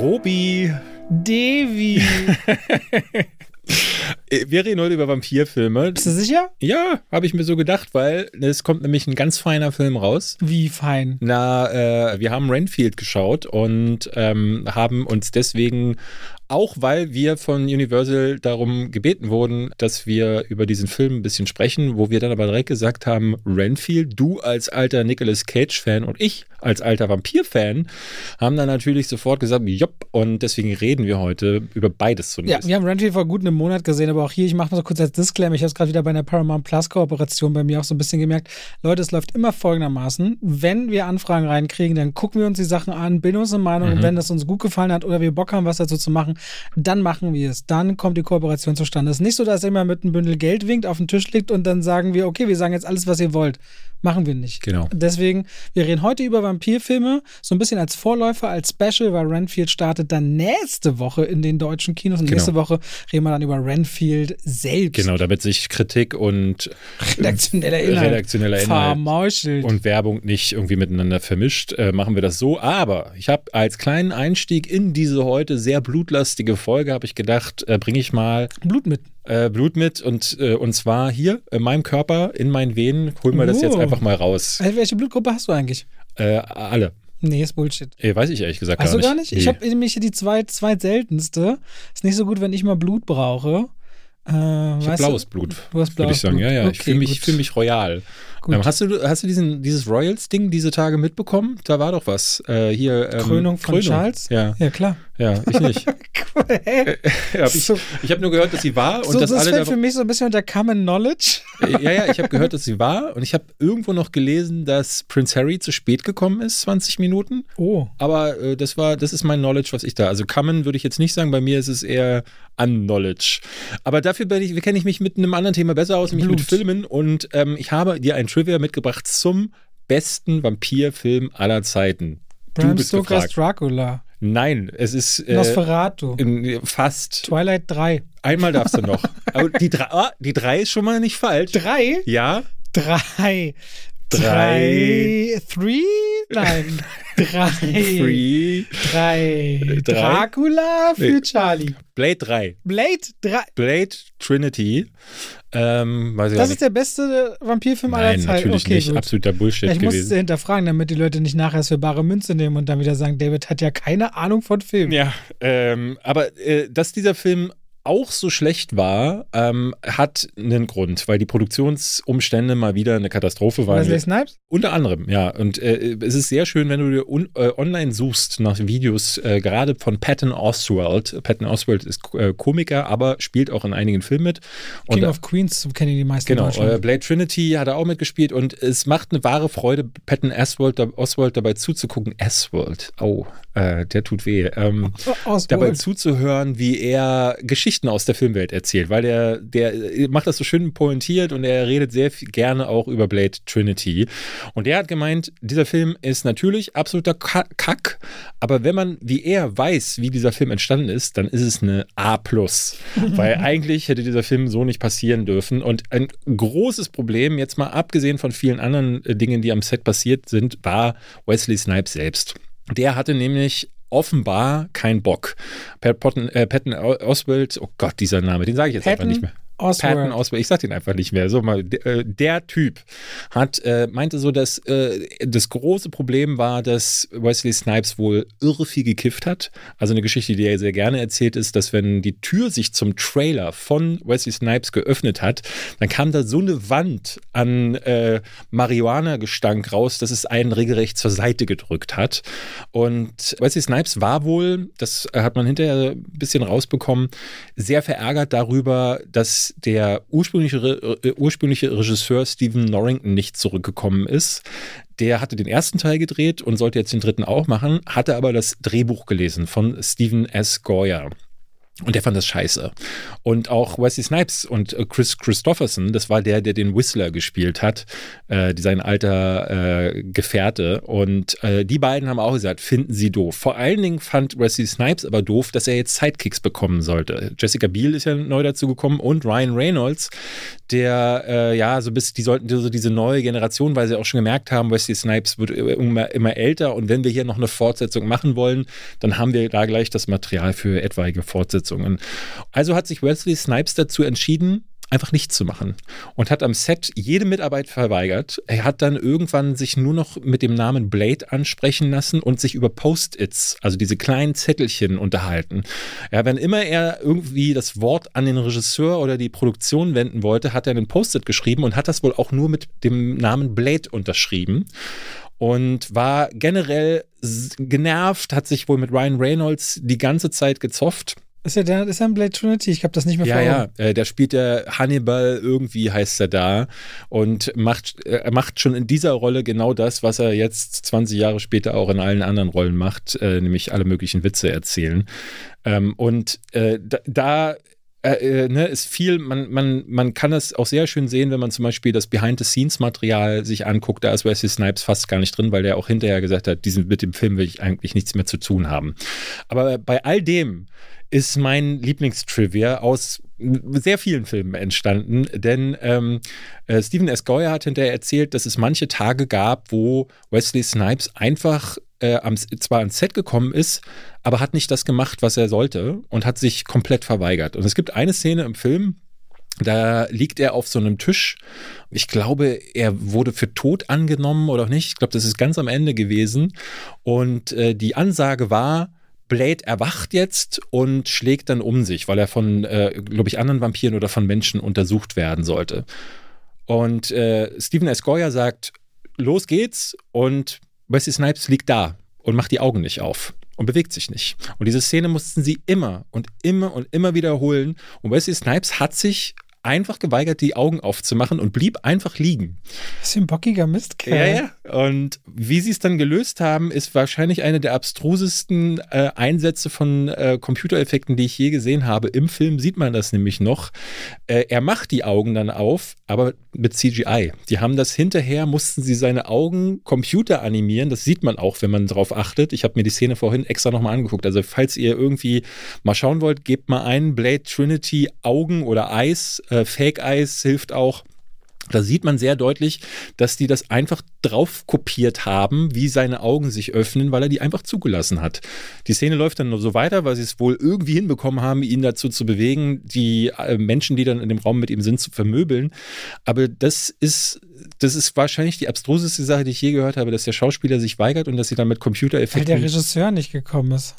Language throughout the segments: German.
Robi. Devi. Wir reden heute über Vampirfilme. Bist du sicher? Ja, habe ich mir so gedacht, weil es kommt nämlich ein ganz feiner Film raus. Wie fein? Na, äh, wir haben Renfield geschaut und ähm, haben uns deswegen auch weil wir von Universal darum gebeten wurden, dass wir über diesen Film ein bisschen sprechen, wo wir dann aber direkt gesagt haben, Renfield, du als alter Nicolas Cage-Fan und ich als alter Vampir-Fan haben dann natürlich sofort gesagt, jopp, und deswegen reden wir heute über beides so Ja, wir haben Renfield vor gut einem Monat gesehen, aber auch hier, ich mache mal so kurz als Disclaimer, ich habe es gerade wieder bei einer Paramount Plus Kooperation bei mir auch so ein bisschen gemerkt, Leute, es läuft immer folgendermaßen, wenn wir Anfragen reinkriegen, dann gucken wir uns die Sachen an, bilden uns eine Meinung mhm. und wenn das uns gut gefallen hat oder wir Bock haben, was dazu zu machen, dann machen wir es. Dann kommt die Kooperation zustande. Es ist nicht so, dass immer mit einem Bündel Geld winkt, auf den Tisch liegt und dann sagen wir, okay, wir sagen jetzt alles, was ihr wollt. Machen wir nicht. Genau. Deswegen, wir reden heute über Vampirfilme, so ein bisschen als Vorläufer, als Special, weil Renfield startet dann nächste Woche in den deutschen Kinos und genau. nächste Woche reden wir dann über Renfield selbst. Genau, damit sich Kritik und redaktioneller Inhalt, redaktioneller Inhalt und Werbung nicht irgendwie miteinander vermischt, äh, machen wir das so. Aber ich habe als kleinen Einstieg in diese heute sehr blutlastige Folge, habe ich gedacht, äh, bringe ich mal Blut mit äh, Blut mit und, äh, und zwar hier in meinem Körper, in meinen Venen. Holen wir oh. das jetzt oh. einfach mal raus. Also welche Blutgruppe hast du eigentlich? Äh, alle. Nee, ist Bullshit. Äh, weiß ich ehrlich gesagt gar nicht. gar nicht? Ich habe nämlich die zweit, zweit seltenste. Ist nicht so gut, wenn ich mal Blut brauche. Äh, ich habe blaues Blut. Du hast blaues Würde ich sagen, Blut. ja, ja. Okay, ich fühle mich, fühl mich royal. Ähm, hast du, hast du diesen, dieses Royals-Ding diese Tage mitbekommen? Da war doch was. Äh, hier, ähm, Krönung von Krönung. Charles? Ja. ja, klar. Ja, ich nicht. cool, äh, hab ich ich habe nur gehört, dass sie war. Und so, dass das alle fällt für mich so ein bisschen unter Common Knowledge. Äh, ja, ja, ich habe gehört, dass sie war. Und ich habe irgendwo noch gelesen, dass Prince Harry zu spät gekommen ist, 20 Minuten. Oh. Aber äh, das war, das ist mein Knowledge, was ich da. Also Common würde ich jetzt nicht sagen. Bei mir ist es eher Unknowledge. Aber dafür kenne ich mich mit einem anderen Thema besser aus, nämlich mit Filmen. Und ähm, ich habe dir ein Trivia mitgebracht zum besten Vampirfilm aller Zeiten. Bram Stoker's Dracula. Nein, es ist. Äh, Nosferatu. In, fast. Twilight 3. Einmal darfst du noch. Aber die 3 oh, die drei ist schon mal nicht falsch. 3? Ja. 3. Drei. Three? Nein. Drei. Three. Drei. Dracula für nee. Charlie. Blade 3. Blade 3. Blade Trinity. Ähm, das ist der beste Vampirfilm Nein, aller Zeiten. natürlich okay, nicht. Gut. Absoluter Bullshit ich gewesen. muss es hinterfragen, damit die Leute nicht nachher es für bare Münze nehmen und dann wieder sagen, David hat ja keine Ahnung von Filmen. Ja, ähm, aber äh, dass dieser Film auch so schlecht war, ähm, hat einen Grund, weil die Produktionsumstände mal wieder eine Katastrophe waren. Wesley Snipes? Unter anderem, ja. Und äh, es ist sehr schön, wenn du dir un, äh, online suchst nach Videos, äh, gerade von Patton Oswald. Patton Oswald ist äh, Komiker, aber spielt auch in einigen Filmen mit. Und, King of Queens kennen die meisten Genau, äh, Blade Trinity hat er auch mitgespielt und es macht eine wahre Freude, Patton Oswald, dabei zuzugucken. Oswald, oh, äh, der tut weh. Ähm, dabei zuzuhören, wie er Geschichten aus der Filmwelt erzählt, weil der, der macht das so schön pointiert und er redet sehr viel, gerne auch über Blade Trinity. Und er hat gemeint, dieser Film ist natürlich absoluter Kack, aber wenn man wie er weiß, wie dieser Film entstanden ist, dann ist es eine A+. weil eigentlich hätte dieser Film so nicht passieren dürfen. Und ein großes Problem, jetzt mal abgesehen von vielen anderen äh, Dingen, die am Set passiert sind, war Wesley Snipes selbst. Der hatte nämlich offenbar kein Bock. Patton, äh, Patton Oswald, oh Gott, dieser Name, den sage ich jetzt Patton einfach nicht mehr. Oswald. Patton Oswald, ich sag den einfach nicht mehr. So mal, äh, der Typ hat, äh, meinte so, dass äh, das große Problem war, dass Wesley Snipes wohl irre viel gekifft hat. Also eine Geschichte, die er sehr gerne erzählt ist, dass wenn die Tür sich zum Trailer von Wesley Snipes geöffnet hat, dann kam da so eine Wand an äh, Marihuana-Gestank raus, dass es einen regelrecht zur Seite gedrückt hat. Und Wesley Snipes war wohl, das hat man hinterher ein bisschen rausbekommen, sehr verärgert darüber, dass der ursprüngliche, äh, ursprüngliche Regisseur Stephen Norrington nicht zurückgekommen ist. Der hatte den ersten Teil gedreht und sollte jetzt den dritten auch machen, hatte aber das Drehbuch gelesen von Stephen S. Goyer. Und der fand das scheiße. Und auch Wesley Snipes und äh, Chris Christopherson, das war der, der den Whistler gespielt hat, äh, sein alter äh, Gefährte. Und äh, die beiden haben auch gesagt, finden sie doof. Vor allen Dingen fand Wesley Snipes aber doof, dass er jetzt Sidekicks bekommen sollte. Jessica Biel ist ja neu dazu gekommen und Ryan Reynolds, der, äh, ja, so bis, die sollten so diese neue Generation, weil sie auch schon gemerkt haben, Wesley Snipes wird immer, immer älter und wenn wir hier noch eine Fortsetzung machen wollen, dann haben wir da gleich das Material für etwaige Fortsetzungen. Also hat sich Wesley Snipes dazu entschieden, einfach nichts zu machen und hat am Set jede Mitarbeit verweigert. Er hat dann irgendwann sich nur noch mit dem Namen Blade ansprechen lassen und sich über Post-its, also diese kleinen Zettelchen, unterhalten. Ja, wenn immer er irgendwie das Wort an den Regisseur oder die Produktion wenden wollte, hat er einen Post-it geschrieben und hat das wohl auch nur mit dem Namen Blade unterschrieben und war generell genervt, hat sich wohl mit Ryan Reynolds die ganze Zeit gezofft ist ja der, ist ja ein Blade Trinity, ich habe das nicht mehr ja, vor. Ja, ja, äh, der spielt der Hannibal, irgendwie heißt er da und macht, äh, er macht schon in dieser Rolle genau das, was er jetzt 20 Jahre später auch in allen anderen Rollen macht, äh, nämlich alle möglichen Witze erzählen. Ähm, und da, da äh, äh, ne, ist viel, man, man, man kann es auch sehr schön sehen, wenn man zum Beispiel das Behind-the-Scenes-Material sich anguckt. Da ist Wesley Snipes fast gar nicht drin, weil der auch hinterher gesagt hat, diesen, mit dem Film will ich eigentlich nichts mehr zu tun haben. Aber bei all dem ist mein Lieblingstrivia aus sehr vielen Filmen entstanden, denn ähm, äh, Stephen S. Goyer hat hinterher erzählt, dass es manche Tage gab, wo Wesley Snipes einfach äh, am, zwar ans Set gekommen ist, aber hat nicht das gemacht, was er sollte und hat sich komplett verweigert. Und es gibt eine Szene im Film, da liegt er auf so einem Tisch. Ich glaube, er wurde für tot angenommen oder nicht. Ich glaube, das ist ganz am Ende gewesen. Und äh, die Ansage war, Blade erwacht jetzt und schlägt dann um sich, weil er von, äh, glaube ich, anderen Vampiren oder von Menschen untersucht werden sollte. Und äh, Stephen S. Goyer sagt, los geht's und Wesley Snipes liegt da und macht die Augen nicht auf und bewegt sich nicht. Und diese Szene mussten sie immer und immer und immer wiederholen. Und Wesley Snipes hat sich einfach geweigert, die Augen aufzumachen und blieb einfach liegen. Das ist ein bockiger Mistkerl. Ja, ja. Und wie sie es dann gelöst haben, ist wahrscheinlich eine der abstrusesten äh, Einsätze von äh, Computereffekten, die ich je gesehen habe. Im Film sieht man das nämlich noch. Äh, er macht die Augen dann auf, aber mit CGI. Die haben das hinterher, mussten sie seine Augen Computer animieren. Das sieht man auch, wenn man darauf achtet. Ich habe mir die Szene vorhin extra nochmal angeguckt. Also falls ihr irgendwie mal schauen wollt, gebt mal ein Blade Trinity Augen oder Eis äh, Fake Eyes hilft auch. Da sieht man sehr deutlich, dass die das einfach drauf kopiert haben, wie seine Augen sich öffnen, weil er die einfach zugelassen hat. Die Szene läuft dann nur so weiter, weil sie es wohl irgendwie hinbekommen haben, ihn dazu zu bewegen, die äh, Menschen, die dann in dem Raum mit ihm sind, zu vermöbeln. Aber das ist, das ist wahrscheinlich die abstruseste Sache, die ich je gehört habe, dass der Schauspieler sich weigert und dass sie dann mit Computereffekten. Weil der Regisseur nicht gekommen ist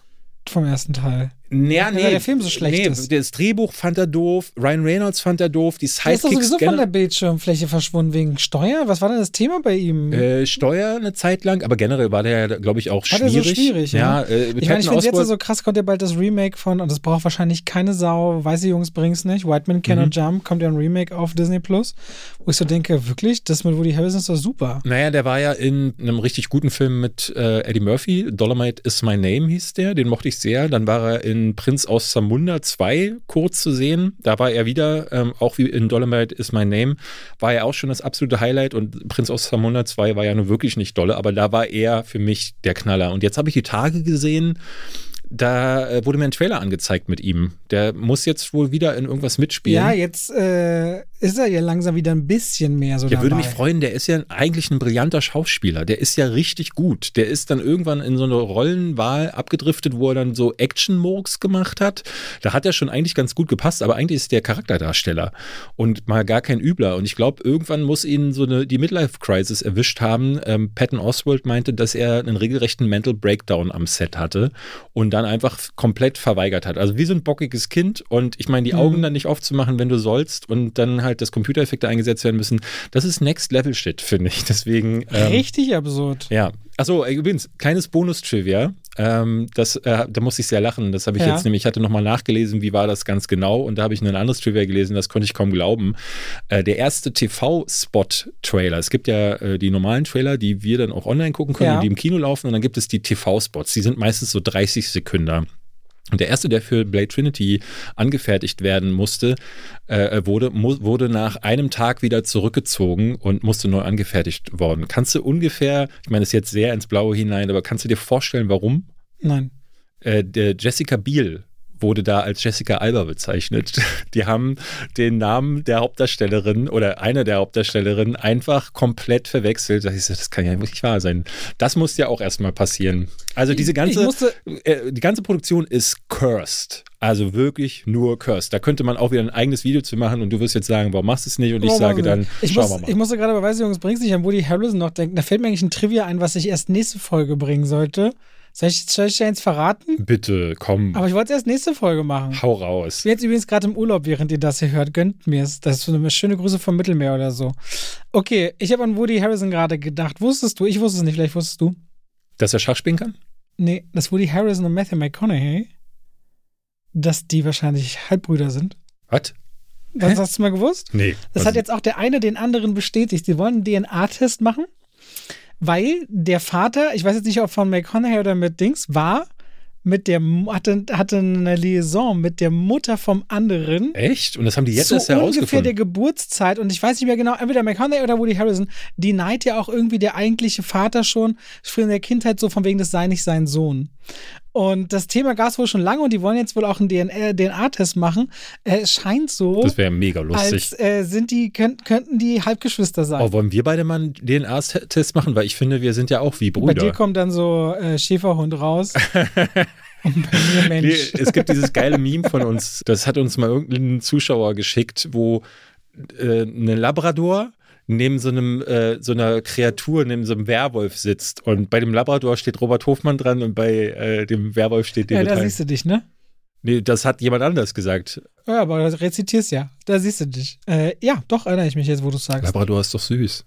vom ersten Teil. Ja, nee, weil der Film so schlecht nee, ist. Das Drehbuch fand er doof, Ryan Reynolds fand er doof, die Sidekicks. Der ist sowieso von der Bildschirmfläche verschwunden wegen Steuer. Was war denn das Thema bei ihm? Äh, Steuer eine Zeit lang, aber generell war der, glaube ich, auch war schwierig. Der so schwierig, ja. ja äh, ich meine, ich finde jetzt so krass, kommt ja bald das Remake von, und das braucht wahrscheinlich keine Sau, weiße Jungs bring's nicht. White Man Cannot mhm. Jump, kommt ja ein Remake auf Disney Plus, wo ich so denke, wirklich, das mit Woody Harrison ist doch super. Naja, der war ja in einem richtig guten Film mit äh, Eddie Murphy, Dolomite is My Name hieß der, den mochte ich sehr. Dann war er in Prinz aus Zamunda 2 kurz zu sehen. Da war er wieder, ähm, auch wie in Dolomite is My Name, war er auch schon das absolute Highlight und Prinz aus Zamunda 2 war ja nur wirklich nicht dolle, aber da war er für mich der Knaller. Und jetzt habe ich die Tage gesehen, da äh, wurde mir ein Trailer angezeigt mit ihm. Der muss jetzt wohl wieder in irgendwas mitspielen. Ja, jetzt äh, ist er ja langsam wieder ein bisschen mehr so. Der würde mich freuen, der ist ja eigentlich ein brillanter Schauspieler. Der ist ja richtig gut. Der ist dann irgendwann in so eine Rollenwahl abgedriftet, wo er dann so Action-Murks gemacht hat. Da hat er schon eigentlich ganz gut gepasst, aber eigentlich ist der Charakterdarsteller und mal gar kein Übler. Und ich glaube, irgendwann muss ihn so eine, die Midlife-Crisis erwischt haben. Ähm, Patton Oswald meinte, dass er einen regelrechten Mental Breakdown am Set hatte und dann einfach komplett verweigert hat. Also wie so ein bockiges Kind und ich meine, die Augen mhm. dann nicht aufzumachen, wenn du sollst und dann halt halt, dass Computereffekte eingesetzt werden müssen. Das ist Next-Level-Shit, finde ich. Deswegen. Ähm, Richtig absurd. Ja. Achso, übrigens, kleines Bonus-Trivia. Ähm, das, äh, da muss ich sehr lachen. Das habe ich ja. jetzt nämlich, ich hatte nochmal nachgelesen, wie war das ganz genau. Und da habe ich ein anderes Trivia gelesen, das konnte ich kaum glauben. Äh, der erste TV-Spot-Trailer. Es gibt ja äh, die normalen Trailer, die wir dann auch online gucken können, ja. die im Kino laufen. Und dann gibt es die TV-Spots. Die sind meistens so 30 Sekunden. Und der erste, der für Blade Trinity angefertigt werden musste, äh, wurde, wurde nach einem Tag wieder zurückgezogen und musste neu angefertigt worden. Kannst du ungefähr, ich meine, das ist jetzt sehr ins Blaue hinein, aber kannst du dir vorstellen, warum? Nein. Äh, der Jessica Biel wurde da als Jessica Alba bezeichnet. Die haben den Namen der Hauptdarstellerin oder einer der Hauptdarstellerinnen einfach komplett verwechselt. Das, das kann ja nicht wahr sein. Das muss ja auch erstmal passieren. Also diese ganze, äh, die ganze Produktion ist cursed. Also wirklich nur cursed. Da könnte man auch wieder ein eigenes Video zu machen und du wirst jetzt sagen, warum machst du es nicht? Und ich sage dann, ich schauen muss, wir mal. Ich musste gerade bei Weiß Jungs, bringst dich an Woody Harrelson noch denken. Da fällt mir eigentlich ein Trivia ein, was ich erst nächste Folge bringen sollte. Soll ich, soll ich dir jetzt verraten? Bitte, komm. Aber ich wollte es erst nächste Folge machen. Hau raus. Ich bin jetzt übrigens gerade im Urlaub, während ihr das hier hört. Gönnt mir es. Das ist so eine schöne Grüße vom Mittelmeer oder so. Okay, ich habe an Woody Harrison gerade gedacht. Wusstest du? Ich wusste es nicht, vielleicht wusstest du. Dass er Schach spielen kann? Nee, dass Woody Harrison und Matthew McConaughey, dass die wahrscheinlich Halbbrüder sind. Was? Das hast du mal gewusst? Nee. Das hat jetzt auch der eine den anderen bestätigt. Sie wollen einen DNA-Test machen weil der Vater, ich weiß jetzt nicht, ob von McConaughey oder mit Dings, war mit der hatte, hatte eine Liaison mit der Mutter vom anderen. Echt? Und das haben die jetzt so erst herausgefunden? ungefähr der Geburtszeit und ich weiß nicht mehr genau, entweder McConaughey oder Woody Harrison, die neigt ja auch irgendwie der eigentliche Vater schon früher in der Kindheit so von wegen, das sei nicht sein Sohn. Und das Thema gab es wohl schon lange und die wollen jetzt wohl auch einen DNA-Test machen. Äh, es scheint so. Das wäre mega lustig. Als äh, sind die, könnt, könnten die Halbgeschwister sein. Oh, wollen wir beide mal einen DNA-Test machen? Weil ich finde, wir sind ja auch wie Brüder. Bei dir kommt dann so äh, Schäferhund raus. Mir Mensch. Nee, es gibt dieses geile Meme von uns, das hat uns mal irgendein Zuschauer geschickt, wo äh, eine Labrador neben so einem äh, so einer Kreatur, neben so einem Werwolf sitzt. Und bei dem Labrador steht Robert Hofmann dran und bei äh, dem Werwolf steht David Ja, da siehst du dich, ne? Nee, das hat jemand anders gesagt. Ja, aber du rezitierst ja. Da siehst du dich. Äh, ja, doch, erinnere ich mich jetzt, wo du sagst. Labrador ist doch süß.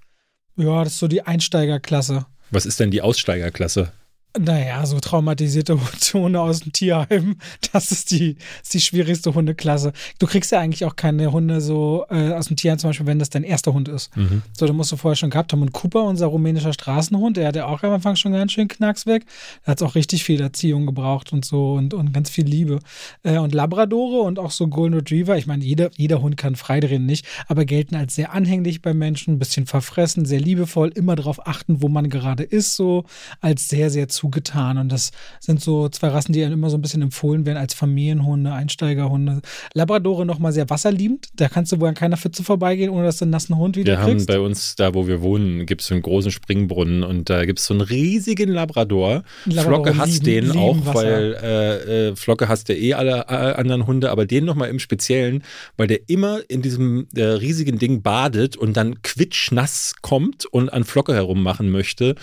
Ja, das ist so die Einsteigerklasse. Was ist denn die Aussteigerklasse? Naja, so traumatisierte Hunde aus dem Tierheim, das ist die, ist die schwierigste Hundeklasse. Du kriegst ja eigentlich auch keine Hunde so äh, aus dem Tierheim, zum Beispiel, wenn das dein erster Hund ist. Mhm. So, da musst du vorher schon gehabt haben. Und Cooper, unser rumänischer Straßenhund, der hat ja auch am Anfang schon ganz schön Knacks weg. Da hat es auch richtig viel Erziehung gebraucht und so und, und ganz viel Liebe. Äh, und Labradore und auch so Golden Retriever, ich meine, jeder, jeder Hund kann freidrehen nicht, aber gelten als sehr anhänglich bei Menschen, ein bisschen verfressen, sehr liebevoll, immer darauf achten, wo man gerade ist, so als sehr, sehr zu zugetan. Und das sind so zwei Rassen, die immer so ein bisschen empfohlen werden als Familienhunde, Einsteigerhunde. Labradore nochmal sehr wasserliebend. Da kannst du wohl an keiner Pfütze vorbeigehen, ohne dass du einen nassen Hund wieder wir kriegst. Wir haben bei uns, da wo wir wohnen, gibt es so einen großen Springbrunnen und da gibt es so einen riesigen Labrador. Labrador Flocke hasst den lieben auch, Wasser. weil äh, äh, Flocke hasst ja eh alle äh, anderen Hunde, aber den nochmal im Speziellen, weil der immer in diesem äh, riesigen Ding badet und dann quitschnass kommt und an Flocke herummachen möchte.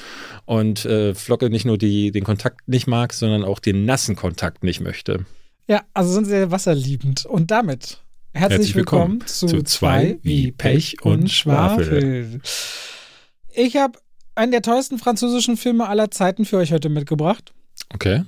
Und äh, Flocke nicht nur die den Kontakt nicht mag, sondern auch den nassen Kontakt nicht möchte. Ja, also sind sehr wasserliebend. Und damit herzlich, herzlich willkommen, willkommen, zu, zu zwei wie Pech und, und Schwafel. Ich habe einen der teuersten französischen Filme aller Zeiten für euch heute mitgebracht. Okay.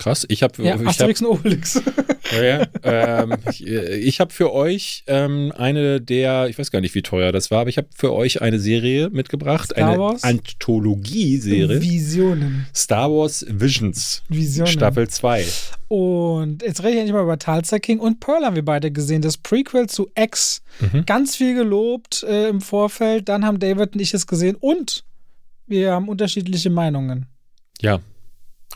Krass. Ich habe ja, Asterix hab, und Obelix. Ja, ähm, ich, ich habe für euch ähm, eine der, ich weiß gar nicht, wie teuer das war, aber ich habe für euch eine Serie mitgebracht, Star eine Anthologie-Serie. Visionen. Star Wars Visions. Visionen. Staffel 2. Und jetzt rede ich endlich mal über Tulsa King und Pearl haben wir beide gesehen. Das Prequel zu X. Mhm. Ganz viel gelobt äh, im Vorfeld. Dann haben David und ich es gesehen und wir haben unterschiedliche Meinungen. Ja,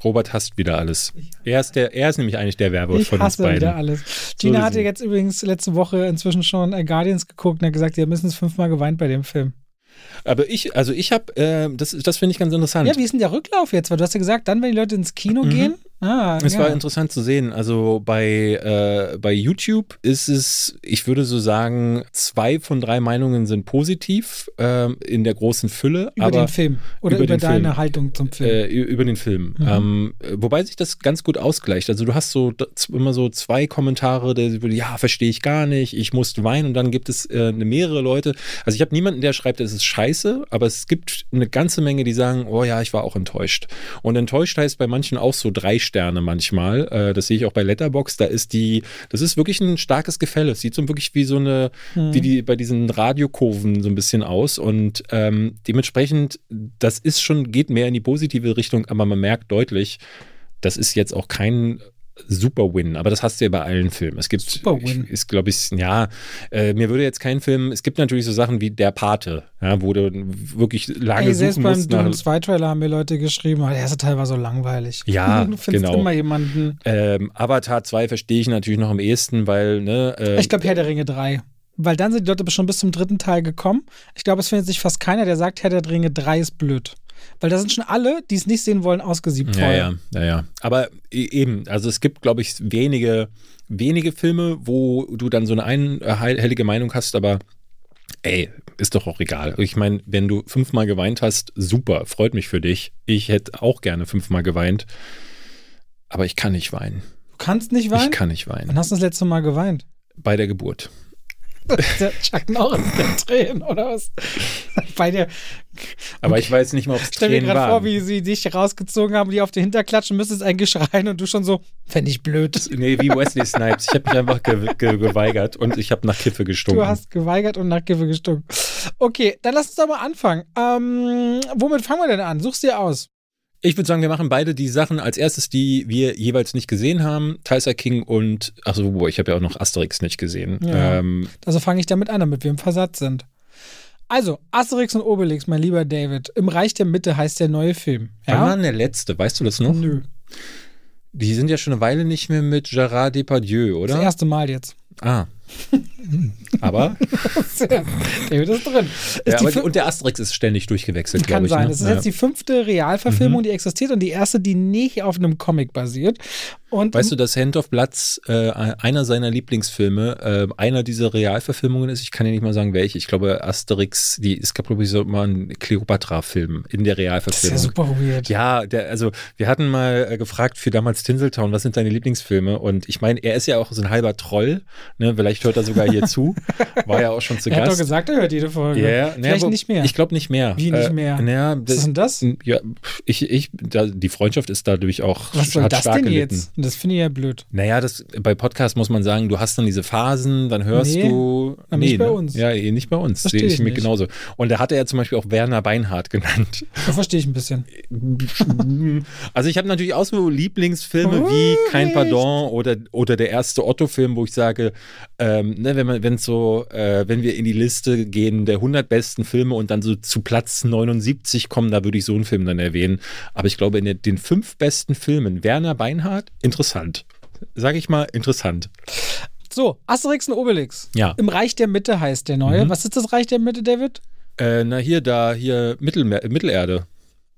Robert hasst wieder alles. Er ist, der, er ist nämlich eigentlich der Werwolf von uns beiden. wieder alles. Gina so hatte jetzt übrigens letzte Woche inzwischen schon Guardians geguckt und hat gesagt, ihr müssen es fünfmal geweint bei dem Film. Aber ich, also ich habe, äh, das, das finde ich ganz interessant. Ja, wie ist denn der Rücklauf jetzt? Weil du hast ja gesagt, dann, wenn die Leute ins Kino mhm. gehen, Ah, es ja. war interessant zu sehen. Also bei, äh, bei YouTube ist es, ich würde so sagen, zwei von drei Meinungen sind positiv äh, in der großen Fülle. Über den Film oder über, über deine Film. Haltung zum Film? Äh, über den Film. Mhm. Ähm, wobei sich das ganz gut ausgleicht. Also du hast so immer so zwei Kommentare, der ja, verstehe ich gar nicht, ich musste weinen und dann gibt es äh, mehrere Leute. Also ich habe niemanden, der schreibt, es ist scheiße, aber es gibt eine ganze Menge, die sagen, oh ja, ich war auch enttäuscht. Und enttäuscht heißt bei manchen auch so drei Sterne manchmal. Äh, das sehe ich auch bei Letterbox. Da ist die, das ist wirklich ein starkes Gefälle. Es sieht so wirklich wie so eine, mhm. wie die bei diesen Radiokurven so ein bisschen aus. Und ähm, dementsprechend, das ist schon, geht mehr in die positive Richtung, aber man merkt deutlich, das ist jetzt auch kein super Win, aber das hast du ja bei allen Filmen. Es gibt, Super Win. ist glaube ich, ja, äh, mir würde jetzt kein Film, es gibt natürlich so Sachen wie Der Pate, ja, wo du wirklich lange Ey, selbst beim Doom 2 Trailer haben mir Leute geschrieben, aber der erste Teil war so langweilig. Ja, du findest genau. immer jemanden. ähm, Avatar 2 verstehe ich natürlich noch am ehesten, weil, ne, äh, Ich glaube Herr der Ringe 3. Weil dann sind die Leute schon bis zum dritten Teil gekommen. Ich glaube, es findet sich fast keiner, der sagt, Herr der Ringe 3 ist blöd. Weil da sind schon alle, die es nicht sehen wollen, ausgesiebt Ja, ja, ja, ja. Aber e- eben, also es gibt, glaube ich, wenige, wenige Filme, wo du dann so eine einhellige Meinung hast, aber ey, ist doch auch egal. Ich meine, wenn du fünfmal geweint hast, super, freut mich für dich. Ich hätte auch gerne fünfmal geweint, aber ich kann nicht weinen. Du kannst nicht weinen? Ich kann nicht Wann weinen. hast du das letzte Mal geweint? Bei der Geburt. Der Chuck Norris der Tränen, oder was? Bei der. Aber ich weiß nicht mal, ob es Stell mir gerade vor, wie sie dich rausgezogen haben, die auf den Hinterklatschen, müsstest eigentlich schreien und du schon so, fände ich blöd. Nee, wie Wesley Snipes. Ich habe mich einfach ge ge geweigert und ich habe nach Kiffe gestunken. Du hast geweigert und nach Giffe gestunken. Okay, dann lass uns doch mal anfangen. Ähm, womit fangen wir denn an? Such's dir aus. Ich würde sagen, wir machen beide die Sachen als erstes, die wir jeweils nicht gesehen haben. Tyser King und, achso, boah, ich habe ja auch noch Asterix nicht gesehen. Ja. Ähm, Also fange ich damit an, damit wir im Versatz sind. Also, Asterix und Obelix, mein lieber David. Im Reich der Mitte heißt der neue Film. Wann war Ja? der letzte? Weißt du das noch? Nö. Die sind ja schon eine Weile nicht mehr mit Gerard Depardieu, Das oder? erste Mal jetzt. Ah. Aber, David ist drin. Ist ja, die und der Asterix ist ständig durchgewechselt, Kann glaube ich. sein. Ne? Das ist Ja. jetzt die fünfte Realverfilmung, die existiert und die erste, die nicht auf einem Comic basiert. Und Weißt du, dass Hand of Bloods äh, einer seiner Lieblingsfilme, äh, einer dieser Realverfilmungen ist? Ich kann dir nicht mal sagen, welche. Ich glaube, Asterix, die, es gab, glaube ich, so mal einen Cleopatra-Film in der das ist Realverfilmung. ja super weird. Ja, der, also wir hatten mal äh, gefragt für damals Tinseltown, was sind deine Lieblingsfilme? Und ich meine, er ist ja auch so ein halber Troll, ne? Vielleicht hört er sogar hier zu. War ja auch schon zu er hat doch Gast. gesagt, er hört jede Folge. Ja, ja, Vielleicht wo- nicht mehr. Ich glaube nicht mehr. Wie nicht mehr? Naja, Was ist denn das? Ja, ich, ich, da, die Freundschaft ist dadurch auch Was soll hat das stark denn gelitten. jetzt? Das finde ich ja blöd. Naja, das, bei Podcasts muss man sagen, du hast dann diese Phasen, dann hörst Nee, du. aber nicht bei uns. Ja, eh, nicht bei uns. Sehe ich ich mir genauso. Und da hatte er zum Beispiel auch Werner Beinhardt genannt. Das verstehe ich ein bisschen. Also ich habe natürlich auch so Lieblingsfilme wie Kein Ulrich. Pardon oder, oder der erste Otto-Film, wo ich sage, ähm, ne, wenn man, wenn so, äh, wenn wir in die Liste gehen der 100 besten Filme und dann so zu Platz 79 kommen, da würde ich so einen Film dann erwähnen. Aber ich glaube, in den- den fünf besten Filmen, Werner Beinhardt, interessant. Sag ich mal, interessant. So, Asterix und Obelix. Ja. Im Reich der Mitte heißt der neue. Mhm. Was ist das Reich der Mitte, David? Äh, na hier, da, hier, Mittelmeer, Mittelerde.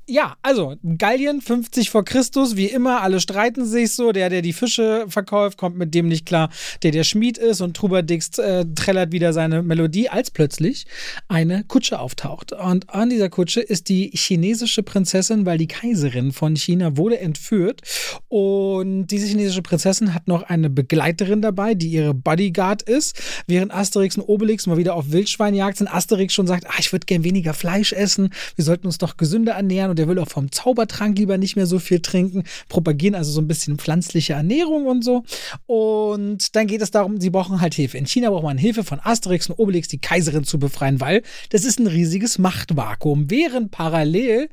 Ja, also Gallien 50 vor Christus, wie immer, alle streiten sich so. Der, der die Fische verkauft, kommt mit dem nicht klar, der der Schmied ist und Trubadix äh, trällert wieder seine Melodie, als plötzlich eine Kutsche auftaucht. Und an dieser Kutsche ist die chinesische Prinzessin, weil die Kaiserin von China wurde entführt. Und diese chinesische Prinzessin hat noch eine Begleiterin dabei, die ihre Bodyguard ist, während Asterix und Obelix mal wieder auf Wildschweinjagd sind. Asterix schon sagt, ah, ich würde gern weniger Fleisch essen, wir sollten uns doch gesünder ernähren und er will auch vom Zaubertrank lieber nicht mehr so viel trinken, propagieren also so ein bisschen pflanzliche Ernährung und so. Und dann geht es darum, sie brauchen halt Hilfe. In China braucht man Hilfe von Asterix und Obelix, die Kaiserin zu befreien, weil das ist ein riesiges Machtvakuum. Während parallel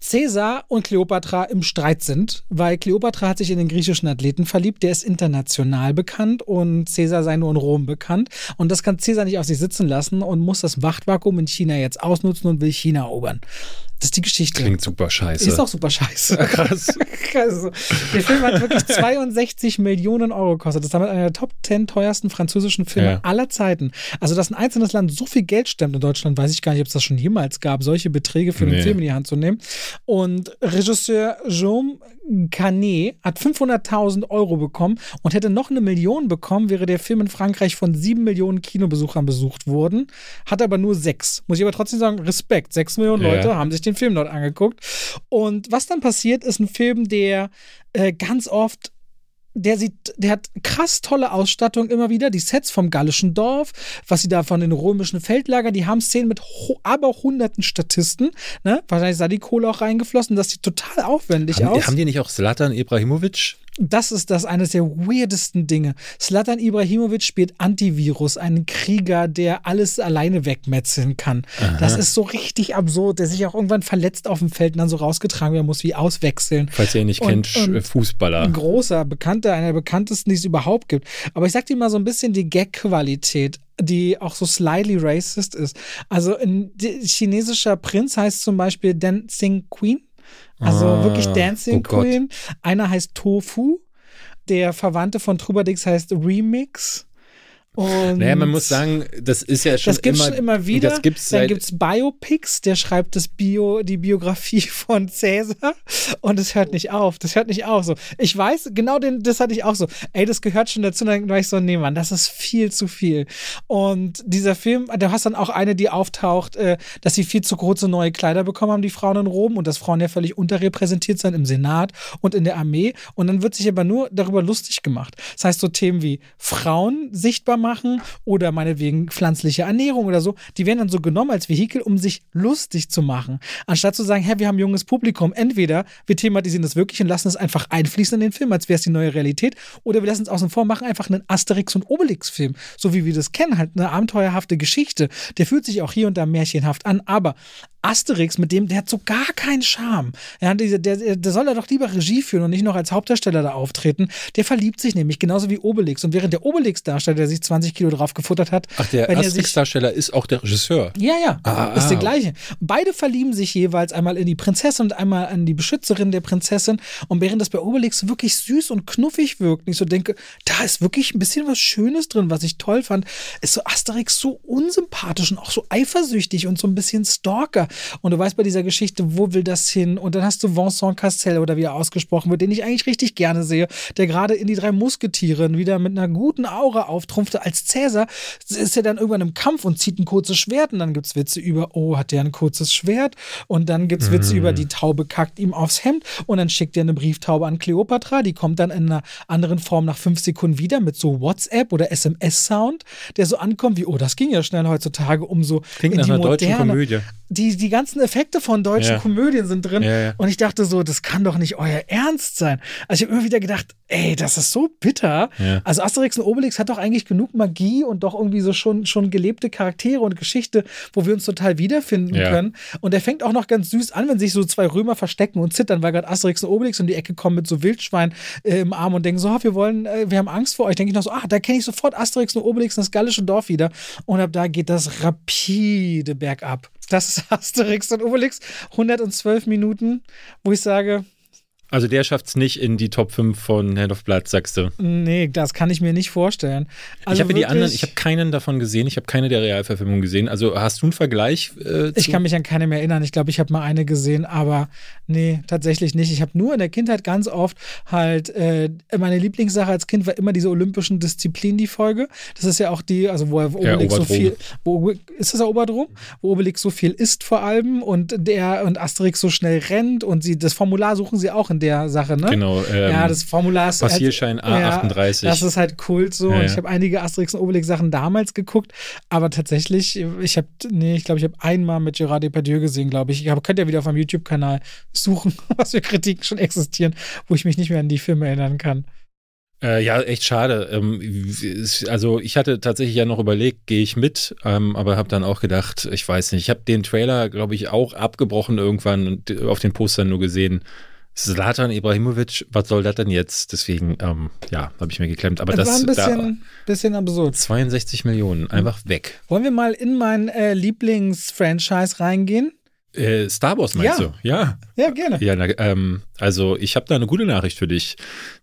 Caesar und Kleopatra im Streit sind, weil Kleopatra hat sich in den griechischen Athleten verliebt, der ist international bekannt und Caesar sei nur in Rom bekannt. Und das kann Caesar nicht auf sich sitzen lassen und muss das Machtvakuum in China jetzt ausnutzen und will China erobern. Das ist die Geschichte. Klingt super scheiße. Ist auch super scheiße. krass. Also, der Film hat wirklich 62 Millionen Euro gekostet. Das ist damit einer der Top 10 teuersten französischen Filme Ja. aller Zeiten. Also, dass ein einzelnes Land so viel Geld stemmt in Deutschland, weiß ich gar nicht, ob es das schon jemals gab, solche Beträge für einen Nee. Film in die Hand zu nehmen. Und Regisseur Jaume Canet hat 500.000 Euro bekommen und hätte noch eine Million bekommen, wäre der Film in Frankreich von sieben Millionen Kinobesuchern besucht worden, hat aber nur sechs. Muss ich aber trotzdem sagen, Respekt. Sechs Millionen Ja. Leute haben sich den Film dort angeguckt. Und was dann passiert, ist ein Film, der äh, ganz oft der sieht, der hat krass tolle Ausstattung immer wieder. Die Sets vom gallischen Dorf, was sie da von den römischen Feldlagern, die haben Szenen mit aber hunderten Statisten. Ne? Wahrscheinlich ist da die Kohle auch reingeflossen. Das sieht total aufwendig Haben, aus. haben die nicht auch Zlatan Ibrahimovic? Das ist das eines der weirdesten Dinge. Slatan Ibrahimovic spielt Antivirus, einen Krieger, der alles alleine wegmetzeln kann. Aha. Das ist so richtig absurd, der sich auch irgendwann verletzt auf dem Feld und dann so rausgetragen werden muss, wie auswechseln. Falls ihr ihn nicht und, kennt, und Fußballer. Ein großer, bekannter, einer der bekanntesten, die es überhaupt gibt. Aber ich sag dir mal so ein bisschen die Gag-Qualität die auch so slightly racist ist. Also ein chinesischer Prinz heißt zum Beispiel Dancing Queen. Also ah, wirklich Dancing oh Queen. Gott. Einer heißt Tofu. Der Verwandte von Trubadix heißt Remix. Und naja, man muss sagen, das ist ja schon das gibt's immer, schon immer wieder. Das gibt's Dann gibt es Biopics, der schreibt das Bio, die Biografie von Cäsar und es hört nicht auf. Das hört nicht auf. So. Ich weiß, genau den, das hatte ich auch so. Ey, das gehört schon dazu. Dann war ich so, nee, Mann, das ist viel zu viel. Und dieser Film, da hast dann auch eine, die auftaucht, äh, dass sie viel zu große neue Kleider bekommen haben, die Frauen in Rom, und dass Frauen ja völlig unterrepräsentiert sind im Senat und in der Armee. Und dann wird sich aber nur darüber lustig gemacht. Das heißt, so Themen wie Frauen sichtbar machen, machen oder meinetwegen pflanzliche Ernährung oder so, die werden dann so genommen als Vehikel, um sich lustig zu machen. Anstatt zu sagen, hey, wir haben ein junges Publikum, entweder wir thematisieren das wirklich und lassen es einfach einfließen in den Film, als wäre es die neue Realität, oder wir lassen es außen vor, machen einfach einen Asterix- und Obelix-Film, so wie wir das kennen, halt eine abenteuerhafte Geschichte. Der fühlt sich auch hier und da märchenhaft an, aber Asterix, mit dem, der hat so gar keinen Charme. Ja, der, der, der soll da doch lieber Regie führen und nicht noch als Hauptdarsteller da auftreten. Der verliebt sich nämlich, genauso wie Obelix. Und während der Obelix-Darsteller, der sich 20 Kilo drauf gefuttert hat. Ach, der Asterix-Darsteller ist auch der Regisseur. Ja, ja. Ah, ist der gleiche. Beide verlieben sich jeweils einmal in die Prinzessin und einmal an die Beschützerin der Prinzessin. Und während das bei Obelix wirklich süß und knuffig wirkt, und ich so denke, da ist wirklich ein bisschen was Schönes drin, was ich toll fand, ist so Asterix so unsympathisch und auch so eifersüchtig und so ein bisschen Stalker. Und du weißt bei dieser Geschichte, wo will das hin? Und dann hast du Vincent Castell oder wie er ausgesprochen wird, den ich eigentlich richtig gerne sehe, der gerade in die drei Musketiere wieder mit einer guten Aura auftrumpfte. Als Cäsar ist er dann irgendwann im Kampf und zieht ein kurzes Schwert und dann gibt es Witze über, oh, hat der ein kurzes Schwert? Und dann gibt es Witze mhm. über, die Taube kackt ihm aufs Hemd und dann schickt er eine Brieftaube an Cleopatra, die kommt dann in einer anderen Form nach fünf Sekunden wieder mit so WhatsApp oder SMS-Sound, der so ankommt wie, oh, das ging ja schnell heutzutage, um so Klingt in die nach einer moderne, deutschen Komödie die, die ganzen Effekte von deutschen ja. Komödien sind drin. Ja. Und ich dachte so, das kann doch nicht euer Ernst sein. Also ich habe immer wieder gedacht, ey, das ist so bitter. Also Asterix und Obelix hat doch eigentlich genug Magie und doch irgendwie so schon, schon gelebte Charaktere und Geschichte, wo wir uns total wiederfinden können. Und er fängt auch noch ganz süß an, wenn sich so zwei Römer verstecken und zittern, weil gerade Asterix und Obelix um die Ecke kommen mit so Wildschwein äh, im Arm und denken so, wir wollen, äh, wir haben Angst vor euch. Denke ich noch so, ah, da kenne ich sofort Asterix und Obelix und das gallische Dorf wieder. Und ab da geht das rapide bergab. Das ist Asterix und Obelix. 112 Minuten, wo ich sage, also der schafft es nicht in die Top 5 von Hand of Blood, sagst du? Nee, das kann ich mir nicht vorstellen. Also ich habe die anderen, ich habe keinen davon gesehen, ich habe keine der Realverfilmungen gesehen. Also hast du einen Vergleich? Äh, ich kann mich an keine mehr erinnern. Ich glaube, ich habe mal eine gesehen, aber nee, tatsächlich nicht. Ich habe nur in der Kindheit ganz oft halt, äh, meine Lieblingssache als Kind war immer diese olympischen Disziplinen, die Folge. Das ist ja auch die, also wo Obelix ja, so viel, wo, ist das Eroberdrom? Wo Obelix so viel isst vor allem und der und Asterix so schnell rennt und sie, das Formular suchen sie auch in der Sache, ne? Genau. Ähm, ja, das Formular ist. Passierschein A38. Ja, das ist halt Kult so. Ja. Ich habe einige Asterix und Obelix-Sachen damals geguckt, aber tatsächlich, ich habe, nee, ich glaube, ich habe einmal mit Gerard Depardieu gesehen, glaube ich. Ich hab, könnt ja wieder auf meinem YouTube-Kanal suchen, was für Kritiken schon existieren, wo ich mich nicht mehr an die Filme erinnern kann. Äh, ja, echt schade. Ähm, also ich hatte tatsächlich ja noch überlegt, gehe ich mit, ähm, aber habe dann auch gedacht, ich weiß nicht. Ich habe den Trailer, glaube ich, auch abgebrochen irgendwann und auf den Postern nur gesehen. Zlatan Ibrahimovic, was soll das denn jetzt? Deswegen, ähm, ja, habe ich mir geklemmt. Aber das, das war ein bisschen, da, bisschen absurd. 62 Millionen, einfach weg. Wollen wir mal in mein äh, Lieblingsfranchise reingehen? Äh, Star Wars meinst ja. du? Ja. Ja, gerne. Ja, na, ähm, also ich habe da eine gute Nachricht für dich.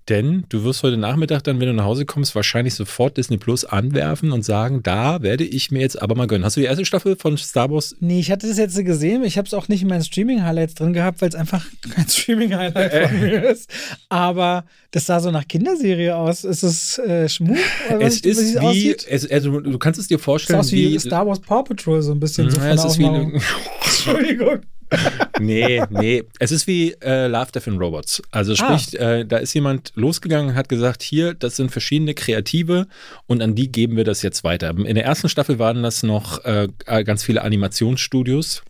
Denn du wirst heute Nachmittag dann, wenn du nach Hause kommst, wahrscheinlich sofort Disney Plus anwerfen und sagen, da werde ich mir jetzt aber mal gönnen. Hast du die erste Staffel von Star Wars? Nee, ich hatte das jetzt gesehen. Ich habe es auch nicht in meinen Streaming-Highlights drin gehabt, weil es einfach kein Streaming-Highlight von mir ist. Aber das sah so nach Kinderserie aus. Ist es äh, Schmuck? Es ist wie, es, also du kannst es dir vorstellen. Es ist aus wie, wie Star Wars Paw Patrol so ein bisschen. So ja, von es ist wie, Entschuldigung nee, nee. Es ist wie äh, Love, Death and Robots. Also ah. sprich, ah. äh, da ist jemand losgegangen, hat gesagt, hier, das sind verschiedene Kreative und an die geben wir das jetzt weiter. In der ersten Staffel waren das noch äh, ganz viele Animationsstudios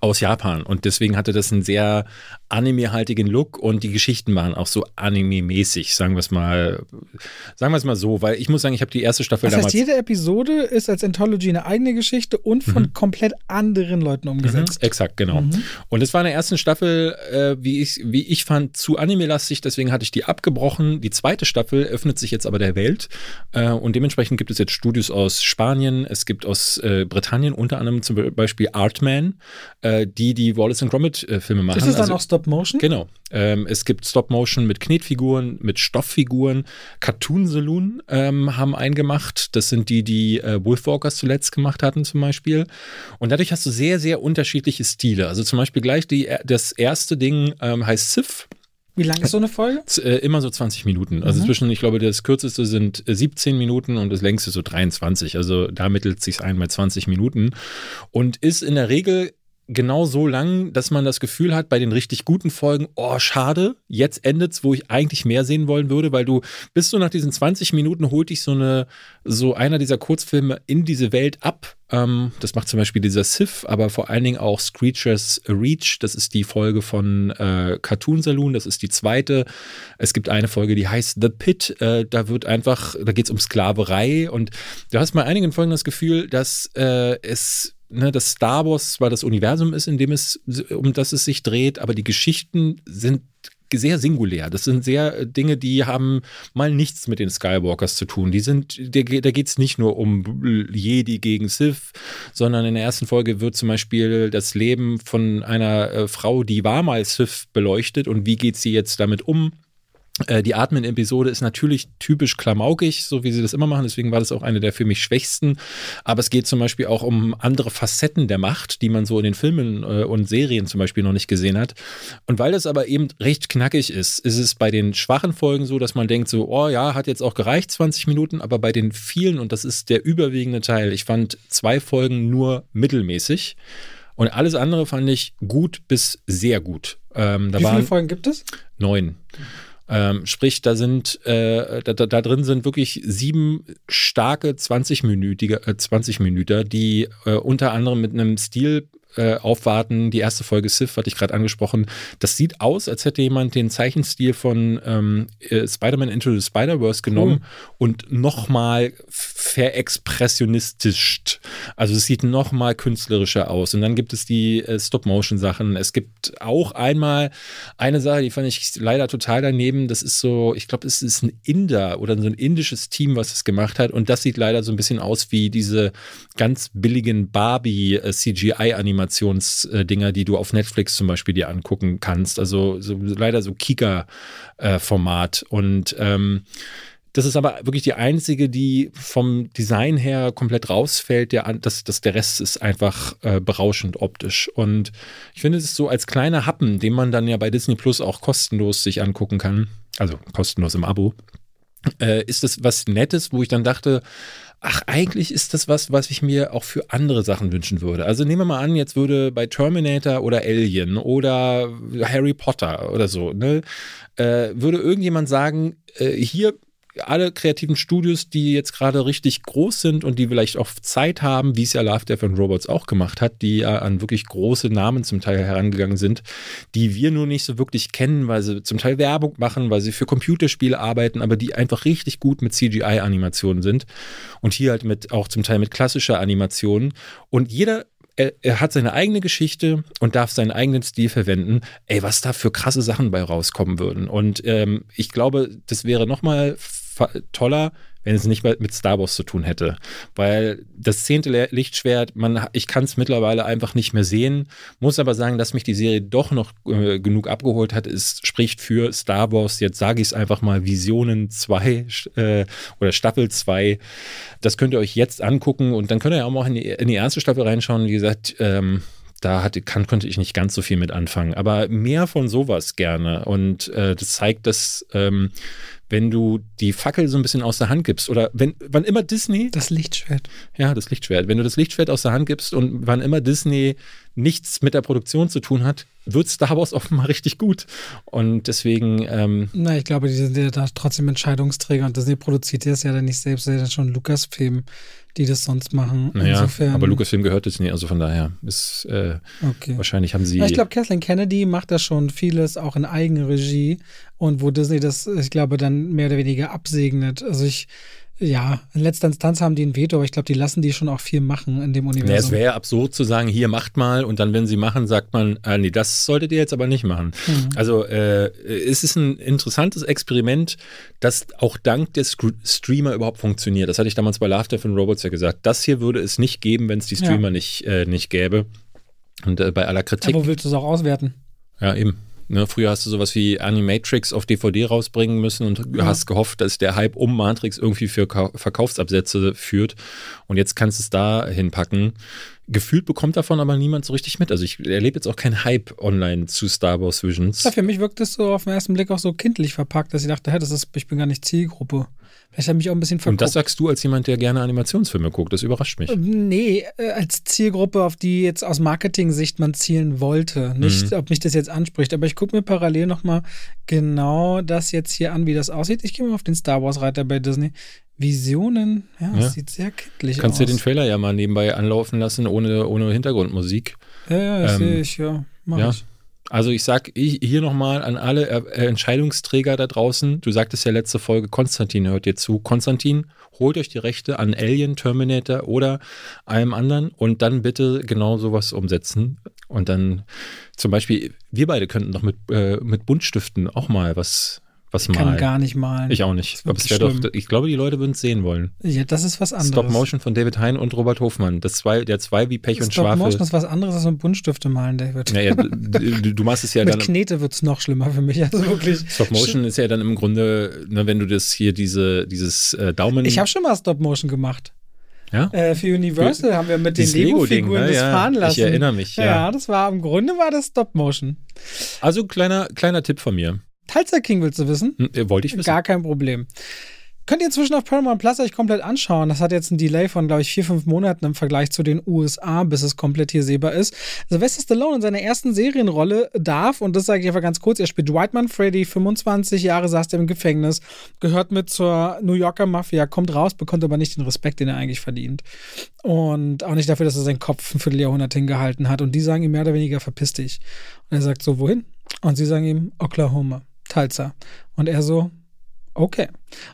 aus Japan und deswegen hatte das einen sehr anime-haltigen Look und die Geschichten waren auch so anime-mäßig, sagen wir es mal, sagen wir es mal so, weil ich muss sagen, ich habe die erste Staffel das damals. heißt, jede Episode ist als Anthology eine eigene Geschichte und von mhm. komplett anderen Leuten umgesetzt. Mhm, exakt, genau. Mhm. Und es war in der ersten Staffel, äh, wie, ich, wie ich fand, zu anime-lastig, deswegen hatte ich die abgebrochen. Die zweite Staffel öffnet sich jetzt aber der Welt äh, und dementsprechend gibt es jetzt Studios aus Spanien, es gibt aus äh, Britannien unter anderem zum Beispiel Artman, äh, die die Wallace and Gromit-Filme äh, machen. Ist es dann also, auch Stop-Motion? Genau. Ähm, es gibt Stop-Motion mit Knetfiguren, mit Stofffiguren. Cartoon Saloon ähm, haben einen gemacht. Das sind die, die äh, Wolfwalkers zuletzt gemacht hatten zum Beispiel. Und dadurch hast du sehr, sehr unterschiedliche Stile. Also zum Beispiel gleich die, das erste Ding ähm, heißt Sif. Wie lang ist so eine Folge? Äh, immer so 20 Minuten. Also mhm. zwischen, ich glaube, das kürzeste sind 17 Minuten und das längste so 23. Also da mittelt sich ein bei 20 Minuten und ist in der Regel genau so lang, dass man das Gefühl hat, bei den richtig guten Folgen, oh, schade, jetzt endet's, wo ich eigentlich mehr sehen wollen würde, weil du bist so nach diesen 20 Minuten holt dich so eine, so einer dieser Kurzfilme in diese Welt ab. Ähm, das macht zum Beispiel dieser Sif, aber vor allen Dingen auch Screechers Reach. Das ist die Folge von äh, Cartoon Saloon. Das ist die zweite. Es gibt eine Folge, die heißt The Pit. Äh, da wird einfach, da geht's um Sklaverei und du hast bei einigen Folgen das Gefühl, dass äh, es ne, dass Star Wars zwar das Universum ist, in dem es, um das es sich dreht, aber die Geschichten sind sehr singulär. Das sind sehr äh, Dinge, die haben mal nichts mit den Skywalkers zu tun. Die sind, da geht es nicht nur um Jedi gegen Sith, sondern in der ersten Folge wird zum Beispiel das Leben von einer äh, Frau, die war mal Sith, beleuchtet und wie geht sie jetzt damit um? Äh, die Atmen-Episode ist natürlich typisch klamaukig, so wie sie das immer machen. Deswegen war das auch eine der für mich schwächsten. Aber es geht zum Beispiel auch um andere Facetten der Macht, die man so in den Filmen äh, und Serien zum Beispiel noch nicht gesehen hat. Und weil das aber eben recht knackig ist, ist es bei den schwachen Folgen so, dass man denkt so, oh ja, hat jetzt auch gereicht, 20 Minuten. Aber bei den vielen, und das ist der überwiegende Teil, ich fand zwei Folgen nur mittelmäßig. Und alles andere fand ich gut bis sehr gut. Ähm, Wie viele Folgen gibt es? Neun. Mhm. Ähm, sprich, da sind, äh, da, da, drin sind wirklich sieben starke 20-Minütige, äh, 20 Minüter, die äh, unter anderem mit einem Stil äh, aufwarten. Die erste Folge Sif hatte ich gerade angesprochen. Das sieht aus, als hätte jemand den Zeichenstil von ähm, äh, Spider-Man Into the Spider-Verse genommen cool. und nochmal verexpressionistisch. Also es sieht nochmal künstlerischer aus. Und dann gibt es die äh, Stop-Motion-Sachen. Es gibt auch einmal eine Sache, die fand ich leider total daneben. Das ist so, ich glaube, es ist ein Inder oder so ein indisches Team, was es gemacht hat. Und das sieht leider so ein bisschen aus wie diese ganz billigen Barbie-CGI-Animationen äh, Animationsdinger, die du auf Netflix zum Beispiel dir angucken kannst. Also so, leider so Kika-Format. und ähm, das ist aber wirklich die einzige, die vom Design her komplett rausfällt. Der, das, das, der Rest ist einfach äh, berauschend optisch. Und ich finde es ist so als kleiner Happen, den man dann ja bei Disney Plus auch kostenlos sich angucken kann. Also kostenlos im Abo. Äh, ist das was Nettes, wo ich dann dachte, ach, eigentlich ist das was, was ich mir auch für andere Sachen wünschen würde. Also nehmen wir mal an, jetzt würde bei Terminator oder Alien oder Harry Potter oder so, ne, äh, würde irgendjemand sagen, äh, hier alle kreativen Studios, die jetzt gerade richtig groß sind und die vielleicht auch Zeit haben, wie es ja Love, Death and Robots auch gemacht hat, die ja an wirklich große Namen zum Teil herangegangen sind, die wir nur nicht so wirklich kennen, weil sie zum Teil Werbung machen, weil sie für Computerspiele arbeiten, aber die einfach richtig gut mit CGI-Animationen sind und hier halt mit auch zum Teil mit klassischer Animation und jeder er, hat seine eigene Geschichte und darf seinen eigenen Stil verwenden. Ey, was da für krasse Sachen bei rauskommen würden. Und ähm, ich glaube, das wäre nochmal toller, wenn es nicht mit Star Wars zu tun hätte. Weil das zehnte Lichtschwert, man, ich kann es mittlerweile einfach nicht mehr sehen. Muss aber sagen, dass mich die Serie doch noch äh, genug abgeholt hat. Es spricht für Star Wars, jetzt sage ich es einfach mal, Visionen 2 äh, oder Staffel 2. Das könnt ihr euch jetzt angucken und dann könnt ihr auch mal in die, in die erste Staffel reinschauen. Wie gesagt, ähm, da hatte, kann, konnte ich nicht ganz so viel mit anfangen. Aber mehr von sowas gerne. Und äh, das zeigt, dass ähm, wenn du die Fackel so ein bisschen aus der Hand gibst oder wenn, wann immer Disney. Das Lichtschwert. Ja, das Lichtschwert. Wenn du das Lichtschwert aus der Hand gibst und wann immer Disney nichts mit der Produktion zu tun hat, wird Star Wars offenbar richtig gut. Und deswegen. Ähm, Na, ich glaube, die sind ja da trotzdem Entscheidungsträger und Disney produziert das ja dann nicht selbst, ja schon Lucasfilm, die das sonst machen. naja, Insofern, aber Lucasfilm gehört Disney, also von daher ist äh, okay. wahrscheinlich haben sie. Ja, ich glaube, Kathleen Kennedy macht das schon vieles auch in Eigenregie und wo Disney das, ich glaube, dann mehr oder weniger absegnet. Also ich, ja, in letzter Instanz haben die ein Veto, aber ich glaube, die lassen die schon auch viel machen in dem Ja, es Universum. wäre ja absurd zu sagen, hier macht mal und dann, wenn sie machen, sagt man, ah, nee, das solltet ihr jetzt aber nicht machen. Mhm. Also äh, es ist ein interessantes Experiment, das auch dank des Streamer überhaupt funktioniert. Das hatte ich damals bei Love, Death and Robots ja gesagt. Das hier würde es nicht geben, wenn es die Ja. Streamer nicht, äh, nicht gäbe. Und äh, bei aller Kritik, aber wo willst du es auch auswerten? ja eben. Ne, früher hast du sowas wie Animatrix auf DVD rausbringen müssen und Ja. hast gehofft, dass der Hype um Matrix irgendwie für Ka Verkaufsabsätze führt. Und jetzt kannst du es da hinpacken. Gefühlt bekommt davon aber niemand so richtig mit. Also ich erlebe jetzt auch keinen Hype online zu Star Wars Visions. Ja, für mich wirkt es so auf den ersten Blick auch so kindlich verpackt, dass ich dachte, hä, das ist, ich bin gar nicht Zielgruppe. Vielleicht habe ich mich auch ein bisschen Und verguckt. das sagst du als jemand, der gerne Animationsfilme guckt. Das überrascht mich. Nee, äh, als Zielgruppe, auf die jetzt aus Marketing-Sicht man zielen wollte. Nicht, Mhm. ob mich das jetzt anspricht, aber ich gucke mir parallel nochmal genau das jetzt hier an, wie das aussieht. Ich gehe mal auf den Star Wars-Reiter bei Disney. Visionen, ja, das Ja. sieht sehr kindlich Kannst aus. dir den Trailer ja mal nebenbei anlaufen lassen, ohne, ohne Hintergrundmusik. ja, ja, das ähm, sehe ich, ja. Mach ja. ich. Also ich sag ich- hier nochmal an alle äh, Entscheidungsträger da draußen, du sagtest ja letzte Folge, Konstantin hört dir zu. Konstantin, holt euch die Rechte an Alien, Terminator oder allem anderen und dann bitte genau sowas umsetzen. Und dann zum Beispiel, wir beide könnten doch mit, äh, mit Buntstiften auch mal was, was Ich kann malen. gar nicht malen. ich auch nicht. Aber es doch, ich glaube, die Leute würden es sehen wollen. Ja, das ist was anderes. Stop Motion von David Hein und Robert Hofmann. Das zwei, der zwei wie Pech und Stop Schwafel. Motion ist was anderes als mit Buntstifte malen, David. Naja, du, du machst es ja mit dann. Knete wird es noch schlimmer für mich. Also wirklich. Stop Motion ist ja dann im Grunde, ne, wenn du das hier diese, dieses äh, Daumen. Ich habe schon mal Stop Motion gemacht. ja? Äh, für Universal haben wir mit den Lego-Figuren ne? das Ja, fahren ich lassen. erinnere mich, ja. das war im Grunde war das Stop Motion. Also kleiner, kleiner Tipp von mir. Tulsa King willst du wissen? Hm, äh, wollte ich wissen. Gar kein Problem. Könnt ihr inzwischen auf Paramount Plus euch komplett anschauen. Das hat jetzt ein Delay von, glaube ich, vier, fünf Monaten im Vergleich zu den USA, bis es komplett hier sehbar ist. Sylvester Stallone in seiner ersten Serienrolle darf, und das sage ich einfach ganz kurz, er spielt Whiteman Freddy, 25 Jahre saß er im Gefängnis, gehört mit zur New Yorker Mafia, kommt raus, bekommt aber nicht den Respekt, den er eigentlich verdient. Und auch nicht dafür, dass er seinen Kopf ein Vierteljahrhundert hingehalten hat. Und die sagen ihm mehr oder weniger, verpiss dich. Und er sagt so, wohin? Und sie sagen ihm, Oklahoma, Tulsa. Und er so, okay.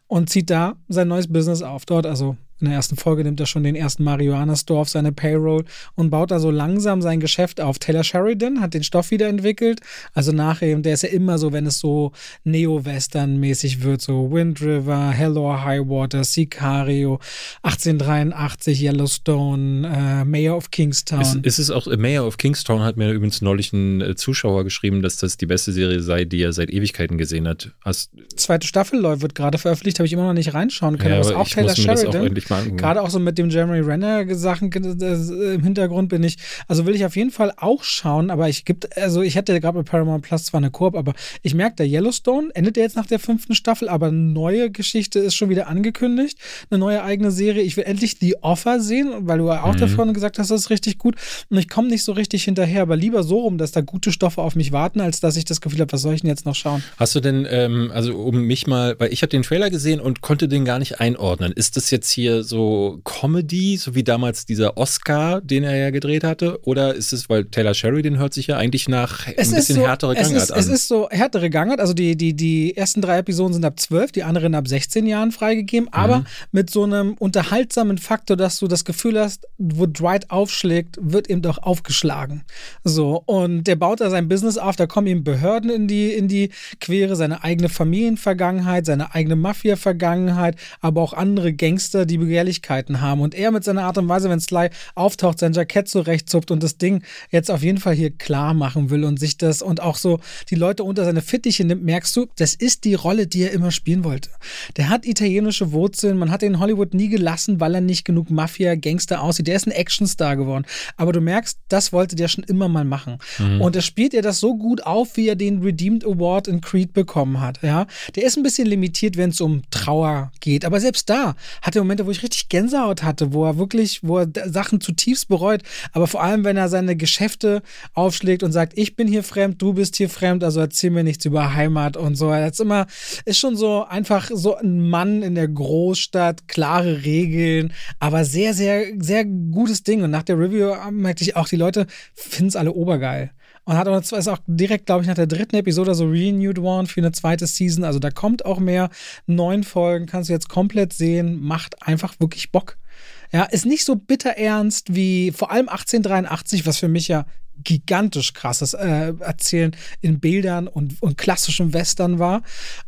Und zieht da sein neues Business auf. Dort, also in der ersten Folge nimmt er schon den ersten Marihuana-Store auf seine Payroll und baut da so langsam sein Geschäft auf. Taylor Sheridan hat den Stoff wiederentwickelt. Also nachher, der ist ja immer so, wenn es so Neo-Western-mäßig wird, so Wind River, Hell or High Water, Sicario, 1883, Yellowstone, äh, Mayor of Kingstown. Ist, ist es auch, äh, Mayor of Kingstown hat mir übrigens neulich ein äh, Zuschauer geschrieben, dass das die beste Serie sei, die er seit Ewigkeiten gesehen hat. Hast, Zweite Staffel wird gerade veröffentlicht, habe ich immer noch nicht reinschauen können. ja, aber ist aber auch ich Taylor muss mir das auch Sheridan. Mal. Gerade auch so mit dem Jeremy Renner Sachen äh, im Hintergrund bin ich, also will ich auf jeden Fall auch schauen, aber ich gibt, also ich hätte gerade mit Paramount Plus zwar eine Koop, aber ich merke, der Yellowstone endet ja jetzt nach der fünften Staffel, aber eine neue Geschichte ist schon wieder angekündigt, eine neue eigene Serie. Ich will endlich die Offer sehen, weil du ja auch Mhm. davon gesagt hast, das ist richtig gut und ich komme nicht so richtig hinterher, aber lieber so rum, dass da gute Stoffe auf mich warten, als dass ich das Gefühl habe, was soll ich denn jetzt noch schauen? Hast du denn, ähm, also um mich mal, weil ich habe den Trailer gesehen und konnte den gar nicht einordnen. Ist das jetzt hier so Comedy, so wie damals dieser Oscar, den er ja gedreht hatte? Oder ist es, weil Taylor Sheridan hört sich ja eigentlich nach ein bisschen härtere es Gangart ist, an. Es ist so härtere Gangart. Also die, die, die ersten drei Episoden sind ab 12, die anderen ab 16 Jahren freigegeben, aber Mhm. mit so einem unterhaltsamen Faktor, dass du das Gefühl hast, wo Dwight aufschlägt, wird ihm doch aufgeschlagen. So, und der baut da sein Business auf, da kommen ihm Behörden in die, in die Quere, seine eigene Familienvergangenheit, seine eigene Mafia-Vergangenheit, aber auch andere Gangster, die Begehrlichkeiten haben und er mit seiner Art und Weise, wenn Sly auftaucht, sein Jackett zurechtzupft und das Ding jetzt auf jeden Fall hier klar machen will und sich das und auch so die Leute unter seine Fittiche nimmt, merkst du, das ist die Rolle, die er immer spielen wollte. Der hat italienische Wurzeln, man hat ihn in Hollywood nie gelassen, weil er nicht genug Mafia-Gangster aussieht. Der ist ein Actionstar geworden. Aber du merkst, das wollte der schon immer mal machen. Mhm. Und er spielt er das so gut auf, wie er den Redeemed Award in Creed bekommen hat. Ja? Der ist ein bisschen limitiert, wenn es um Trauer geht. Aber selbst da hat er Momente, wo ich richtig Gänsehaut hatte, wo er wirklich, wo er Sachen zutiefst bereut. Aber vor allem, wenn er seine Geschäfte aufschlägt und sagt, ich bin hier fremd, du bist hier fremd, also erzähl mir nichts über Heimat und so. Er ist immer, ist schon so einfach so ein Mann in der Großstadt, klare Regeln, aber sehr, sehr, sehr gutes Ding. Und nach der Review merkte ich auch, die Leute finden es alle obergeil. Und hat auch, ist auch direkt, glaube ich, nach der dritten Episode so renewed worden für eine zweite Season. Also da kommt auch mehr. Neun Folgen kannst du jetzt komplett sehen. Macht einfach wirklich Bock. Ja, ist nicht so bitter ernst wie vor allem 1883, was für mich ja gigantisch krasses äh, Erzählen in Bildern und, und klassischem Western war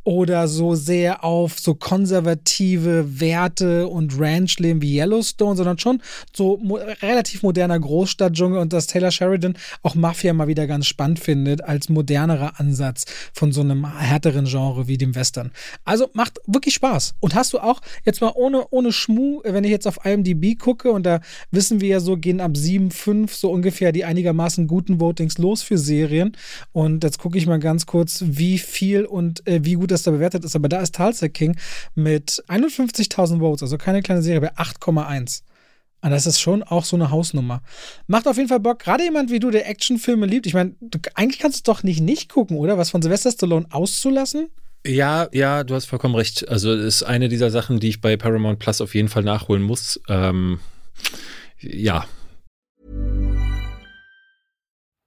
oder so sehr auf so konservative Werte und Ranchleben wie Yellowstone, sondern schon so mo relativ moderner Großstadtdschungel und dass Taylor Sheridan auch Mafia mal wieder ganz spannend findet als modernerer Ansatz von so einem härteren Genre wie dem Western. Also macht wirklich Spaß. Und hast du auch jetzt mal ohne, ohne Schmuh, wenn ich jetzt auf IMDb gucke und da wissen wir ja so, gehen ab 7, 5 so ungefähr die einigermaßen ganzen guten Votings los für Serien. Und jetzt gucke ich mal ganz kurz, wie viel und äh, wie gut das da bewertet ist. Aber da ist Tulsa King mit 51.000 Votes, also keine kleine Serie, bei 8,1. Und das ist schon auch so eine Hausnummer. Macht auf jeden Fall Bock. Gerade jemand wie du, der Actionfilme liebt. Ich meine, eigentlich kannst du es doch nicht nicht gucken, oder? Was von Sylvester Stallone auszulassen? Ja, ja, du hast vollkommen recht. Also, ist eine dieser Sachen, die ich bei Paramount Plus auf jeden Fall nachholen muss. Ähm, ja,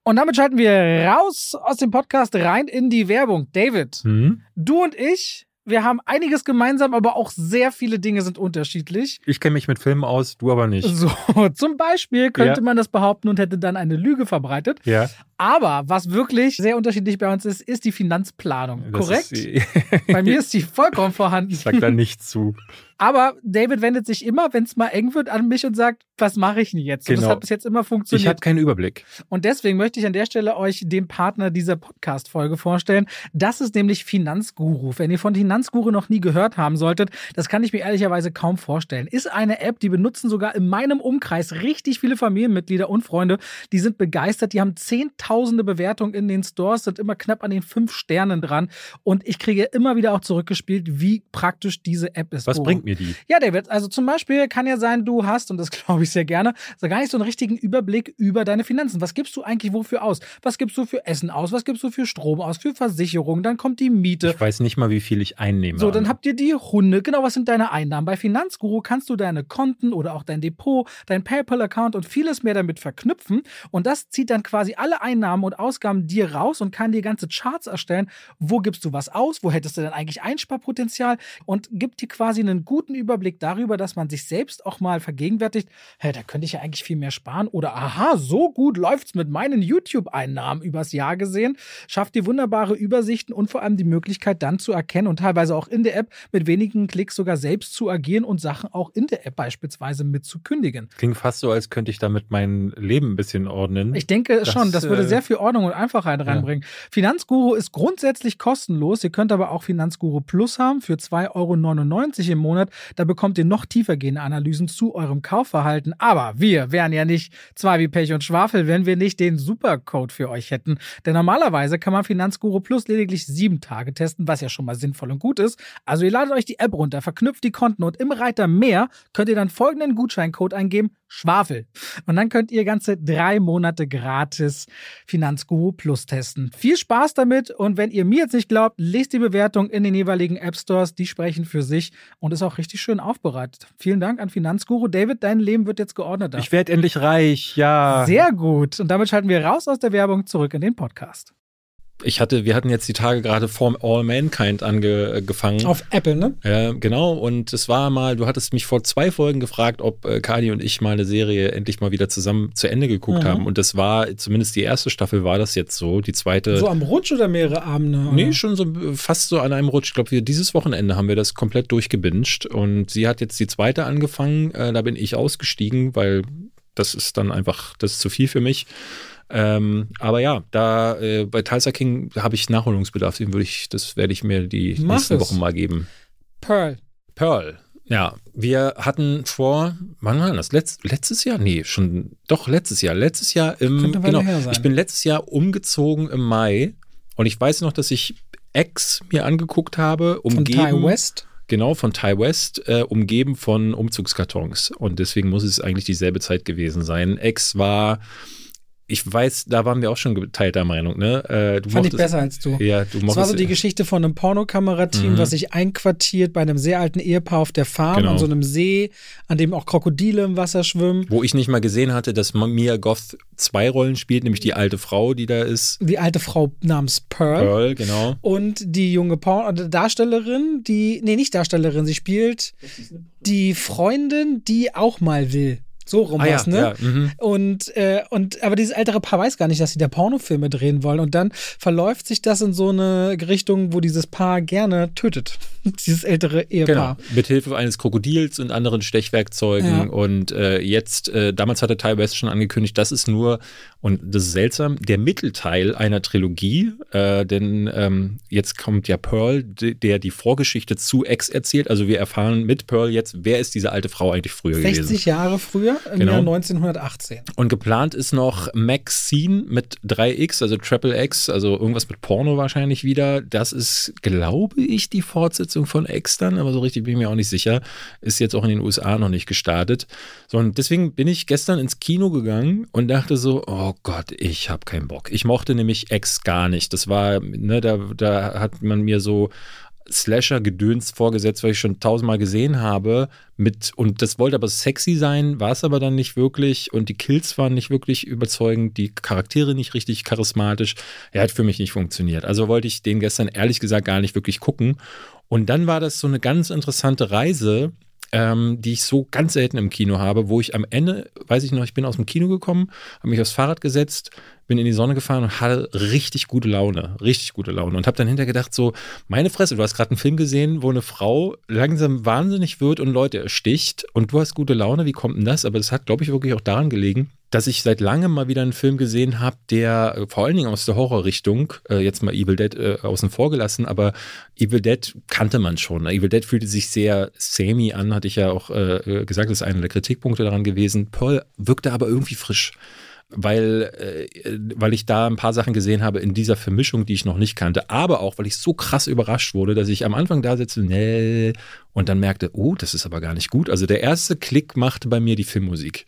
und damit schalten wir raus aus dem Podcast rein in die Werbung. David, mhm. du und ich, wir haben einiges gemeinsam, aber auch sehr viele Dinge sind unterschiedlich. Ich kenne mich mit Filmen aus, du aber nicht. So, zum Beispiel könnte ja. man das behaupten und hätte dann eine Lüge verbreitet. Ja. Aber was wirklich sehr unterschiedlich bei uns ist, ist die Finanzplanung. Das Korrekt? bei mir ist sie vollkommen vorhanden. Sag da nicht zu. Aber David wendet sich immer, wenn es mal eng wird, an mich und sagt, was mache ich denn jetzt? Genau. Und das hat bis jetzt immer funktioniert. Ich habe keinen Überblick. Und deswegen möchte ich an der Stelle euch den Partner dieser Podcast-Folge vorstellen. Das ist nämlich Finanzguru. Wenn ihr von Finanzguru noch nie gehört haben solltet, das kann ich mir ehrlicherweise kaum vorstellen. Ist eine App, die benutzen sogar in meinem Umkreis richtig viele Familienmitglieder und Freunde. Die sind begeistert. Die haben zehntausende Bewertungen in den Stores, sind immer knapp an den fünf Sternen dran. Und ich kriege immer wieder auch zurückgespielt, wie praktisch diese App ist. Was oh. bringt mir die? Ja, David, also zum Beispiel kann ja sein, du hast, und das glaube ich sehr gerne, so gar nicht so einen richtigen Überblick über deine Finanzen. Was gibst du eigentlich wofür aus? Was gibst du für Essen aus? Was gibst du für Strom aus? Für Versicherung? Dann kommt die Miete. Ich weiß nicht mal, wie viel ich einnehme. So, dann habt ihr die Hunde. Genau, was sind deine Einnahmen? Bei Finanzguru kannst du deine Konten oder auch dein Depot, dein PayPal-Account und vieles mehr damit verknüpfen. Und das zieht dann quasi alle Einnahmen und Ausgaben dir raus und kann dir ganze Charts erstellen. Wo gibst du was aus? Wo hättest du denn eigentlich Einsparpotenzial? Und gibt dir quasi einen guten Überblick darüber, dass man sich selbst auch mal vergegenwärtigt, hey, da könnte ich ja eigentlich viel mehr sparen. Oder aha, so gut läuft es mit meinen YouTube-Einnahmen übers Jahr gesehen. Schafft dir wunderbare Übersichten und vor allem die Möglichkeit dann zu erkennen und teilweise auch in der App mit wenigen Klicks sogar selbst zu agieren und Sachen auch in der App beispielsweise mit zu kündigen. Klingt fast so, als könnte ich damit mein Leben ein bisschen ordnen. Ich denke das, schon, das würde äh, sehr viel Ordnung und Einfachheit reinbringen. Ja. Finanzguru ist grundsätzlich kostenlos. Ihr könnt aber auch Finanzguru Plus haben für 2,99 Euro im Monat. Da bekommt ihr noch tiefergehende Analysen zu eurem Kaufverhalten. Aber wir wären ja nicht zwei wie Pech und Schwafel, wenn wir nicht den Supercode für euch hätten. Denn normalerweise kann man Finanzguru Plus lediglich sieben Tage testen, was ja schon mal sinnvoll und gut ist. Also ihr ladet euch die App runter, verknüpft die Konten und im Reiter mehr könnt ihr dann folgenden Gutscheincode eingeben, Schwafel. Und dann könnt ihr ganze drei Monate gratis Finanzguru Plus testen. Viel Spaß damit und wenn ihr mir jetzt nicht glaubt, lest die Bewertung in den jeweiligen App Stores, die sprechen für sich und ist auch richtig schön aufbereitet. Vielen Dank an Finanzguru. David, dein Leben wird jetzt geordneter. Ich werde endlich reich, ja. Sehr gut. Und damit schalten wir raus aus der Werbung zurück in den Podcast. Ich hatte, wir hatten jetzt die Tage gerade For All Mankind angefangen. Auf Apple, ne? Ja, genau. Und es war mal, du hattest mich vor zwei Folgen gefragt, ob äh, Kadi und ich mal eine Serie endlich mal wieder zusammen zu Ende geguckt mhm. haben. Und das war, zumindest die erste Staffel war das jetzt so. Die zweite. So am Rutsch oder mehrere Abende? Oder? Nee, schon so fast so an einem Rutsch. Ich glaube, wir dieses Wochenende haben wir das komplett durchgebinged. Und sie hat jetzt die zweite angefangen. Äh, da bin ich ausgestiegen, weil das ist dann einfach, das ist zu viel für mich. Ähm, aber ja, da äh, bei Tulsa King habe ich Nachholungsbedarf. Den würde ich, das werde ich mir die Mach nächsten Wochen mal geben. Pearl. Pearl. Ja, wir hatten vor, wann war das? Letz, letztes Jahr? Nee, schon, doch, letztes Jahr. Letztes Jahr im, genau. Ich bin letztes Jahr umgezogen im Mai und ich weiß noch, dass ich X mir angeguckt habe, umgeben. Von Ty West? Genau, von Ty West, äh, umgeben von Umzugskartons. Und deswegen muss es eigentlich dieselbe Zeit gewesen sein. X war ich weiß, da waren wir auch schon geteilter Meinung, ne? Äh, du Fand mochtest, ich besser als du. Ja, du Das war so die Geschichte von einem Pornokamerateam, mhm. was sich einquartiert bei einem sehr alten Ehepaar auf der Farm genau. an so einem See, an dem auch Krokodile im Wasser schwimmen. Wo ich nicht mal gesehen hatte, dass Mia Goth zwei Rollen spielt, nämlich die alte Frau, die da ist. Die alte Frau namens Pearl. Pearl, genau. Und die junge Porn äh, Darstellerin, die, nee, nicht Darstellerin, sie spielt die Freundin, die auch mal will. So rum ah, was, ja, ne? Ja, mhm. und, äh, und, aber dieses ältere Paar weiß gar nicht, dass sie da Pornofilme drehen wollen. Und dann verläuft sich das in so eine Richtung, wo dieses Paar gerne tötet. dieses ältere Ehepaar. Genau. Mithilfe eines Krokodils und anderen Stechwerkzeugen. Ja. Und äh, jetzt, äh, damals hatte Ty West schon angekündigt, das ist nur, und das ist seltsam, der Mittelteil einer Trilogie. Äh, denn ähm, jetzt kommt ja Pearl, der die Vorgeschichte zu Ex erzählt. Also wir erfahren mit Pearl jetzt, wer ist diese alte Frau eigentlich früher 60 gewesen. 60 Jahre früher im genau. Jahr 1918. Und geplant ist noch Maxine mit 3X, also Triple X, also irgendwas mit Porno wahrscheinlich wieder. Das ist, glaube ich, die Fortsetzung von X dann, aber so richtig bin ich mir auch nicht sicher. Ist jetzt auch in den USA noch nicht gestartet. So, und deswegen bin ich gestern ins Kino gegangen und dachte so, oh Gott, ich habe keinen Bock. Ich mochte nämlich X gar nicht. Das war, ne, da, da hat man mir so Slasher-Gedöns vorgesetzt, was ich schon tausendmal gesehen habe. Mit, und das wollte aber sexy sein, war es aber dann nicht wirklich. Und die Kills waren nicht wirklich überzeugend, die Charaktere nicht richtig charismatisch. Er hat für mich nicht funktioniert. Also wollte ich den gestern ehrlich gesagt gar nicht wirklich gucken. Und dann war das so eine ganz interessante Reise, ähm, die ich so ganz selten im Kino habe, wo ich am Ende, weiß ich noch, ich bin aus dem Kino gekommen, habe mich aufs Fahrrad gesetzt, bin in die Sonne gefahren und hatte richtig gute Laune, richtig gute Laune und habe dann hinterher gedacht so, meine Fresse, du hast gerade einen Film gesehen, wo eine Frau langsam wahnsinnig wird und Leute ersticht und du hast gute Laune, wie kommt denn das? Aber das hat, glaube ich, wirklich auch daran gelegen, dass ich seit langem mal wieder einen Film gesehen habe, der äh, vor allen Dingen aus der Horrorrichtung, äh, jetzt mal Evil Dead äh, außen vor gelassen, aber Evil Dead kannte man schon. Evil Dead fühlte sich sehr samey an, hatte ich ja auch äh, äh gesagt, das ist einer der Kritikpunkte daran gewesen. Pearl wirkte aber irgendwie frisch weil, äh, weil ich da ein paar Sachen gesehen habe in dieser Vermischung, die ich noch nicht kannte, aber auch, weil ich so krass überrascht wurde, dass ich am Anfang da sitze, nee, und dann merkte, oh, das ist aber gar nicht gut. Also der erste Klick machte bei mir die Filmmusik.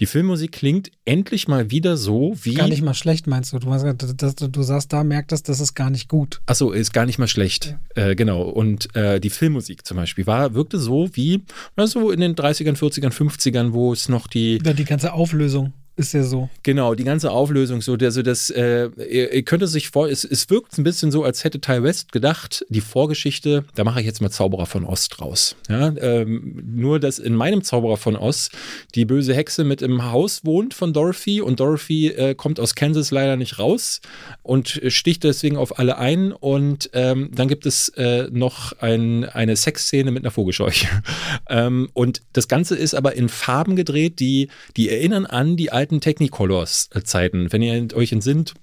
Die Filmmusik klingt endlich mal wieder so wie. Gar nicht mal schlecht, meinst du? Du, hast, das, du sagst, da merkt das, ist gar nicht gut. Achso, ist gar nicht mal schlecht. Ja. Äh, genau. Und äh, die Filmmusik zum Beispiel war, wirkte so wie, so in den 30ern, 40ern, 50ern, wo es noch die. Ja, die ganze Auflösung ist ja so. Genau, die ganze Auflösung so, also das, äh, ihr, ihr könnt es sich vor, es, es wirkt ein bisschen so, als hätte Ty West gedacht, die Vorgeschichte, da mache ich jetzt mal Zauberer von Ost raus. Ja, ähm, nur, dass in meinem Zauberer von Ost die böse Hexe mit im Haus wohnt von Dorothy und Dorothy äh, kommt aus Kansas leider nicht raus und sticht deswegen auf alle ein und ähm, dann gibt es äh, noch ein, eine Sexszene mit einer Vogelscheuche. ähm, und das Ganze ist aber in Farben gedreht, die, die erinnern an die alte alten Technicolors-Zeiten. Wenn ihr euch entsinnt,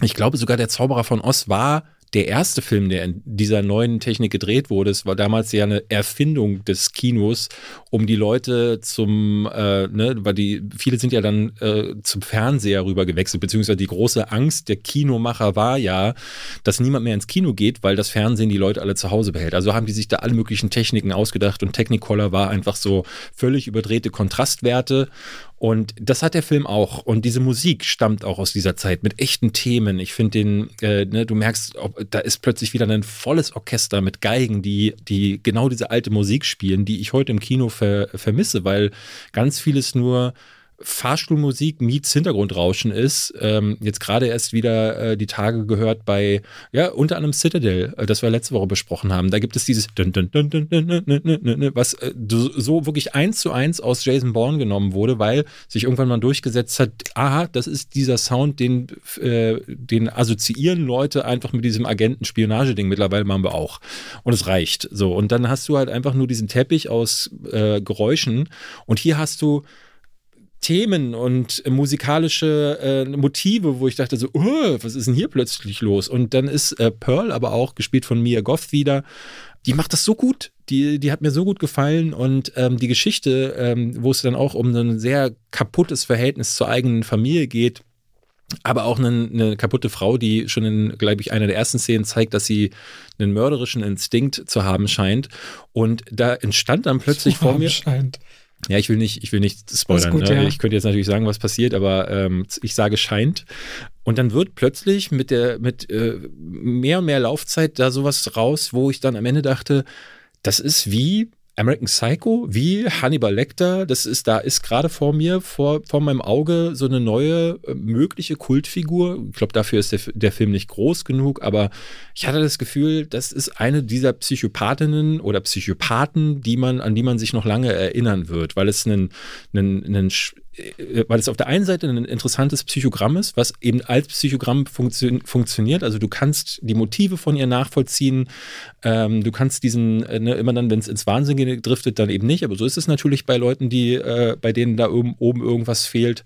ich glaube sogar der Zauberer von Oz war der erste Film, der in dieser neuen Technik gedreht wurde, es war damals ja eine Erfindung des Kinos, um die Leute zum, äh, ne, weil die, viele sind ja dann äh, zum Fernseher rüber gewechselt, beziehungsweise die große Angst der Kinomacher war ja, dass niemand mehr ins Kino geht, weil das Fernsehen die Leute alle zu Hause behält. Also haben die sich da alle möglichen Techniken ausgedacht und Technicolor war einfach so völlig überdrehte Kontrastwerte und das hat der Film auch. Und diese Musik stammt auch aus dieser Zeit mit echten Themen. Ich finde den, äh, ne, du merkst, ob, da ist plötzlich wieder ein volles Orchester mit Geigen, die, die genau diese alte Musik spielen, die ich heute im Kino ver, vermisse, weil ganz vieles nur Fahrstuhlmusik meets Hintergrundrauschen ist. Ähm, jetzt gerade erst wieder äh, die Tage gehört bei, ja, unter anderem Citadel, äh, das wir letzte Woche besprochen haben. Da gibt es dieses was äh, so wirklich eins zu eins aus Jason Bourne genommen wurde, weil sich irgendwann mal durchgesetzt hat, aha, das ist dieser Sound, den, äh, den assoziieren Leute einfach mit diesem Agenten-Spionage-Ding. Mittlerweile machen wir auch. Und es reicht. So. Und dann hast du halt einfach nur diesen Teppich aus äh, Geräuschen. Und hier hast du Themen und musikalische äh, Motive, wo ich dachte so, oh, was ist denn hier plötzlich los? Und dann ist äh, Pearl aber auch gespielt von Mia Goth wieder. Die macht das so gut. Die, die hat mir so gut gefallen und ähm, die Geschichte, ähm, wo es dann auch um ein sehr kaputtes Verhältnis zur eigenen Familie geht, aber auch eine, eine, kaputte Frau, die schon in, glaube ich, einer der ersten Szenen zeigt, dass sie einen mörderischen Instinkt zu haben scheint. Und da entstand dann plötzlich vor mir. Scheint. Ja, ich will nicht, ich will nicht spoilern. Gut, ne? ja. Ich könnte jetzt natürlich sagen, was passiert, aber ähm, ich sage scheint. Und dann wird plötzlich mit der, mit äh, mehr und mehr Laufzeit da sowas raus, wo ich dann am Ende dachte, das ist wie American Psycho, wie Hannibal Lecter, das ist, da ist gerade vor mir, vor, vor meinem Auge so eine neue äh, mögliche Kultfigur. Ich glaube, dafür ist der, der Film nicht groß genug, aber ich hatte das Gefühl, das ist eine dieser Psychopathinnen oder Psychopathen, die man, an die man sich noch lange erinnern wird, weil es einen, einen, einen weil es auf der einen Seite ein interessantes Psychogramm ist, was eben als Psychogramm funktio funktioniert. Also du kannst die Motive von ihr nachvollziehen. Ähm, du kannst diesen, äh, ne, immer dann, wenn es ins Wahnsinn driftet, dann eben nicht. Aber so ist es natürlich bei Leuten, die, äh, bei denen da oben, oben irgendwas fehlt.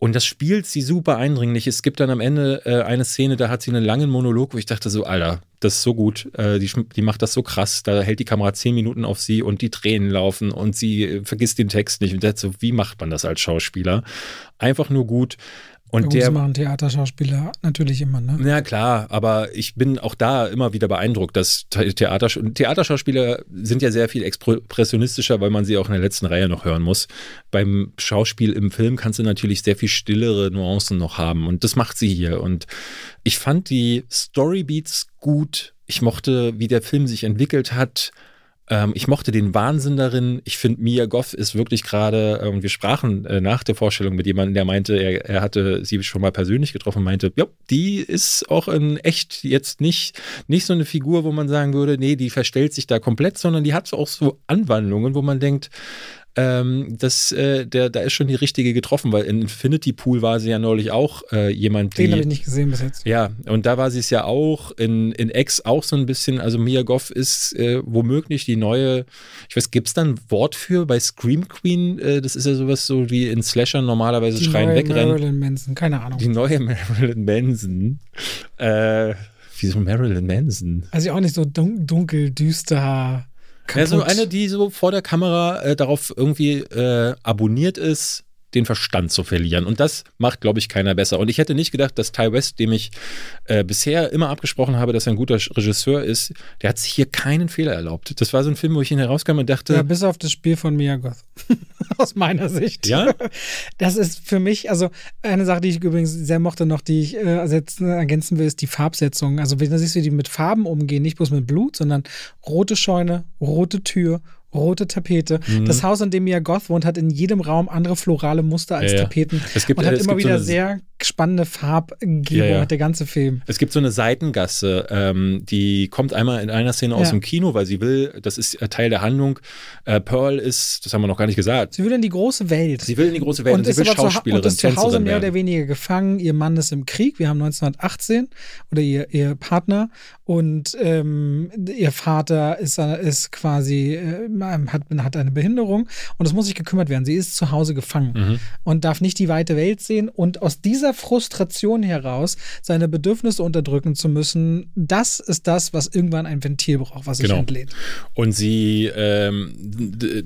Und das spielt sie super eindringlich. Es gibt dann am Ende äh, eine Szene, da hat sie einen langen Monolog, wo ich dachte so, Alter, das ist so gut. Äh, die, die macht das so krass. Da hält die Kamera zehn Minuten auf sie und die Tränen laufen und sie äh, vergisst den Text nicht. Und so, wie macht man das als Schauspieler? Einfach nur gut. Und ja, der machen Theaterschauspieler natürlich immer, ne? Ja, klar, aber ich bin auch da immer wieder beeindruckt, dass Theater, Theaterschauspieler sind ja sehr viel expressionistischer, weil man sie auch in der letzten Reihe noch hören muss. Beim Schauspiel im Film kannst du natürlich sehr viel stillere Nuancen noch haben und das macht sie hier. Und ich fand die Storybeats gut. Ich mochte, wie der Film sich entwickelt hat. Ähm, ich mochte den Wahnsinn darin. Ich finde, Mia Goff ist wirklich gerade, äh, wir sprachen äh, nach der Vorstellung mit jemandem, der meinte, er, er hatte sie schon mal persönlich getroffen meinte, ja, die ist auch in echt jetzt nicht, nicht so eine Figur, wo man sagen würde, nee, die verstellt sich da komplett, sondern die hat auch so Anwandlungen, wo man denkt, ähm, das, äh, der, da ist schon die richtige getroffen, weil in Infinity Pool war sie ja neulich auch äh, jemand, Den habe ich nicht gesehen bis jetzt. Ja, und da war sie es ja auch, in, in X auch so ein bisschen, also Mia Goff ist äh, womöglich die neue, ich weiß, gibt es da ein Wort für bei Scream Queen? Äh, das ist ja sowas so wie in Slashern normalerweise die schreien, neue wegrennen. Marilyn Manson, keine Ahnung. Die neue Marilyn Manson. Äh, wieso Marilyn Manson? Also auch nicht so dunkel, düster kaputt. Also eine, die so vor der Kamera äh, darauf irgendwie äh, abonniert ist, den Verstand zu verlieren. Und das macht, glaube ich, keiner besser. Und ich hätte nicht gedacht, dass Ty West, dem ich äh, bisher immer abgesprochen habe, dass er ein guter Regisseur ist, der hat sich hier keinen Fehler erlaubt. Das war so ein Film, wo ich ihn herauskam und dachte. Ja, bis auf das Spiel von Mia Goth. Aus meiner Sicht. Ja. Das ist für mich, also eine Sache, die ich übrigens sehr mochte noch, die ich äh, ersetzen, ergänzen will, ist die Farbsetzung. Also, wenn du siehst, wie die mit Farben umgehen, nicht bloß mit Blut, sondern rote Scheune, rote Tür, rote Tapete. Mhm. Das Haus, in dem Mia Goth wohnt, hat in jedem Raum andere florale Muster als ja, ja. Tapeten es gibt, und hat es immer wieder so sehr spannende Farbgebung, ja, der ganze Film. Es gibt so eine Seitengasse, ähm, die kommt einmal in einer Szene aus dem Kino, weil sie will, das ist äh, Teil der Handlung. Äh, Pearl ist, das haben wir noch gar nicht gesagt. Sie will in die große Welt. Sie will in die große Welt und, und sie will Schauspielerin, und ist zu Hause mehr oder weniger gefangen. Ihr Mann ist im Krieg. Wir haben 1918 oder ihr, ihr Partner und ähm, ihr Vater ist, ist quasi äh, hat, hat eine Behinderung und es muss sich gekümmert werden. Sie ist zu Hause gefangen mhm. und darf nicht die weite Welt sehen. Und aus dieser Frustration heraus, seine Bedürfnisse unterdrücken zu müssen, das ist das, was irgendwann ein Ventil braucht, was sich genau. entlädt. Und sie, ähm,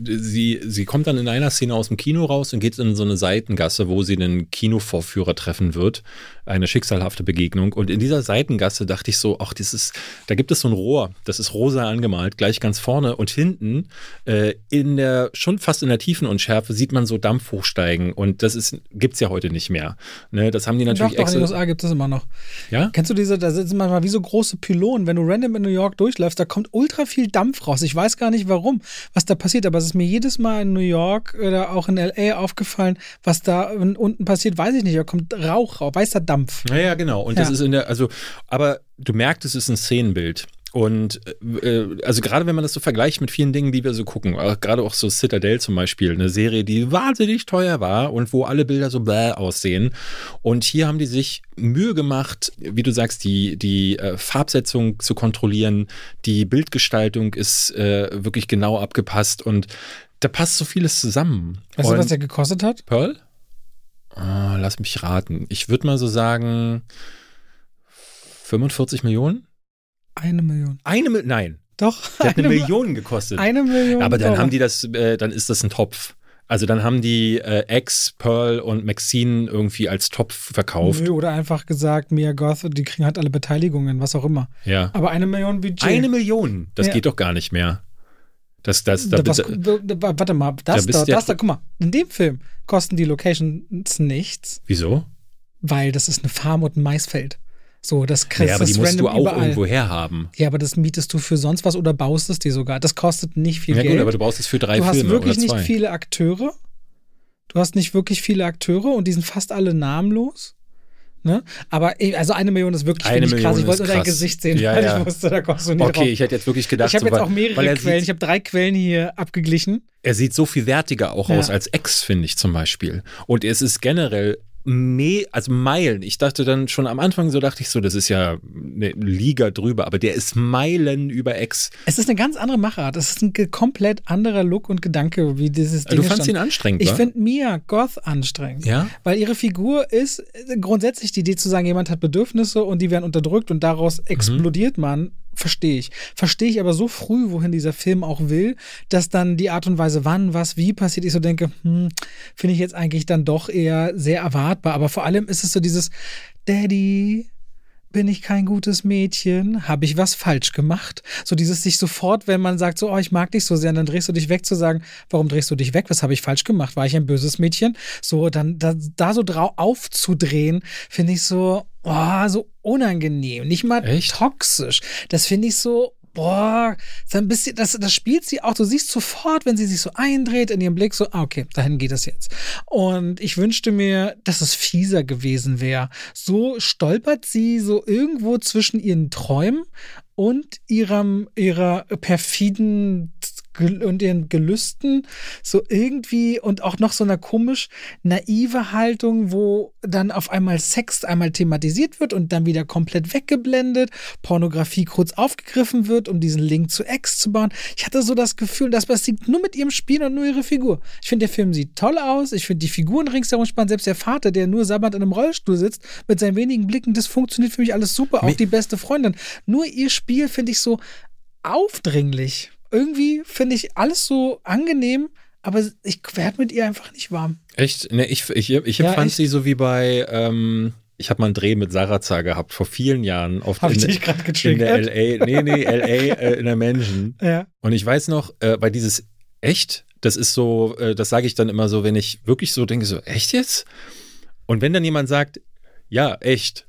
sie, sie kommt dann in einer Szene aus dem Kino raus und geht in so eine Seitengasse, wo sie einen Kinovorführer treffen wird. Eine schicksalhafte Begegnung. Und in dieser Seitengasse dachte ich so, ach, dieses, da gibt es so ein Rohr, das ist rosa angemalt, gleich ganz vorne. Und hinten äh, in der, schon fast in der Tiefenunschärfe sieht man so Dampf hochsteigen und das gibt es ja heute nicht mehr. Ne? Das haben die natürlich doch, doch, in den extra. USA gibt es immer noch. Ja? Kennst du diese, da sitzen manchmal wie so große Pylonen, wenn du random in New York durchläufst, da kommt ultra viel Dampf raus. Ich weiß gar nicht warum, was da passiert, aber es ist mir jedes Mal in New York oder auch in L.A. aufgefallen, was da unten passiert, weiß ich nicht, da kommt Rauch raus, weißer Dampf. Ja, ja, genau. Und das Ja. ist in der, also, aber du merkst, es ist ein Szenenbild. Und äh, also gerade wenn man das so vergleicht mit vielen Dingen, die wir so gucken, äh, gerade auch so Citadel zum Beispiel, eine Serie, die wahnsinnig teuer war und wo alle Bilder so bläh aussehen. Und hier haben die sich Mühe gemacht, wie du sagst, die, die äh, Farbsetzung zu kontrollieren, die Bildgestaltung ist äh, wirklich genau abgepasst und da passt so vieles zusammen. Weißt du, und was der gekostet hat? Pearl? Ah, lass mich raten. Ich würde mal so sagen 45 Millionen? Eine Million. Eine Million? Nein, Doch, der hat eine Mi- Million gekostet. Eine Million. Aber dann Dollar. haben die das, äh, dann ist das ein Topf. Also dann haben die äh, X, Pearl und Maxine irgendwie als Topf verkauft. Nö, Oder einfach gesagt, Mia Goth, die kriegen halt alle Beteiligungen, was auch immer. Ja. Aber eine Million Budget. Eine Million, das Ja. geht doch gar nicht mehr. Das, das, da, Da, was, da, da, warte mal, das da, ja- das da, guck mal, in dem Film kosten die Locations nichts, wieso? weil das ist eine Farm und ein Maisfeld. So, das kriegst Ja, aber die das musst du auch überall. irgendwo herhaben. Ja, aber das mietest du für sonst was oder baust es dir sogar. Das kostet nicht viel Ja Geld. gut, aber du brauchst es für drei du hast Filme wirklich oder nicht zwei. viele Akteure. Du hast nicht wirklich viele Akteure und die sind fast alle namenlos. Ne? Aber also eine Million ist wirklich Eine ich krass. Ich Million wollte nur dein. Gesicht sehen, Ja, weil ja. ich wusste, da kommst du nicht Okay, drauf. ich hätte jetzt wirklich gedacht, Ich habe so, jetzt auch mehrere er Quellen. Ich habe drei Quellen hier abgeglichen. er sieht so viel wertiger auch Ja. aus als X, finde ich zum Beispiel. Und es ist generell me also Meilen. Ich dachte dann schon am Anfang so, dachte ich so, das ist ja eine Liga drüber, aber der ist Meilen über X. Es ist eine ganz andere Machart. Es ist ein komplett anderer Look und Gedanke, wie dieses Ding du fandst ihn anstrengend, Ich finde Mia Goth anstrengend. Ja? Weil ihre Figur ist äh, grundsätzlich die Idee zu sagen, jemand hat Bedürfnisse und die werden unterdrückt und daraus Mhm. explodiert man, verstehe ich. Verstehe ich aber so früh, wohin dieser Film auch will, dass dann die Art und Weise, wann, was, wie passiert, ich so denke, hm, finde ich jetzt eigentlich dann doch eher sehr erwartbar. Aber vor allem ist es so dieses Daddy. Bin ich kein gutes Mädchen? Habe ich was falsch gemacht? So dieses sich sofort, wenn man sagt, so, oh, ich mag dich so sehr, dann drehst du dich weg zu sagen, warum drehst du dich weg? Was habe ich falsch gemacht? War ich ein böses Mädchen? So, dann da, da so drau aufzudrehen, finde ich so, oh, so unangenehm. Nicht mal Echt? toxisch. Das finde ich so, boah, so ein bisschen, das, das spielt sie auch. Du siehst sofort, wenn sie sich so eindreht in ihrem Blick, so, ah, okay, dahin geht es jetzt. Und ich wünschte mir, dass es fieser gewesen wäre. So stolpert sie so irgendwo zwischen ihren Träumen und ihrem, ihrer perfiden und ihren Gelüsten so irgendwie und auch noch so einer komisch naive Haltung, wo dann auf einmal Sex einmal thematisiert wird und dann wieder komplett weggeblendet, Pornografie kurz aufgegriffen wird, um diesen Link zu Ex zu bauen. Ich hatte so das Gefühl, das besiegt nur mit ihrem Spiel und nur ihre Figur. Ich finde, der Film sieht toll aus. Ich finde die Figuren ringsherum spannend. Selbst der Vater, der nur sabbernd in einem Rollstuhl sitzt, mit seinen wenigen Blicken, das funktioniert für mich alles super. Auch die beste Freundin. Nur ihr Spiel finde ich so aufdringlich. Irgendwie finde ich alles so angenehm, aber ich werde mit ihr einfach nicht warm. Echt? Ne, ich ich, ich Ja, empfand echt. sie so wie bei, ähm, ich habe mal einen Dreh mit Sarazar gehabt, vor vielen Jahren. Auf Habe ich in, dich gerade in der getriggert? LA, nee, nee, LA, äh, in der Mansion. Ja. Und ich weiß noch, äh, weil dieses echt, das ist so, äh, das sage ich dann immer so, wenn ich wirklich so denke, so, echt jetzt? Und wenn dann jemand sagt, ja, echt,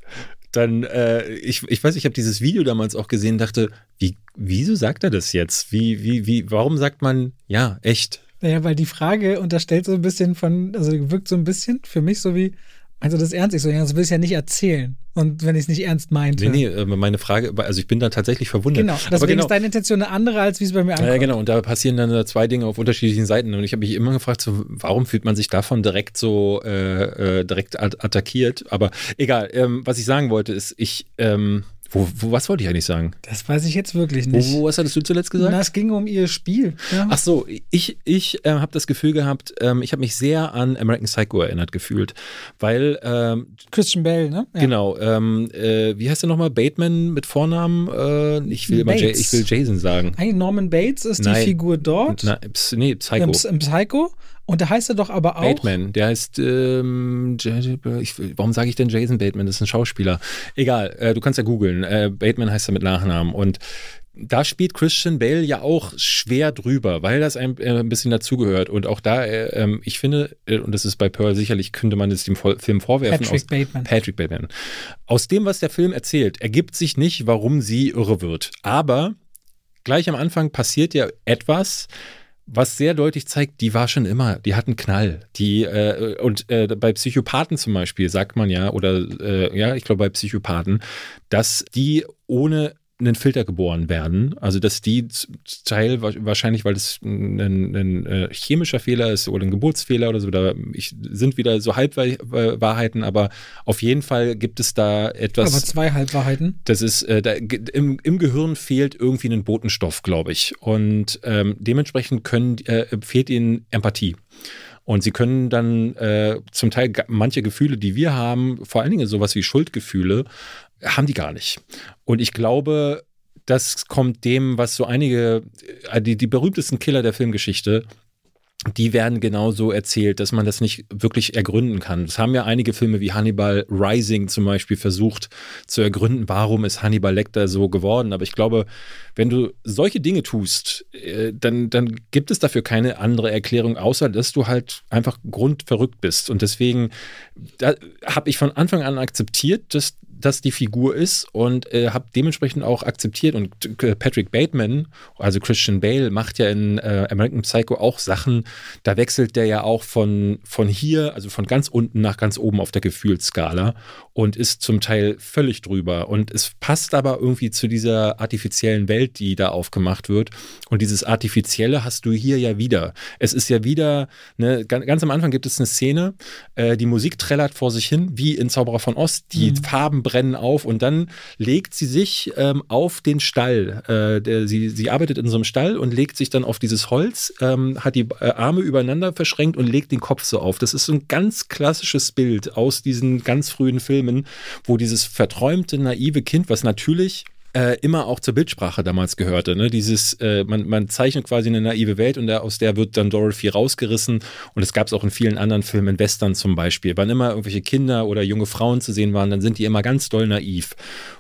dann, äh, ich, ich weiß, ich habe dieses Video damals auch gesehen, dachte, wie, wieso sagt er das jetzt? Wie, wie, wie, warum sagt man, ja, echt? Naja, weil die Frage unterstellt so ein bisschen von, also wirkt so ein bisschen für mich so wie, du das ernst? Ich so, ja, das will ich ja nicht erzählen. Und wenn ich es nicht ernst meinte. Nee, nee, äh, meine Frage, also ich bin da tatsächlich verwundert. Genau, Aber deswegen genau, ist deine Intention eine andere, als wie es bei mir ankommt. Ja, genau, und da passieren dann zwei Dinge auf unterschiedlichen Seiten. Und ich habe mich immer gefragt, so, warum fühlt man sich davon direkt so äh, äh, direkt at attackiert? Aber egal, ähm, was ich sagen wollte, ist, ich, ähm, wo, wo, was wollte ich eigentlich sagen? Das weiß ich jetzt wirklich nicht. wo, was hattest du zuletzt gesagt? Na, es ging um ihr Spiel. Ja. Ach so, ich, ich äh, habe das Gefühl gehabt, ähm, ich habe mich sehr an American Psycho erinnert gefühlt, weil, ähm, Christian Bale, ne? Ja. genau, ähm, äh, wie heißt der nochmal? Bateman mit Vornamen? Äh, ich, will immer ich will Jason sagen. Eigentlich Norman Bates ist Nein. die Figur dort. Na, ps- nee, Psycho. Psycho. Und da heißt er doch aber auch. Bateman, der heißt, ähm, ich, warum sage ich denn Jason Bateman? Das ist ein Schauspieler. Egal, äh, du kannst ja googeln. Äh, Bateman heißt er mit Nachnamen. Und da spielt Christian Bale ja auch schwer drüber, weil das ein, äh, ein bisschen dazugehört. Und auch da, äh, ähm, ich finde, äh, und das ist bei Pearl sicherlich, könnte man es dem Film vorwerfen. Patrick aus, Bateman. Patrick Bateman. Aus dem, was der Film erzählt, ergibt sich nicht, warum sie irre wird. Aber gleich am Anfang passiert ja etwas, was sehr deutlich zeigt, die war schon immer, die hat einen Knall. Die, äh, und äh, bei Psychopathen zum Beispiel sagt man ja, oder äh, ja, ich glaube bei Psychopathen, dass die ohne einen Filter geboren werden. Also dass die Teil wahrscheinlich, weil es ein, ein, ein, äh, chemischer Fehler ist oder ein Geburtsfehler oder so, da ich, sind wieder so Halbwahrheiten, aber auf jeden Fall gibt es da etwas. Aber zwei Halbwahrheiten. Das ist, äh, da, im, im Gehirn fehlt irgendwie ein Botenstoff, glaube ich. Und ähm, dementsprechend können, äh, fehlt ihnen Empathie. Und sie können dann äh, zum Teil manche Gefühle, die wir haben, vor allen Dingen sowas wie Schuldgefühle, haben die gar nicht. Und ich glaube, das kommt dem, was so einige, äh, die, die berühmtesten Killer der Filmgeschichte, die werden genauso erzählt, dass man das nicht wirklich ergründen kann. Das haben ja einige Filme wie Hannibal Rising zum Beispiel versucht zu ergründen, warum ist Hannibal Lecter so geworden. Aber ich glaube, wenn du solche Dinge tust, äh, dann, dann gibt es dafür keine andere Erklärung, außer dass du halt einfach grundverrückt bist. Und deswegen habe ich von Anfang an akzeptiert, dass das die Figur ist und äh, habe dementsprechend auch akzeptiert. Und äh, Patrick Bateman, also Christian Bale, macht ja in äh, American Psycho auch Sachen, da wechselt der ja auch von, von hier, also von ganz unten nach ganz oben auf der Gefühlsskala und ist zum Teil völlig drüber. Und es passt aber irgendwie zu dieser artifiziellen Welt, die da aufgemacht wird. Und dieses Artifizielle hast du hier ja wieder. Es ist ja wieder, ne, ganz, ganz am Anfang gibt es eine Szene, äh, die Musik trällert vor sich hin, wie in Zauberer von Ost, die mhm. Farben brennen auf und dann legt sie sich ähm, auf den Stall. Äh, der, sie, sie arbeitet in so einem Stall und legt sich dann auf dieses Holz, ähm, hat die äh, Arme übereinander verschränkt und legt den Kopf so auf. Das ist so ein ganz klassisches Bild aus diesen ganz frühen Filmen, wo dieses verträumte, naive Kind, was natürlich äh, immer auch zur Bildsprache damals gehörte. Ne? Dieses, äh, man, man zeichnet quasi eine naive Welt und aus der wird dann Dorothy rausgerissen. Und es gab es auch in vielen anderen Filmen, in Western zum Beispiel. Wann immer irgendwelche Kinder oder junge Frauen zu sehen waren, dann sind die immer ganz doll naiv.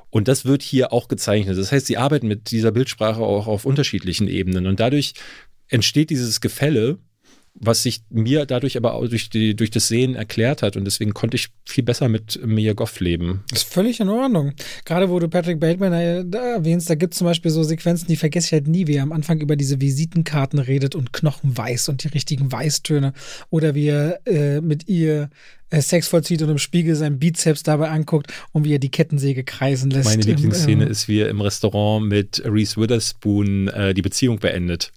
Und das wird hier auch gezeichnet. Das heißt, sie arbeiten mit dieser Bildsprache auch auf unterschiedlichen Ebenen. Und dadurch entsteht dieses Gefälle, was sich mir dadurch aber auch durch, die, durch das Sehen erklärt hat. Und deswegen konnte ich viel besser mit Mia Goff leben. Das ist völlig in Ordnung. Gerade wo du Patrick Bateman erwähnst, da gibt es zum Beispiel so Sequenzen, die vergesse ich halt nie, wie er am Anfang über diese Visitenkarten redet und Knochenweiß und die richtigen Weißtöne. Oder wie er äh, mit ihr äh, Sex vollzieht und im Spiegel seinen Bizeps dabei anguckt und wie er die Kettensäge kreisen lässt. Meine Lieblingsszene ähm, ist, wie er im Restaurant mit Reese Witherspoon äh, die Beziehung beendet.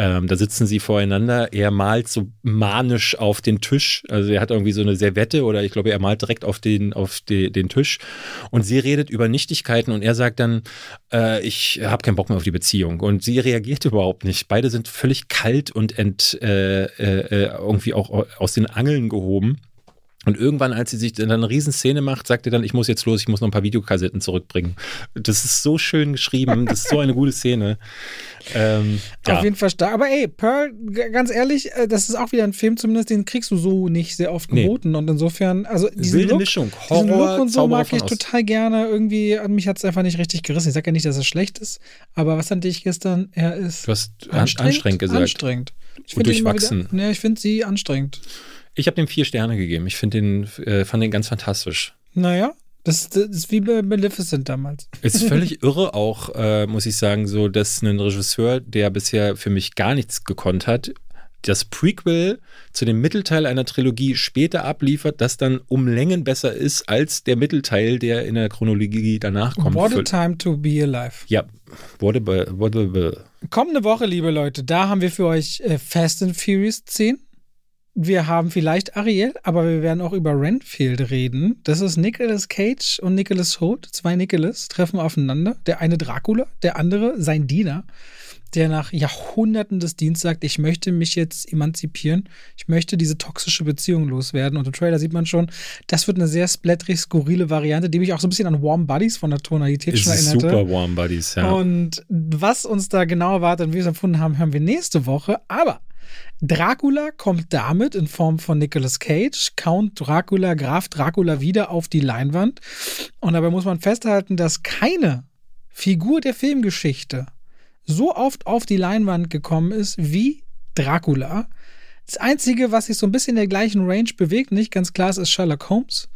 Ähm, da sitzen sie voreinander. Er malt so manisch auf den Tisch. Also er hat irgendwie so eine Servette oder ich glaube, er malt direkt auf den, auf die, den Tisch. Und sie redet über Nichtigkeiten und er sagt dann, äh, ich habe keinen Bock mehr auf die Beziehung. Und sie reagiert überhaupt nicht. Beide sind völlig kalt und ent, äh, äh, äh irgendwie auch aus den Angeln gehoben. Und irgendwann, als sie sich dann eine Riesenszene macht, sagt er dann, ich muss jetzt los, ich muss noch ein paar Videokassetten zurückbringen. Das ist so schön geschrieben, das ist so eine gute Szene. Ähm, ja. Auf jeden Fall stark. Aber ey, Pearl, ganz ehrlich, äh, das ist auch wieder ein Film, zumindest den kriegst du so nicht sehr oft geboten. Nee. Und insofern, also diese Wilde Look, Mischung, Horror, diesen Look und so Zauberer mag ich total gerne. Irgendwie, an mich hat es einfach nicht richtig gerissen. Ich sage ja nicht, dass es schlecht ist, aber was fand ich gestern? Er ist du hast anstrengend, anstrengend gesagt. Anstrengend. Ich und durchwachsen. Wieder, ne, ich finde sie anstrengend. Ich habe dem vier Sterne gegeben. Ich finde den, äh, fand den ganz fantastisch. Naja, das, das, ist wie bei Maleficent damals. Es ist völlig irre auch, äh, muss ich sagen, so, dass ein Regisseur, der bisher für mich gar nichts gekonnt hat, das Prequel zu dem Mittelteil einer Trilogie später abliefert, das dann um Längen besser ist als der Mittelteil, der in der Chronologie danach kommt. What a time to be alive. Ja, what a, what a, Kommende Woche, liebe Leute, da haben wir für euch äh, Fast and Furious 10 wir haben vielleicht Ariel, aber wir werden auch über Renfield reden. Das ist Nicolas Cage und Nicholas Holt. Zwei Nicholas treffen aufeinander. Der eine Dracula, der andere sein Diener, der nach Jahrhunderten des Dienstes sagt, ich möchte mich jetzt emanzipieren. Ich möchte diese toxische Beziehung loswerden. Und im Trailer sieht man schon, das wird eine sehr splatterig, skurrile Variante, die mich auch so ein bisschen an Warm Buddies von der Tonalität ist schon erinnerte. Super Warm Buddies, ja. Und was uns da genau erwartet und wie wir es empfunden haben, hören wir nächste Woche. Aber Dracula kommt damit in Form von Nicolas Cage, Count Dracula, Graf Dracula wieder auf die Leinwand. Und dabei muss man festhalten, dass keine Figur der Filmgeschichte so oft auf die Leinwand gekommen ist wie Dracula. Das Einzige, was sich so ein bisschen in der gleichen Range bewegt, nicht ganz klar ist, ist Sherlock Holmes.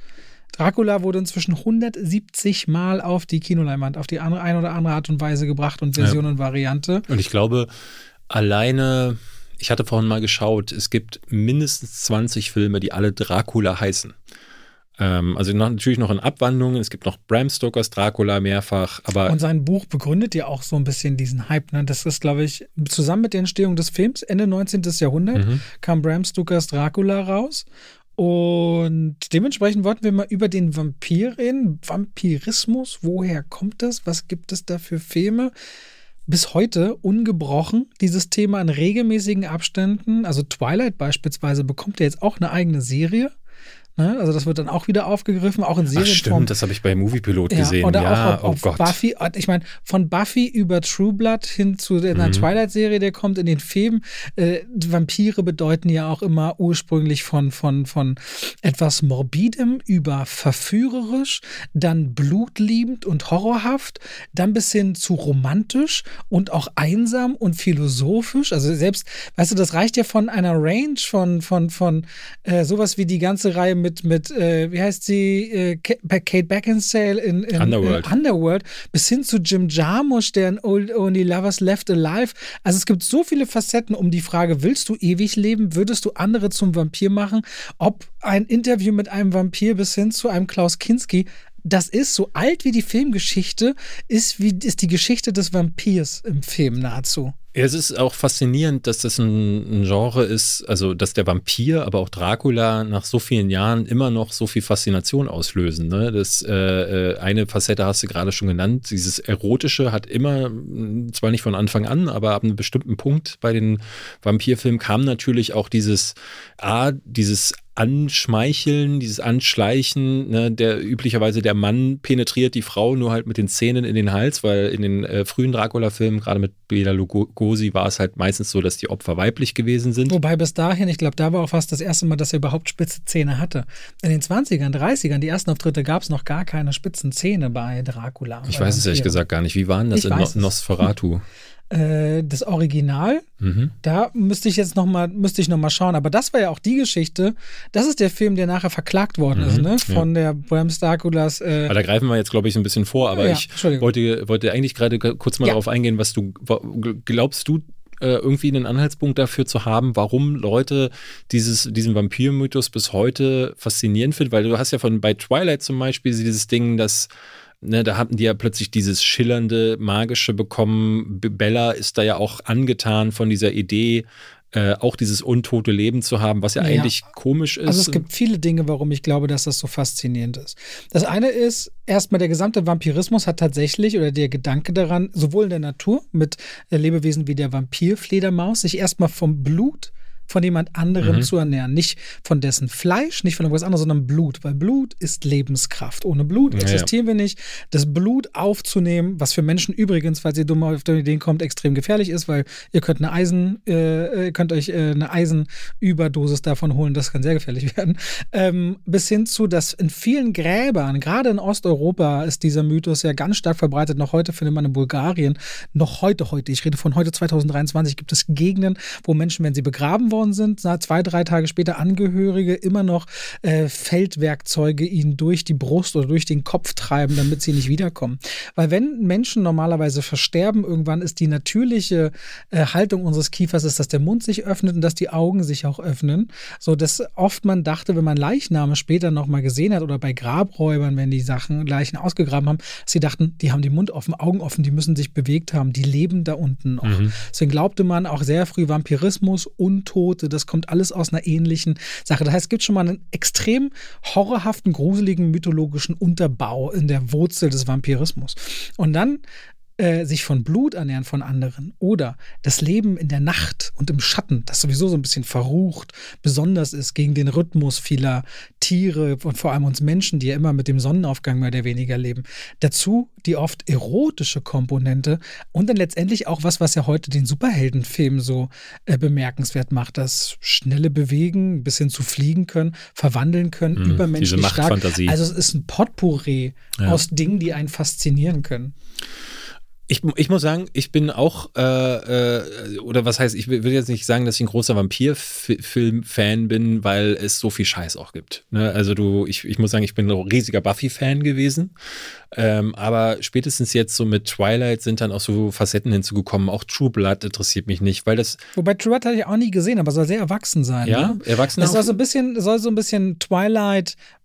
Dracula wurde inzwischen 170 Mal auf die Kinoleinwand, auf die eine, eine oder andere Art und Weise gebracht und Version ja. und Variante. Und ich glaube, alleine, ich hatte vorhin mal geschaut, es gibt mindestens 20 Filme, die alle Dracula heißen. Ähm, also noch, natürlich noch in Abwandlungen. Es gibt noch Bram Stokers Dracula mehrfach. Aber und sein Buch begründet ja auch so ein bisschen diesen Hype. Ne? Das ist, glaube ich, zusammen mit der Entstehung des Films, Ende 19. Jahrhundert, mhm. kam Bram Stokers Dracula raus. Und dementsprechend wollten wir mal über den Vampir reden. Vampirismus, woher kommt das? Was gibt es da für Filme? Bis heute ungebrochen dieses Thema in regelmäßigen Abständen. Also Twilight beispielsweise bekommt ja jetzt auch eine eigene Serie. Ne? Also das wird dann auch wieder aufgegriffen, auch in Serienform. Ach stimmt, das habe ich bei Moviepilot ja, gesehen. Oder ja, auch auf, oh Gott. Buffy. Ich meine, von Buffy über True Blood hin zu der mhm. Twilight-Serie, der kommt in den Filmen. Äh, Vampire bedeuten ja auch immer ursprünglich von, von, von etwas Morbidem über verführerisch, dann blutliebend und horrorhaft, dann bis hin zu romantisch und auch einsam und philosophisch. Also selbst, weißt du, das reicht ja von einer Range von, von, von äh, sowas wie die ganze Reihe mit, mit äh, wie heißt sie, äh, Kate Beckinsale in, in Underworld. In Underworld, bis hin zu Jim Jarmusch, der in Old Only Lovers Left Alive. Also es gibt so viele Facetten um die Frage, willst du ewig leben? Würdest du andere zum Vampir machen? Ob ein Interview mit einem Vampir bis hin zu einem Klaus Kinski das ist so alt wie die Filmgeschichte, ist wie ist die Geschichte des Vampirs im Film nahezu. Es ist auch faszinierend, dass das ein, ein, Genre ist, also dass der Vampir, aber auch Dracula nach so vielen Jahren immer noch so viel Faszination auslösen. Ne? Das äh, äh eine Facette hast du gerade schon genannt. Dieses Erotische hat immer, zwar nicht von Anfang an, aber ab einem bestimmten Punkt bei den Vampirfilmen kam natürlich auch dieses A, dieses Anschmeicheln, dieses Anschleichen, ne, der üblicherweise der Mann penetriert die Frau nur halt mit den Zähnen in den Hals, weil in den äh, frühen Dracula-Filmen, gerade mit Bela Lugosi, war es halt meistens so, dass die Opfer weiblich gewesen sind. Wobei bis dahin, ich glaube, da war auch fast das erste Mal, dass er überhaupt spitze Zähne hatte. In den 20ern, 30ern, die ersten Auftritte gab es noch gar keine spitzen Zähne bei Dracula. Ich weiß es ehrlich gesagt gar nicht. Wie waren das ich in no Nosferatu? Äh, das Original. Mhm. Da müsste ich jetzt noch mal, müsste ich schauen. Aber das war ja auch die Geschichte. Das ist der Film, der nachher verklagt worden mhm. ist, ne? Von ja. der Bram Starkulas. Äh da greifen wir jetzt, glaube ich, ein bisschen vor. Aber ja, ich wollte, wollte eigentlich gerade kurz mal ja. darauf eingehen, was du glaubst du, äh, irgendwie einen Anhaltspunkt dafür zu haben, warum Leute dieses, diesen Vampir-Mythos bis heute faszinierend finden, weil du hast ja von bei Twilight zum Beispiel dieses Ding, dass Ne, da hatten die ja plötzlich dieses schillernde, magische bekommen. Bella ist da ja auch angetan von dieser Idee, äh, auch dieses untote Leben zu haben, was ja, ja, eigentlich komisch ist. Also es gibt viele Dinge, warum ich glaube, dass das so faszinierend ist. Das eine ist, erstmal der gesamte Vampirismus hat tatsächlich, oder der Gedanke daran, sowohl in der Natur mit Lebewesen wie der Vampirfledermaus, sich erstmal vom Blut von jemand anderem mhm. zu ernähren. Nicht von dessen Fleisch, nicht von irgendwas anderes, sondern Blut. Weil Blut ist Lebenskraft. Ohne Blut existieren ja. wir nicht. Das Blut aufzunehmen, was für Menschen übrigens, falls ihr dumm auf die Idee kommt, extrem gefährlich ist, weil ihr könnt eine Eisen, äh, ihr könnt euch äh, eine Eisenüberdosis davon holen, das kann sehr gefährlich werden. Ähm, bis hin zu, dass in vielen Gräbern, gerade in Osteuropa, ist dieser Mythos ja ganz stark verbreitet. Noch heute findet man in Bulgarien, noch heute, heute, ich rede von heute 2023, gibt es Gegenden, wo Menschen, wenn sie begraben worden sind, zwei, drei Tage später Angehörige immer noch äh, Feldwerkzeuge ihnen durch die Brust oder durch den Kopf treiben, damit sie nicht wiederkommen. Weil wenn Menschen normalerweise versterben, irgendwann ist die natürliche äh, Haltung unseres Kiefers, ist, dass der Mund sich öffnet und dass die Augen sich auch öffnen. So dass oft man dachte, wenn man Leichname später nochmal gesehen hat oder bei Grabräubern, wenn die Sachen Leichen ausgegraben haben, sie dachten, die haben den Mund offen, Augen offen, die müssen sich bewegt haben, die leben da unten noch. Mhm. Deswegen glaubte man auch sehr früh Vampirismus, Untot, Tote, das kommt alles aus einer ähnlichen Sache. Das heißt, es gibt schon mal einen extrem horrorhaften, gruseligen mythologischen Unterbau in der Wurzel des Vampirismus. Und dann äh, sich von Blut ernähren von anderen oder das Leben in der Nacht und im Schatten, das sowieso so ein bisschen verrucht, besonders ist gegen den Rhythmus vieler Tiere und vor allem uns Menschen, die ja immer mit dem Sonnenaufgang mehr oder weniger leben. Dazu die oft erotische Komponente und dann letztendlich auch was, was ja heute den Superheldenfilm so äh, bemerkenswert macht, das schnelle Bewegen bis hin zu fliegen können, verwandeln können, mm, übermenschlich stark. Also es ist ein Potpourri ja. aus Dingen, die einen faszinieren können. Ich, ich muss sagen, ich bin auch, äh, äh, oder was heißt, ich will jetzt nicht sagen, dass ich ein großer Vampir-Film-Fan bin, weil es so viel Scheiß auch gibt. Ne? Also du, ich, ich muss sagen, ich bin ein riesiger Buffy-Fan gewesen. Ähm, aber spätestens jetzt so mit Twilight sind dann auch so Facetten hinzugekommen. Auch True Blood interessiert mich nicht, weil das. Wobei True Blood hatte ich auch nie gesehen, aber soll sehr erwachsen sein. Ja, ne? erwachsen. Das soll so ein bisschen, soll so ein bisschen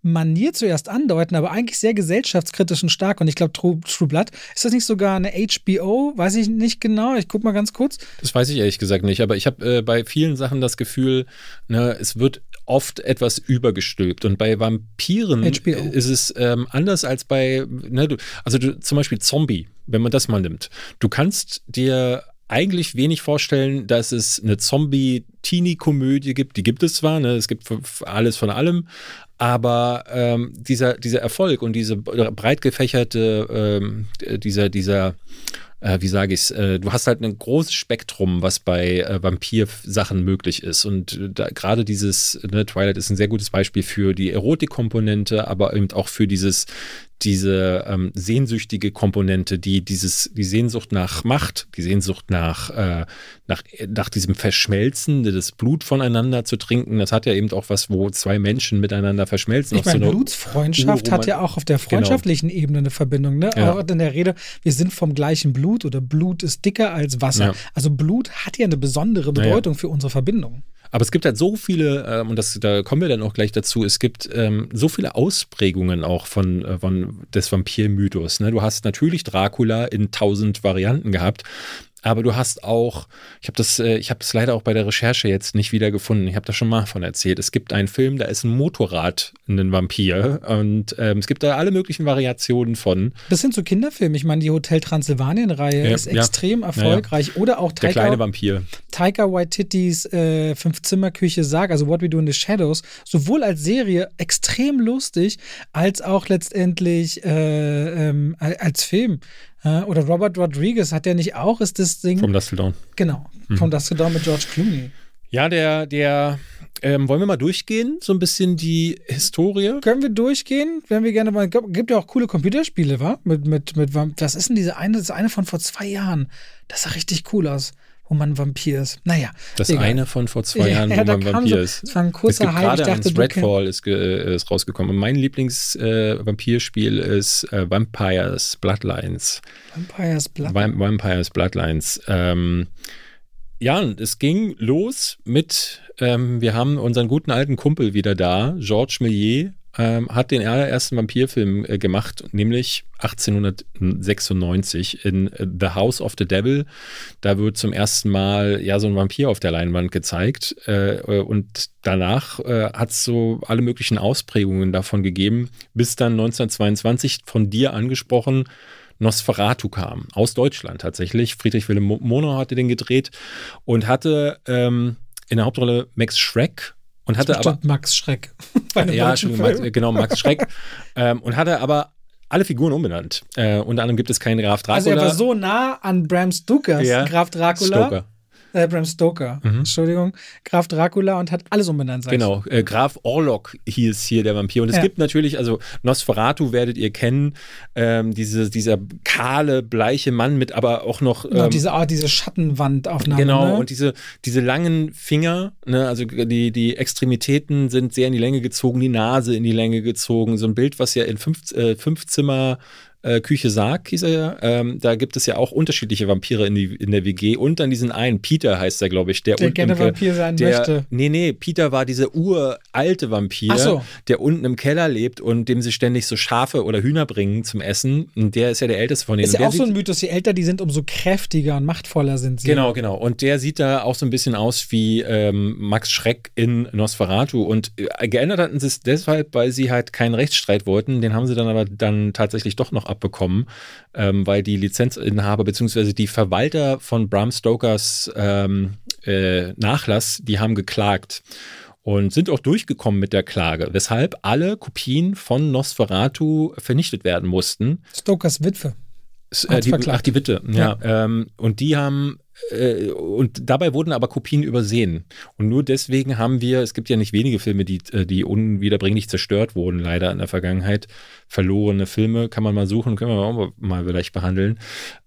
Twilight-Manier zuerst andeuten, aber eigentlich sehr gesellschaftskritisch und stark. Und ich glaube, True, True Blood, ist das nicht sogar eine HBO? Weiß ich nicht genau. Ich guck mal ganz kurz. Das weiß ich ehrlich gesagt nicht, aber ich habe äh, bei vielen Sachen das Gefühl, ne, es wird oft etwas übergestülpt. Und bei Vampiren HBO. ist es ähm, anders als bei, ne, du, also du, zum Beispiel Zombie, wenn man das mal nimmt. Du kannst dir eigentlich wenig vorstellen, dass es eine Zombie-Teenie-Komödie gibt. Die gibt es zwar, ne? es gibt alles von allem, aber ähm, dieser, dieser Erfolg und diese breit gefächerte, ähm, dieser, dieser äh, wie sage ich es, äh, du hast halt ein großes Spektrum, was bei äh, Vampir-Sachen möglich ist. Und da, gerade dieses, ne, Twilight ist ein sehr gutes Beispiel für die Erotikkomponente, aber eben auch für dieses, diese ähm, sehnsüchtige Komponente, die dieses, die Sehnsucht nach Macht, die Sehnsucht nach, äh, nach, nach diesem Verschmelzen, das Blut voneinander zu trinken, das hat ja eben auch was, wo zwei Menschen miteinander verschmelzen. Ich meine, so Blutsfreundschaft hat ja auch auf der freundschaftlichen genau. Ebene eine Verbindung. Ne? Ja. Auch in der Rede, wir sind vom gleichen Blut oder Blut ist dicker als Wasser. Ja. Also Blut hat ja eine besondere Bedeutung für unsere Verbindung. Aber es gibt halt so viele, ähm, und das, da kommen wir dann auch gleich dazu, es gibt ähm, so viele Ausprägungen auch von, äh, von des Vampirmythos. Ne? Du hast natürlich Dracula in tausend Varianten gehabt, aber du hast auch, ich habe das, äh, ich habe es leider auch bei der Recherche jetzt nicht wieder gefunden. Ich habe da schon mal von erzählt. Es gibt einen Film, da ist ein Motorrad ein Vampir und ähm, es gibt da alle möglichen Variationen von. Bis hin zu Kinderfilmen. Ich meine, die Hotel Transylvanien-Reihe Ja, ist ja. extrem erfolgreich. Oder auch Der kleine Vampir. Taika Waititis äh, Fünf-Zimmer-Küche Sarg, also What We Do in the Shadows, sowohl als Serie extrem lustig, als auch letztendlich äh, ähm, als Film. Äh, oder Robert Rodriguez hat ja nicht auch, ist das Ding. Vom Dustle Dawn. genau, Mhm. vom Dust to Dawn mit George Clooney. Ja, der, der, ähm, wollen wir mal durchgehen, so ein bisschen die Historie? Können wir durchgehen, wenn wir gerne mal. Gibt ja auch coole Computerspiele, wa? Mit, mit, mit, was ist denn diese eine? Das ist eine von vor zwei Jahren. Das sah richtig cool aus, wo man Vampir ist. Naja. Das egal. eine von vor zwei Ja, Jahren, ja, wo man Vampir so- ist. es war ein Es kurzer gibt Hype. gerade Ich dachte, Redfall ist, äh, ist rausgekommen. Und mein Lieblings-Vampirspiel ist äh, Vampires Bloodlines. Vampires Blood. Vamp Vampires Bloodlines. Ähm, ja, und es ging los mit, ähm, wir haben unseren guten alten Kumpel wieder da, Georges Méliès, ähm, hat den allerersten Vampirfilm äh, gemacht, nämlich 1896 in äh, The House of the Devil. Da wird zum ersten Mal ja so ein Vampir auf der Leinwand gezeigt äh, und danach äh, hat es so alle möglichen Ausprägungen davon gegeben, bis dann 1922 von dir angesprochen Nosferatu kam, aus Deutschland tatsächlich. Friedrich Wilhelm Mo- Monau hatte den gedreht und hatte ähm, in der Hauptrolle Max Schreck und hatte aber Max Schreck. Bei einem ja, Max, genau, Max Schreck. ähm, und hatte aber alle Figuren umbenannt. Äh, unter anderem gibt es keinen Graf Dracula. Also er war so nah an Bram Stokers Ja. Graf Dracula. Stoker. Äh, Bram Stoker, Entschuldigung. Graf Dracula und hat alles umbenannt. Genau, äh, Graf Orlok hieß hier der Vampir. Und es Ja. gibt natürlich, also Nosferatu werdet ihr kennen, ähm, diese, dieser kahle, bleiche Mann mit aber auch noch. Genau, Ähm, diese, ah, diese Schattenwandaufnahme. Genau, ne? und diese, diese langen Finger, ne, also die, die Extremitäten sind sehr in die Länge gezogen, die Nase in die Länge gezogen. So ein Bild, was ja in fünf, äh, fünf Zimmer äh, Küche Sarg hieß er ja. Ähm, da gibt es ja auch unterschiedliche Vampire in, die, in der WG und dann diesen einen, Peter heißt er, glaube ich, der, Der unten gerne im Vampir sein der, möchte. Nee, nee, Peter war dieser uralte Vampir, so. der unten im Keller lebt und dem sie ständig so Schafe oder Hühner bringen zum Essen. Und der ist ja der älteste von denen. Ist ja auch so ein Mythos, je älter die sind, umso kräftiger und machtvoller sind sie. Genau, genau. Und der sieht da auch so ein bisschen aus wie ähm, Max Schreck in Nosferatu. Und äh, geändert hatten sie es deshalb, weil sie halt keinen Rechtsstreit wollten. Den haben sie dann aber dann tatsächlich doch noch abbekommen, ähm, weil die Lizenzinhaber bzw. die Verwalter von Bram Stokers ähm, äh, Nachlass, die haben geklagt. Und sind auch durchgekommen mit der Klage, weshalb alle Kopien von Nosferatu vernichtet werden mussten. Stokers Witwe. Äh, die, ach, die Witte, ja. Ähm, und die haben äh, und dabei wurden aber Kopien übersehen. Und nur deswegen haben wir, es gibt ja nicht wenige Filme, die, äh, die unwiederbringlich zerstört wurden, leider in der Vergangenheit. Verlorene Filme kann man mal suchen, können wir auch mal vielleicht behandeln.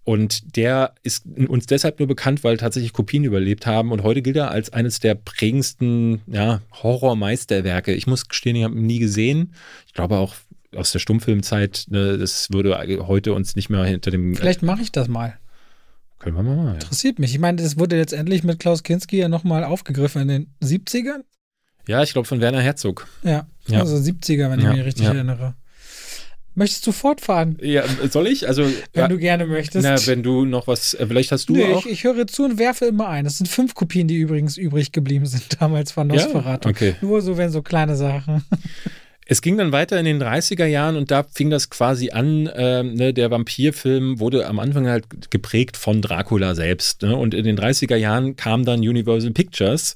Und der ist uns deshalb nur bekannt, weil tatsächlich Kopien überlebt haben. Und heute gilt er als eines der prägendsten ja, Horrormeisterwerke. Ich muss gestehen, ich habe ihn nie gesehen. Ich glaube auch aus der Stummfilmzeit, ne, das würde heute uns nicht mehr hinter dem. Vielleicht mache ich das mal. Können wir mal machen. Ja. Interessiert mich. Ich meine, das wurde letztendlich mit Klaus Kinski ja nochmal aufgegriffen in den 70ern. Ja, ich glaube von Werner Herzog. Ja, ja. also 70er, wenn ja. ich mich richtig erinnere. Möchtest du fortfahren? Ja, soll ich? Also, wenn du gerne möchtest. Na, wenn du noch was, äh, vielleicht hast du nee, auch. Ich, ich, höre zu und werfe immer ein. Das sind fünf Kopien, die übrigens übrig geblieben sind damals von Nosferatu. Okay. Nur so, wenn so kleine Sachen. Es ging dann weiter in den 30er Jahren und da fing das quasi an. Äh, ne, der Vampirfilm wurde am Anfang halt geprägt von Dracula selbst. Ne? Und in den 30er Jahren kam dann Universal Pictures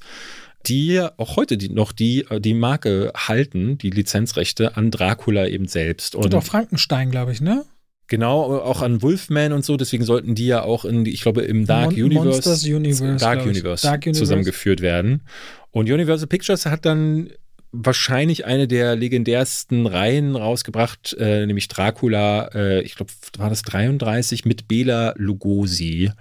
die auch heute die, noch die, die Marke halten, die Lizenzrechte an Dracula eben selbst. Und, und auch Frankenstein, glaube ich, ne? Genau, auch an Wolfman und so, deswegen sollten die ja auch in, ich glaube, im Dark Mon Universe, Universe, Dark Universe, Dark Universe zusammengeführt werden. Und Universal Pictures hat dann wahrscheinlich eine der legendärsten Reihen rausgebracht, äh, nämlich Dracula, äh, ich glaube, war das 33 mit Bela Lugosi.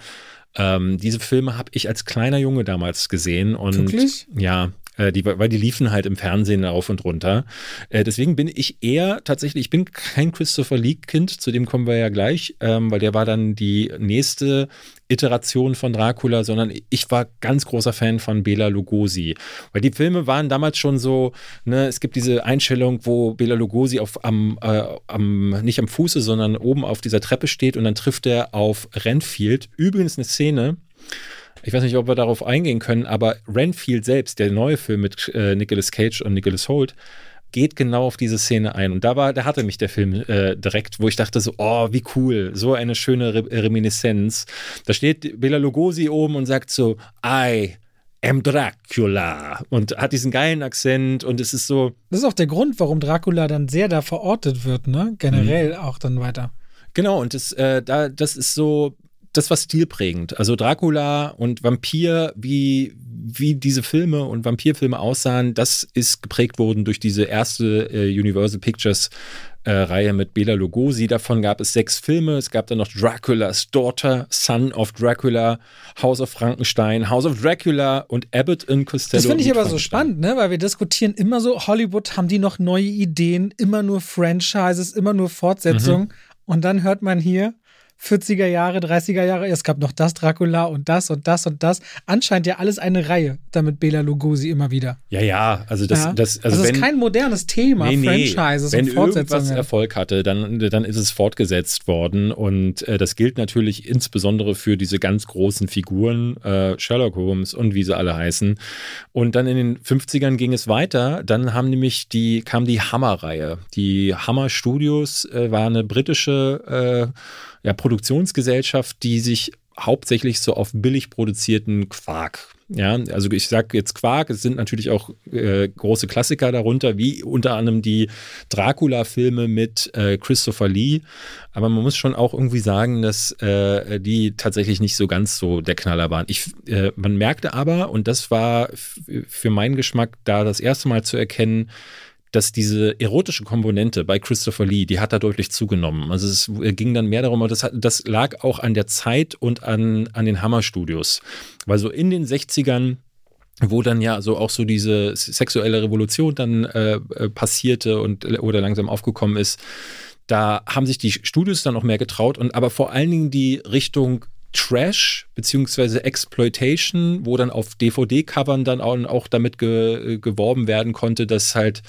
Ähm, diese Filme habe ich als kleiner Junge damals gesehen und Wirklich? ja, äh, die, weil die liefen halt im Fernsehen rauf und runter. Äh, deswegen bin ich eher tatsächlich, ich bin kein Christopher Lee-Kind, zu dem kommen wir ja gleich, ähm, weil der war dann die nächste Iteration von Dracula, sondern ich war ganz großer Fan von Bela Lugosi. Weil die Filme waren damals schon so, ne, es gibt diese Einstellung, wo Bela Lugosi auf, am, äh, am, nicht am Fuße, sondern oben auf dieser Treppe steht und dann trifft er auf Renfield. Übrigens eine Szene, ich weiß nicht, ob wir darauf eingehen können, aber Renfield selbst, der neue Film mit äh, Nicolas Cage und Nicholas Holt, geht genau auf diese Szene ein. Und da war, da hatte mich der Film äh, direkt, wo ich dachte so, oh, wie cool, so eine schöne Re Reminiszenz. Da steht Bela Lugosi oben und sagt so, I am Dracula und hat diesen geilen Akzent und es ist so. Das ist auch der Grund, warum Dracula dann sehr da verortet wird, ne? Generell mhm. auch dann weiter. Genau, und das, äh, da, das ist so, das war stilprägend. Also Dracula und Vampir, wie, wie diese Filme und Vampirfilme aussahen, das ist geprägt worden durch diese erste äh, Universal Pictures äh, Reihe mit Bela Lugosi. Davon gab es sechs Filme. Es gab dann noch Dracula's Daughter, Son of Dracula, House of Frankenstein, House of Dracula und Abbott in Costello. Das finde ich aber so spannend, ne? weil wir diskutieren immer so, Hollywood haben die noch neue Ideen, immer nur Franchises, immer nur Fortsetzungen. Mhm. Und dann hört man hier, 40er Jahre, 30er Jahre, es gab noch das Dracula und das und das und das. Anscheinend ja alles eine Reihe, damit Bela Lugosi immer wieder. Ja, ja, also das, ja. das, also, also wenn, ist kein modernes Thema, nee, nee. Franchises wenn und Fortsetzungen. Wenn irgendwas Erfolg hatte, dann, dann ist es fortgesetzt worden und äh, das gilt natürlich insbesondere für diese ganz großen Figuren, äh, Sherlock Holmes und wie sie alle heißen. Und dann in den 50ern ging es weiter, dann haben nämlich die, kam die Hammer-Reihe. Die Hammer Studios äh, war eine britische äh, ja, Produktionsgesellschaft, die sich hauptsächlich so auf billig produzierten Quark. Ja, also ich sage jetzt Quark, es sind natürlich auch äh, große Klassiker darunter, wie unter anderem die Dracula-Filme mit äh, Christopher Lee. Aber man muss schon auch irgendwie sagen, dass äh, die tatsächlich nicht so ganz so der Knaller waren. Ich, äh, man merkte aber, und das war für meinen Geschmack da das erste Mal zu erkennen, dass diese erotische Komponente bei Christopher Lee, die hat da deutlich zugenommen. Also es ging dann mehr darum, das, hat, das lag auch an der Zeit und an, an den Hammer-Studios. Weil so in den 60ern wo dann ja so auch so diese sexuelle Revolution dann äh, äh, passierte und oder langsam aufgekommen ist, da haben sich die Studios dann auch mehr getraut und aber vor allen Dingen die Richtung Trash beziehungsweise Exploitation, wo dann auf DVD-Covern dann auch, auch damit ge, geworben werden konnte, dass halt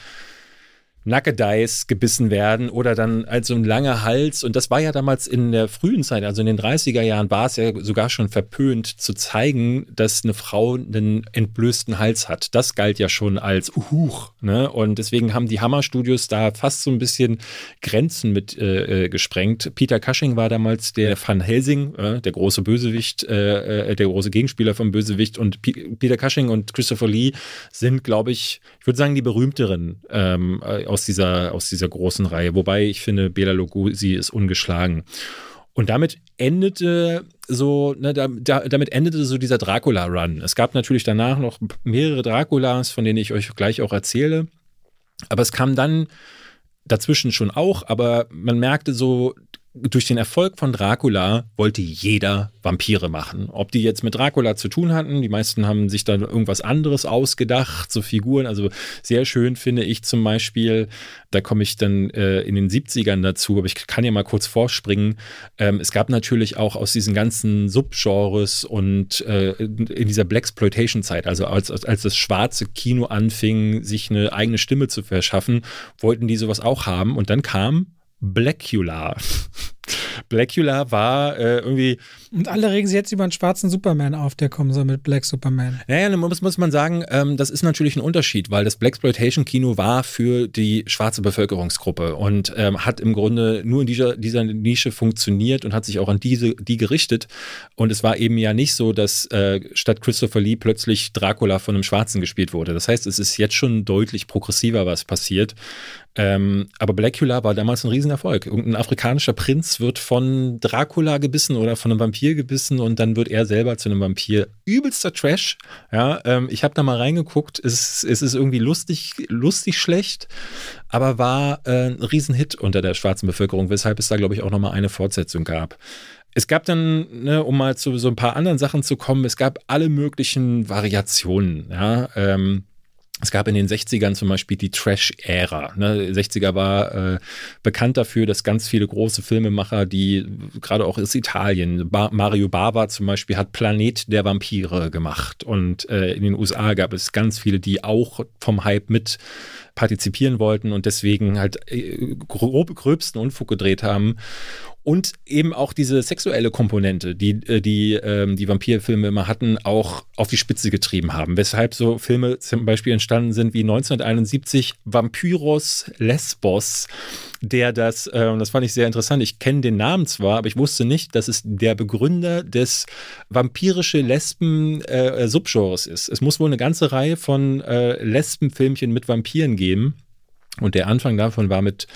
Nackedeis gebissen werden oder dann als so ein langer Hals. Und das war ja damals in der frühen Zeit, also in den 30er Jahren, war es ja sogar schon verpönt zu zeigen, dass eine Frau einen entblößten Hals hat. Das galt ja schon als Huch. Ne? Und deswegen haben die Hammer-Studios da fast so ein bisschen Grenzen mit äh, äh gesprengt. Peter Cushing war damals der Van Helsing, äh, der große Bösewicht, äh, äh der große Gegenspieler vom Bösewicht. Und P Peter Cushing und Christopher Lee sind, glaube ich, ich würde sagen, die berühmteren ähm, äh, aus dieser, aus dieser großen Reihe. Wobei ich finde, Bela Lugosi ist ungeschlagen. Und damit endete so, ne, da, da, damit endete so dieser Dracula-Run. Es gab natürlich danach noch mehrere Draculas, von denen ich euch gleich auch erzähle. Aber es kam dann dazwischen schon auch, aber man merkte so, durch den Erfolg von Dracula wollte jeder Vampire machen. Ob die jetzt mit Dracula zu tun hatten, die meisten haben sich dann irgendwas anderes ausgedacht, so Figuren. Also sehr schön finde ich zum Beispiel, da komme ich dann äh, in den 70ern dazu, aber ich kann ja mal kurz vorspringen. Ähm, es gab natürlich auch aus diesen ganzen Subgenres und äh, in dieser Blaxploitation-Zeit, also als, als das schwarze Kino anfing, sich eine eigene Stimme zu verschaffen, wollten die sowas auch haben. Und dann kam Blackula. Blackula war äh, irgendwie. Und alle regen sich jetzt über einen schwarzen Superman auf, der kommen soll mit Black Superman. Naja, dann muss, muss man sagen, ähm, das ist natürlich ein Unterschied, weil das Blaxploitation-Kino war für die schwarze Bevölkerungsgruppe und ähm, hat im Grunde nur in dieser, dieser Nische funktioniert und hat sich auch an diese, die gerichtet. Und es war eben ja nicht so, dass äh, statt Christopher Lee plötzlich Dracula von einem Schwarzen gespielt wurde. Das heißt, es ist jetzt schon deutlich progressiver, was passiert. Ähm, aber Blackula war damals ein Riesenerfolg. Irgendein afrikanischer Prinz wird von Dracula gebissen oder von einem Vampir gebissen und dann wird er selber zu einem Vampir. Übelster Trash. Ja, ähm, ich habe da mal reingeguckt. Es, es ist irgendwie lustig, lustig schlecht, aber war äh, ein Riesenhit unter der schwarzen Bevölkerung, weshalb es da, glaube ich, auch nochmal eine Fortsetzung gab. Es gab dann, ne, um mal zu so ein paar anderen Sachen zu kommen, es gab alle möglichen Variationen. Ja, ähm, es gab in den 60ern zum Beispiel die Trash-Ära. Ne? 60er war äh, bekannt dafür, dass ganz viele große Filmemacher, die gerade auch aus Italien, ba Mario Bava zum Beispiel hat Planet der Vampire gemacht. Und äh, in den USA gab es ganz viele, die auch vom Hype mit partizipieren wollten und deswegen halt äh, grob, gröbsten Unfug gedreht haben und eben auch diese sexuelle Komponente, die äh, die, ähm, die Vampirfilme immer hatten, auch auf die Spitze getrieben haben. Weshalb so Filme zum Beispiel entstanden sind wie 1971 Vampyros Lesbos, der das, äh, und das fand ich sehr interessant, ich kenne den Namen zwar, aber ich wusste nicht, dass es der Begründer des vampirische Lesben-Subgenres äh, ist. Es muss wohl eine ganze Reihe von äh, Lesbenfilmchen mit Vampiren geben. Und der Anfang davon war mit,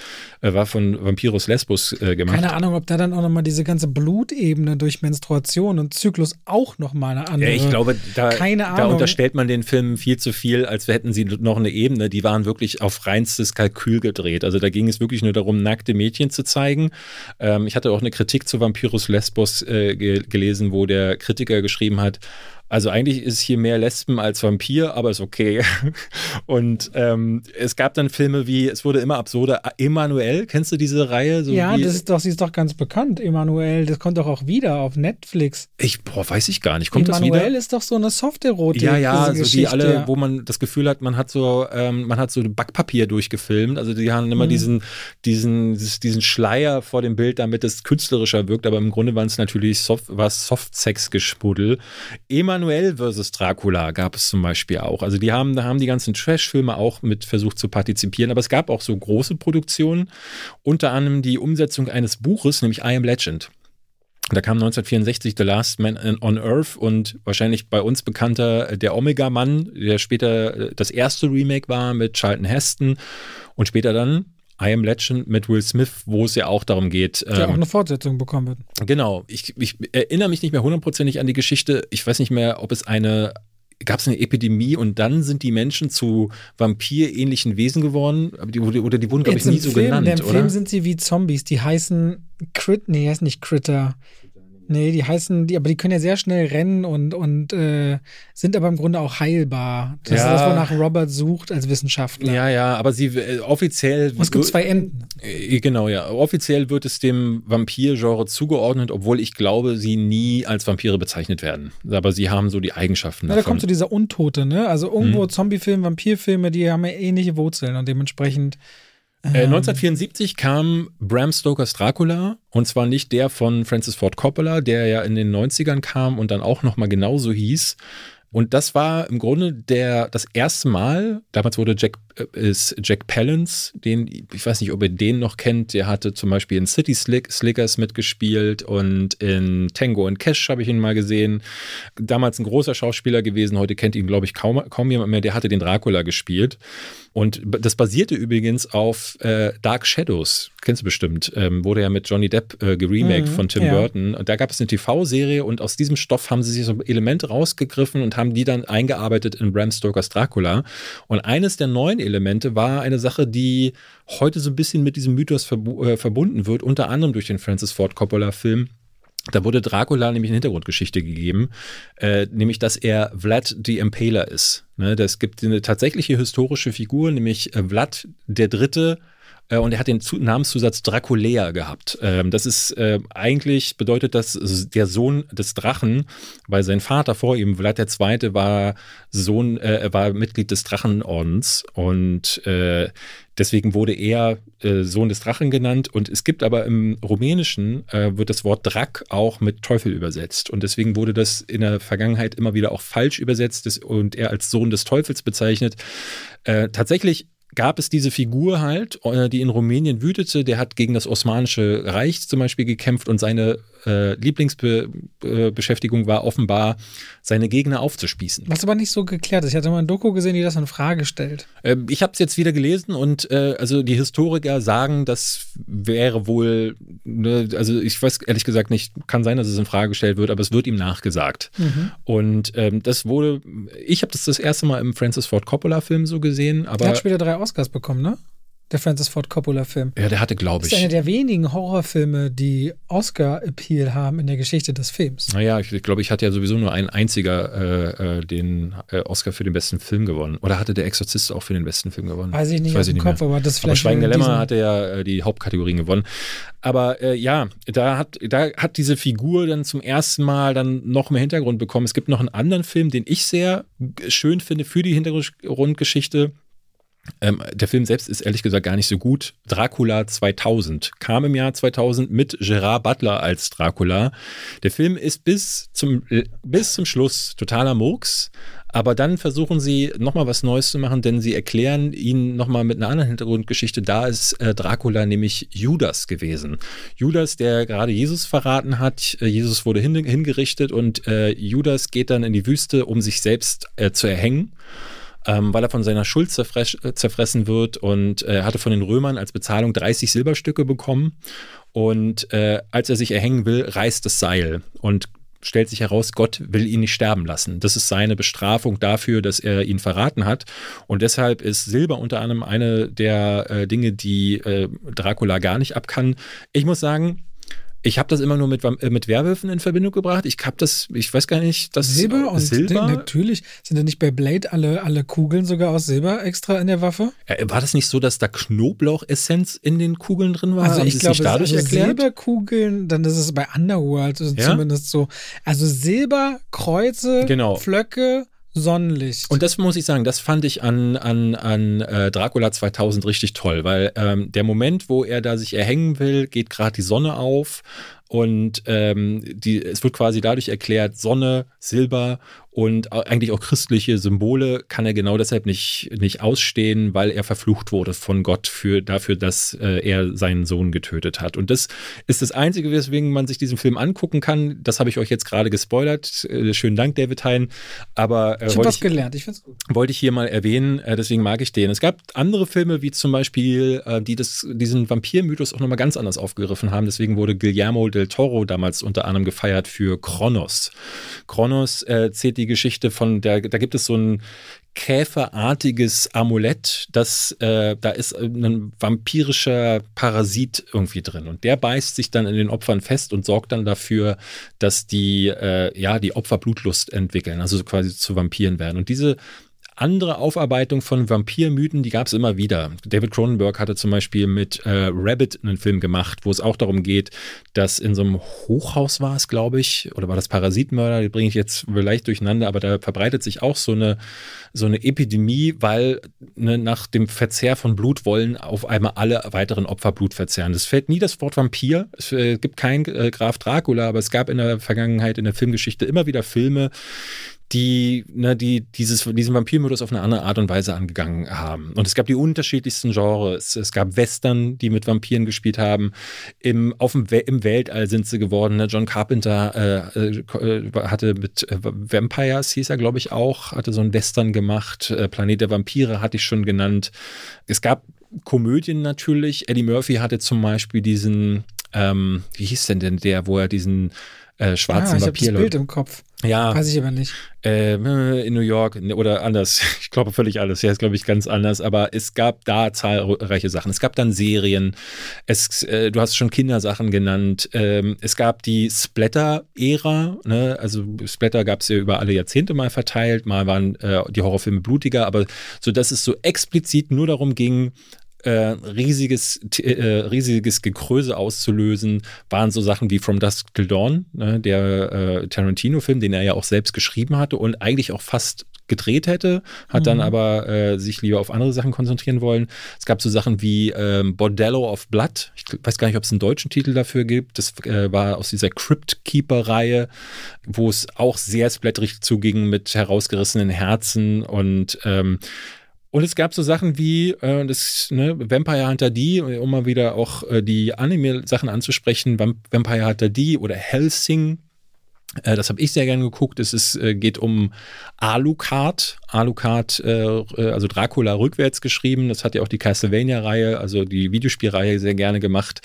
äh, war von Vampirus Lesbos äh, gemacht. Keine Ahnung, ob da dann auch nochmal diese ganze Blutebene durch Menstruation und Zyklus auch nochmal eine andere. Ja, ich glaube, da, da unterstellt man den Filmen viel zu viel, als hätten sie noch eine Ebene. Die waren wirklich auf reinstes Kalkül gedreht. Also da ging es wirklich nur darum, nackte Mädchen zu zeigen. Ähm, ich hatte auch eine Kritik zu Vampirus Lesbos äh, gelesen, wo der Kritiker geschrieben hat, also eigentlich ist hier mehr Lesben als Vampir, aber ist okay. Und ähm, es gab dann Filme wie, es wurde immer absurder, Emanuel, kennst du diese Reihe? So ja, das ist doch, sie ist doch ganz bekannt, Emanuel. Das kommt doch auch wieder auf Netflix. Ich, boah, weiß ich gar nicht. Kommt Emanuel das wieder? ist doch so eine Soft-Erotik. Ja, ja, so die alle, wo man das Gefühl hat, man hat so, ähm, man hat so Backpapier durchgefilmt. Also die haben immer mhm. diesen, diesen, diesen Schleier vor dem Bild, damit es künstlerischer wirkt, aber im Grunde waren es natürlich Soft, Soft-Sex-Gespuddel. Emanuel Emanuel versus Dracula gab es zum Beispiel auch. Also die haben, da haben die ganzen Trash-Filme auch mit versucht zu partizipieren, aber es gab auch so große Produktionen, unter anderem die Umsetzung eines Buches, nämlich I Am Legend. Da kam 1964 The Last Man on Earth und wahrscheinlich bei uns bekannter Der Omega-Mann, der später das erste Remake war mit Charlton Heston und später dann I Am Legend mit Will Smith, wo es ja auch darum geht. Der ähm, auch eine Fortsetzung bekommen wird. Genau. Ich, ich erinnere mich nicht mehr hundertprozentig an die Geschichte. Ich weiß nicht mehr, ob es eine gab es eine Epidemie und dann sind die Menschen zu vampirähnlichen Wesen geworden, die, oder die wurden, glaube ich, nie so Film, genannt. In dem oder? Film sind sie wie Zombies, die heißen Crit, nee, heißen nicht Critter. Nee, die heißen, die, aber die können ja sehr schnell rennen und, und äh, sind aber im Grunde auch heilbar. Das ja. ist das, wonach Robert sucht als Wissenschaftler. Ja, ja, aber sie äh, offiziell. es gibt zwei Enden. Äh, genau, ja. Offiziell wird es dem Vampir-Genre zugeordnet, obwohl ich glaube, sie nie als Vampire bezeichnet werden. Aber sie haben so die Eigenschaften. Ja, davon. da kommt so dieser Untote, ne? Also irgendwo hm. Zombie-Filme, Vampirfilme, die haben ja ähnliche Wurzeln und dementsprechend. Äh, 1974 ähm. kam Bram Stokers Dracula und zwar nicht der von Francis Ford Coppola, der ja in den 90ern kam und dann auch nochmal genauso hieß, Und das war im Grunde der, das erste Mal, damals wurde Jack, äh, ist Jack Palance, den, ich weiß nicht, ob ihr den noch kennt, der hatte zum Beispiel in City Slick, Slickers mitgespielt und in Tango and Cash habe ich ihn mal gesehen. Damals ein großer Schauspieler gewesen, heute kennt ihn, glaube ich, kaum, kaum jemand mehr, der hatte den Dracula gespielt. Und das basierte übrigens auf äh, Dark Shadows, kennst du bestimmt, ähm, wurde ja mit Johnny Depp äh, geremaked mhm, von Tim ja. Burton. Und da gab es eine TV-Serie und aus diesem Stoff haben sie sich so Elemente rausgegriffen und haben die dann eingearbeitet in Bram Stokers Dracula. Und eines der neuen Elemente war eine Sache, die heute so ein bisschen mit diesem Mythos verb äh, verbunden wird, unter anderem durch den Francis Ford Coppola-Film. Da wurde Dracula nämlich eine Hintergrundgeschichte gegeben, äh, nämlich dass er Vlad the Impaler ist. Ne, das gibt eine tatsächliche historische Figur, nämlich äh, Vlad der Dritte äh, und er hat den Namenszusatz Draculea gehabt. Ähm, das ist äh, eigentlich bedeutet das der Sohn des Drachen, weil sein Vater vor ihm, Vlad II., war Sohn, äh, war Mitglied des Drachenordens und äh, deswegen wurde er äh, Sohn des Drachen genannt. Und es gibt aber im Rumänischen äh, wird das Wort Drak auch mit Teufel übersetzt und deswegen wurde das in der Vergangenheit immer wieder auch falsch übersetzt und er als Sohn des Teufels bezeichnet. tatsächlich gab es diese Figur halt, äh, die in Rumänien wütete. Der hat gegen das Osmanische Reich zum Beispiel gekämpft und seine äh, Lieblingsbeschäftigung war offenbar, seine Gegner aufzuspießen. Was aber nicht so geklärt ist. Ich hatte mal ein Doku gesehen, die das in Frage stellt. Äh, ich habe es jetzt wieder gelesen und äh, also die Historiker sagen, das wäre wohl, ne, also ich weiß ehrlich gesagt nicht, kann sein, dass es in Frage gestellt wird, aber es wird ihm nachgesagt. Mhm. Und ähm, das wurde, ich habe das das erste Mal im Francis Ford Coppola Film so gesehen, aber. Er hat später drei Oscars bekommen, ne? Der Francis Ford Coppola-Film. Ja, der hatte, glaube ich. Das ist einer der wenigen Horrorfilme, die Oscar-Appeal haben in der Geschichte des Films. Naja, ich, ich glaube, ich hatte ja sowieso nur ein einziger äh, äh, den äh, Oscar für den besten Film gewonnen. Oder hatte der Exorzist auch für den besten Film gewonnen? Weiß ich nicht Weiß aus dem Kopf, mehr. aber das vielleicht. Aber Schweigende Lämmer hatte ja äh, die Hauptkategorien gewonnen. Aber äh, ja, da hat, da hat diese Figur dann zum ersten Mal dann noch mehr Hintergrund bekommen. Es gibt noch einen anderen Film, den ich sehr schön finde für die Hintergrundgeschichte ähm, der Film selbst ist ehrlich gesagt gar nicht so gut. Dracula 2000 kam im Jahr 2000 mit Gerard Butler als Dracula. Der Film ist bis zum, bis zum Schluss totaler Murks, aber dann versuchen sie nochmal was Neues zu machen, denn sie erklären ihn nochmal mit einer anderen Hintergrundgeschichte. Da ist äh, Dracula nämlich Judas gewesen. Judas, der gerade Jesus verraten hat. Äh, Jesus wurde hin, hingerichtet und äh, Judas geht dann in die Wüste, um sich selbst äh, zu erhängen ähm, weil er von seiner Schuld äh, zerfressen wird und äh, hatte von den Römern als Bezahlung 30 Silberstücke bekommen. Und äh, als er sich erhängen will, reißt das Seil und stellt sich heraus, Gott will ihn nicht sterben lassen. Das ist seine Bestrafung dafür, dass er ihn verraten hat. Und deshalb ist Silber unter anderem eine der äh, Dinge, die äh, Dracula gar nicht abkann. Ich muss sagen, ich habe das immer nur mit, äh, mit Werwölfen in Verbindung gebracht. Ich habe das, ich weiß gar nicht, das Silber und Silber. Natürlich sind da nicht bei Blade alle, alle Kugeln sogar aus Silber extra in der Waffe? war das nicht so, dass da Knoblauchessenz in den Kugeln drin war? Also Haben ich glaube, dadurch also erklärt? Silberkugeln, dann ist es bei Underworld also ja? zumindest so. Also Silber, Kreuze, genau. Flöcke. Sonnenlicht. Und das muss ich sagen, das fand ich an, an, an äh, Dracula 2000 richtig toll, weil ähm, der Moment, wo er da sich erhängen will, geht gerade die Sonne auf und ähm, die, es wird quasi dadurch erklärt, Sonne, Silber und eigentlich auch christliche Symbole kann er genau deshalb nicht, nicht ausstehen, weil er verflucht wurde von Gott für, dafür, dass äh, er seinen Sohn getötet hat. Und das ist das Einzige, weswegen man sich diesen Film angucken kann. Das habe ich euch jetzt gerade gespoilert. Äh, schönen Dank, David Hein. Aber äh, ich habe was gelernt. Ich finde gut. Wollte ich hier mal erwähnen, äh, deswegen mag ich den. Es gab andere Filme, wie zum Beispiel, äh, die das, diesen Vampir-Mythos auch nochmal ganz anders aufgegriffen haben. Deswegen wurde Guillermo del Toro damals unter anderem gefeiert für Kronos. Kronos äh, zählt die Geschichte von, der, da gibt es so ein käferartiges Amulett, das äh, da ist ein vampirischer Parasit irgendwie drin und der beißt sich dann in den Opfern fest und sorgt dann dafür, dass die äh, ja die Opfer Blutlust entwickeln, also quasi zu Vampiren werden. Und diese andere Aufarbeitung von Vampirmythen, die gab es immer wieder. David Cronenberg hatte zum Beispiel mit äh, Rabbit einen Film gemacht, wo es auch darum geht, dass in so einem Hochhaus war es, glaube ich, oder war das Parasitenmörder, die bringe ich jetzt vielleicht durcheinander, aber da verbreitet sich auch so eine, so eine Epidemie, weil ne, nach dem Verzehr von Blut wollen auf einmal alle weiteren Opfer Blut verzehren. Es fällt nie das Wort Vampir, es äh, gibt kein äh, Graf Dracula, aber es gab in der Vergangenheit, in der Filmgeschichte immer wieder Filme, die, ne, die dieses, diesen Vampirmodus auf eine andere Art und Weise angegangen haben. Und es gab die unterschiedlichsten Genres. Es gab Western, die mit Vampiren gespielt haben. Im, auf dem, Im Weltall sind sie geworden. Ne? John Carpenter äh, äh, hatte mit äh, Vampires, hieß er, glaube ich, auch, hatte so ein Western gemacht. Äh, Planet der Vampire hatte ich schon genannt. Es gab Komödien natürlich. Eddie Murphy hatte zum Beispiel diesen, ähm, wie hieß denn denn der, wo er diesen äh, schwarzen ah, ich Vampir. Ich das Bild im Kopf. Ja. Weiß ich aber nicht. Äh, in New York ne, oder anders. Ich glaube völlig alles. Ja, ist glaube ich ganz anders. Aber es gab da zahlreiche Sachen. Es gab dann Serien. Es, äh, du hast schon Kindersachen genannt. Ähm, es gab die Splatter-Ära. Ne? Also Splatter gab es ja über alle Jahrzehnte mal verteilt. Mal waren äh, die Horrorfilme blutiger. Aber so, dass es so explizit nur darum ging, äh, riesiges, äh, riesiges Gekröse auszulösen, waren so Sachen wie From Dusk Till Dawn, ne, der äh, Tarantino-Film, den er ja auch selbst geschrieben hatte und eigentlich auch fast gedreht hätte, hat mhm. dann aber äh, sich lieber auf andere Sachen konzentrieren wollen. Es gab so Sachen wie ähm, Bordello of Blood. Ich weiß gar nicht, ob es einen deutschen Titel dafür gibt. Das äh, war aus dieser Crypt Keeper-Reihe, wo es auch sehr splatterig zuging mit herausgerissenen Herzen und ähm, und es gab so Sachen wie äh, das ne, Vampire Hunter D, um mal wieder auch äh, die Anime-Sachen anzusprechen, Vampire Hunter D oder Helsing. Äh, das habe ich sehr gerne geguckt. Es ist, äh, geht um Alucard. Alucard, äh, äh, also Dracula rückwärts geschrieben. Das hat ja auch die Castlevania-Reihe, also die Videospielreihe sehr gerne gemacht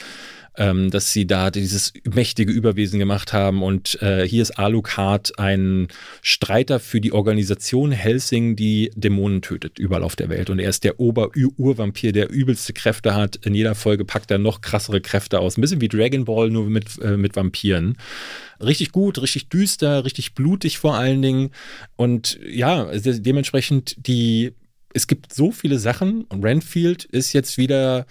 ähm, dass sie da dieses mächtige Überwesen gemacht haben. Und äh, hier ist Alucard ein Streiter für die Organisation Helsing, die Dämonen tötet, überall auf der Welt. Und er ist der Ober-Urvampir, der übelste Kräfte hat. In jeder Folge packt er noch krassere Kräfte aus. Ein bisschen wie Dragon Ball, nur mit, äh, mit Vampiren. Richtig gut, richtig düster, richtig blutig vor allen Dingen. Und ja, dementsprechend die es gibt so viele Sachen und Renfield ist jetzt wieder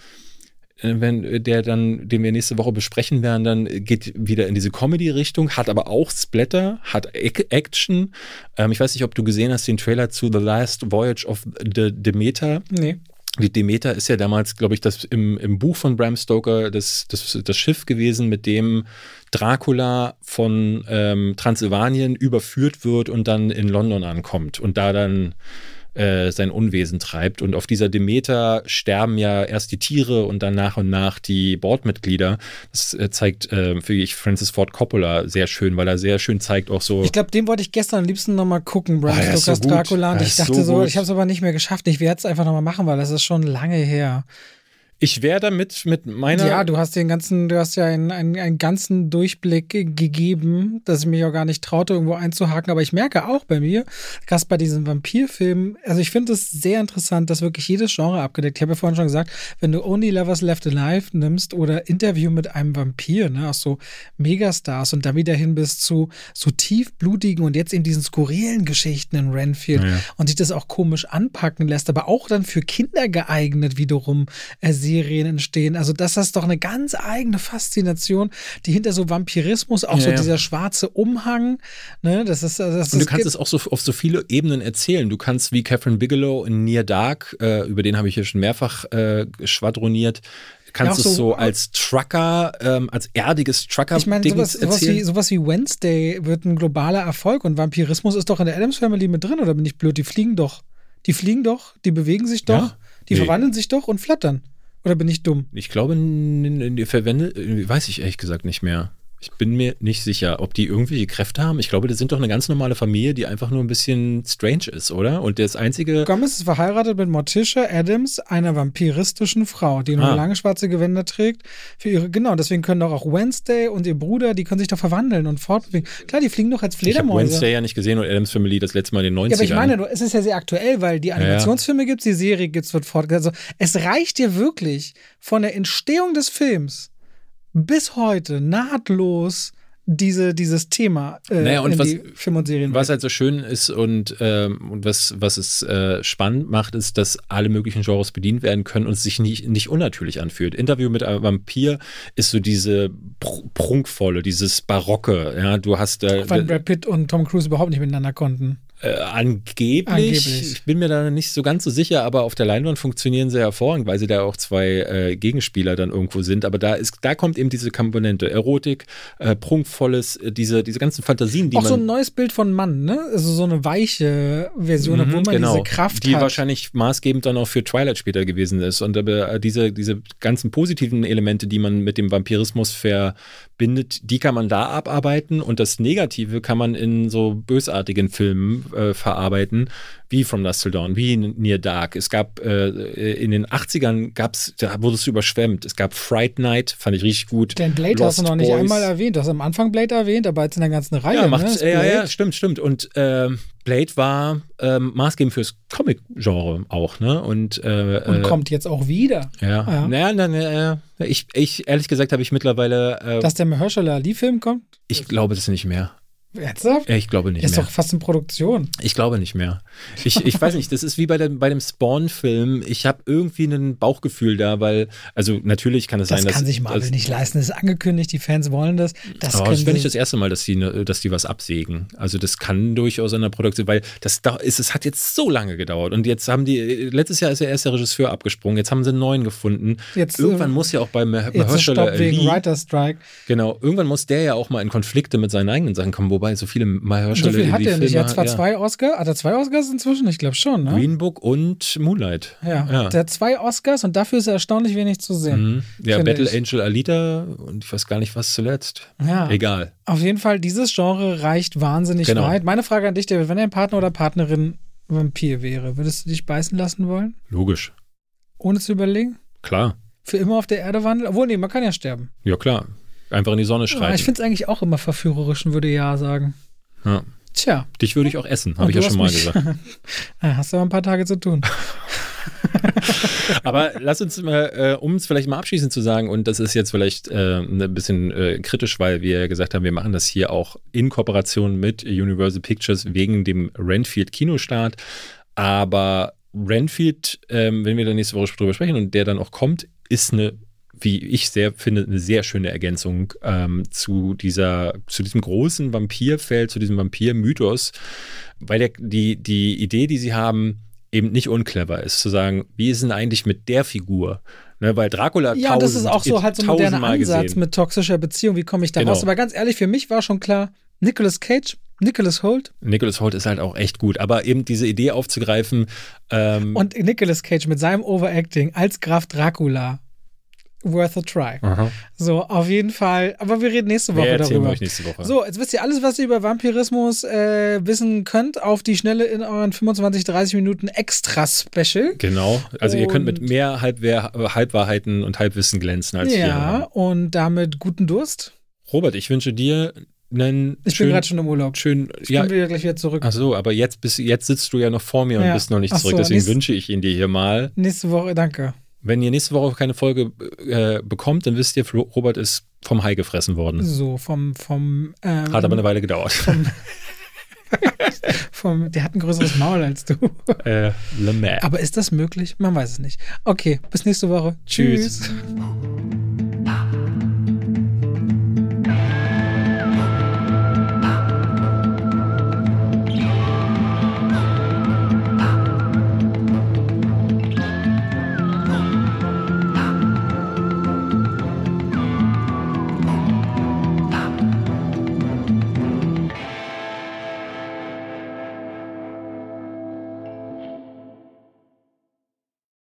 wenn äh, der dann, den wir nächste Woche besprechen werden, dann geht wieder in diese Comedy-Richtung, hat aber auch Splatter, hat Action. Ähm, ich weiß nicht, ob du gesehen hast den Trailer zu The Last Voyage of the Demeter. Nee. Die Demeter ist ja damals, glaube ich, das im, im Buch von Bram Stoker das, das, das Schiff gewesen, mit dem Dracula von ähm, Transsilvanien überführt wird und dann in London ankommt und da dann äh, sein Unwesen treibt. Und auf dieser Demeter sterben ja erst die Tiere und dann nach und nach die Bordmitglieder. Das äh, zeigt, äh, finde ich, Francis Ford Coppola sehr schön, weil er sehr schön zeigt auch so. Ich glaube, den wollte ich gestern am liebsten nochmal gucken, Bram ah, Stokers so Dracula. Und ich dachte so, so ich habe es aber nicht mehr geschafft. Ich werde es einfach nochmal machen, weil das ist schon lange her. Ich wäre damit mit meiner. Ja, du hast den ganzen, du hast ja einen, einen, einen ganzen Durchblick gegeben, dass ich mich auch gar nicht traute, irgendwo einzuhaken. Aber ich merke auch bei mir, gerade bei diesen Vampirfilmen, also ich finde es sehr interessant, dass wirklich jedes Genre abgedeckt. Ich habe ja vorhin schon gesagt, wenn du Only Lovers Left Alive nimmst oder Interview mit einem Vampir, ne, auch so Megastars und dann wieder hin bis zu so tiefblutigen und jetzt in diesen skurrilen Geschichten in Renfield ja. und sich das auch komisch anpacken lässt, aber auch dann für Kinder geeignet wiederum. Äh, Serien entstehen. Also das ist doch eine ganz eigene Faszination, die hinter so Vampirismus, auch ja, so ja. dieser schwarze Umhang, ne, das ist das Und du kannst es auch so auf so viele Ebenen erzählen. Du kannst wie Catherine Bigelow in Near Dark, äh, über den habe ich hier schon mehrfach äh, schwadroniert, kannst ja, du es so, als Trucker, ähm, als erdiges Trucker Ich meine, sowas, sowas, wie, sowas wie Wednesday wird ein globaler Erfolg und Vampirismus ist doch in der Adams Family mit drin, oder bin ich blöd? Die fliegen doch. Die fliegen doch, die bewegen sich doch, ja? die nee. verwandeln sich doch und flattern. Oder bin ich dumm? Ich glaube, verwendet, weiß ich ehrlich gesagt nicht mehr. Ich bin mir nicht sicher, ob die irgendwelche Kräfte haben. Ich glaube, das sind doch eine ganz normale Familie, die einfach nur ein bisschen strange ist, oder? Und das einzige. Gomez ist verheiratet mit Morticia Adams, einer vampiristischen Frau, die nur ah. lange schwarze Gewänder trägt. Für ihre, genau, deswegen können doch auch Wednesday und ihr Bruder, die können sich doch verwandeln und fortbewegen. Klar, die fliegen doch als Fledermäuse. Ich habe Wednesday ja nicht gesehen und Adams Family das letzte Mal in den 90ern. Ja, aber ich meine, es ist ja sehr aktuell, weil die Animationsfilme ja, ja. gibt es, die Serie gibt es, wird fortgesetzt. Also, es reicht dir wirklich von der Entstehung des Films bis heute nahtlos diese, dieses Thema äh, naja, und in was, die Film und Serien. Was halt so schön ist und, ähm, und was, was es äh, spannend macht, ist, dass alle möglichen Genres bedient werden können und es sich nicht, nicht unnatürlich anfühlt. Interview mit einem Vampir ist so diese pr prunkvolle, dieses Barocke. Ja, du hast äh, Weil Brad Pitt und Tom Cruise überhaupt nicht miteinander konnten. Äh, angeblich. Angeblich. Ich bin mir da nicht so ganz so sicher, aber auf der Leinwand funktionieren sie hervorragend, weil sie da auch zwei äh, Gegenspieler dann irgendwo sind. Aber da ist, da kommt eben diese Komponente Erotik, äh, prunkvolles, äh, diese, diese ganzen Fantasien, die Auch man so ein neues Bild von Mann, ne? Also so eine weiche Version, Mhm, wo man genau, diese Kraft die hat. wahrscheinlich maßgebend dann auch für Twilight später gewesen ist. Und äh, diese, diese ganzen positiven Elemente, die man mit dem Vampirismus verbindet, die kann man da abarbeiten und das Negative kann man in so bösartigen Filmen äh, verarbeiten, wie From Dusk Till Dawn, wie Near Dark. Es gab äh, in den 80ern gab's, da wurde es überschwemmt. Es gab Fright Night, fand ich richtig gut. Den Blade hast du Lost noch nicht Boys. einmal erwähnt. Du hast am Anfang Blade erwähnt, aber jetzt in der ganzen Reihe. Ja, macht, ne? ja, ja, stimmt, stimmt. Und ähm, Blade war ähm, maßgebend fürs Comic-Genre auch, ne? Und, äh, Und äh, kommt jetzt auch wieder. Ja. Ja. Naja, na, na, na, ich, ich, ehrlich gesagt, habe ich mittlerweile, äh, Dass der Mahershala Ali-Film kommt? ich glaube das nicht mehr. Ernsthaft? Ich glaube nicht Der ist mehr. doch fast in Produktion. Ich glaube nicht mehr. Ich, ich weiß nicht, das ist wie bei, dem bei dem Spawn-Film. Ich habe irgendwie ein Bauchgefühl da, weil, also natürlich kann es Das sein, dass. kann sich Marvel nicht leisten. Das ist angekündigt, die Fans wollen das. Das aber das wäre nicht das erste Mal, dass die, ne- dass die was absägen. Also das kann durchaus an der Produktion, weil das da ist, es hat jetzt so lange gedauert. Und jetzt haben die, letztes Jahr ist der erste Regisseur abgesprungen, jetzt haben sie einen neuen gefunden. Jetzt, Irgendwann äh, muss ja auch bei Mahershala wegen Ali- Writer Strike. Genau, irgendwann muss der ja auch mal in Konflikte mit seinen eigenen Sachen kommen, wobei so viele Mahershala So viel hat er nicht. Er hat zwar zwei Oscars. Hat er zwei Oscars inzwischen? Ich glaube schon, ne? Green Book und Moonlight. Ja. ja. Der hat zwei Oscars und dafür ist er erstaunlich wenig zu sehen. Mhm. Ja, Battle ich. Angel Alita und ich weiß gar nicht, was zuletzt. Ja. Egal. Auf jeden Fall, dieses Genre reicht wahnsinnig Genau. weit. Meine Frage an dich, David, wenn dein Partner oder Partnerin Vampir wäre, würdest du dich beißen lassen wollen? Logisch. Ohne zu überlegen? Klar. Für immer auf der Erde wandeln? Obwohl, nee, man kann ja sterben. Ja, klar. Einfach in die Sonne Ja, schreiten. ich finde es eigentlich auch immer verführerisch und würde ja sagen. ja. Tja. Dich würde ich auch essen, habe Und ich ja schon mal mich- gesagt. Ja, hast du aber ein paar Tage zu tun. Aber lass uns mal, äh, um es vielleicht mal abschließend zu sagen, und das ist jetzt vielleicht äh, ein bisschen äh, kritisch, weil wir gesagt haben, wir machen das hier auch in Kooperation mit Universal Pictures wegen dem Renfield Kinostart. Aber Renfield, ähm, wenn wir dann nächste Woche drüber sprechen und der dann auch kommt, ist eine, wie ich sehr finde, eine sehr schöne Ergänzung ähm, zu dieser, zu diesem großen Vampirfeld, zu diesem Vampir-Mythos, weil der, die, die Idee, die sie haben, eben nicht unclever ist, zu sagen, wie ist denn eigentlich mit der Figur? Ne, weil Dracula Ja, und das ist tausend- auch so halt so ein moderner Ansatz gesehen. mit toxischer Beziehung. Wie komme ich da Genau. raus? Aber ganz ehrlich, für mich war schon klar, Nicolas Cage, Nicholas Holt Nicholas Holt ist halt auch echt gut, aber eben diese Idee aufzugreifen, ähm, und Nicolas Cage mit seinem Overacting als Graf Dracula. Worth a try. aha. So, auf jeden Fall. Aber wir reden nächste Woche wir darüber. euch nächste Woche. So, jetzt wisst ihr alles, was ihr über Vampirismus äh, wissen könnt, auf die Schnelle in euren 25, 30 Minuten Extra-Special. Genau, also ihr könnt mit Und- mehr Halbwehr, Halbwahrheiten und Halbwissen glänzen als Ja, wir. und damit guten Durst. Robert, ich wünsche dir einen Ich schönen, bin gerade schon im Urlaub. schönen, Ich ja, bin wieder gleich wieder zurück. ach so, aber jetzt, bist, jetzt sitzt du ja noch vor mir und Ja. bist noch nicht Ach so, zurück, deswegen nächst- wünsche ich ihn dir hier mal. Nächste Woche, danke. Wenn ihr nächste Woche keine Folge äh, bekommt, dann wisst ihr, Robert ist vom Hai gefressen worden. So, vom, vom, ähm, Hat aber eine Weile gedauert. vom, der hat ein größeres Maul als du. äh, Le Mans. Aber ist das möglich? Man weiß es nicht. Okay, bis nächste Woche. Tschüss. Tschüss.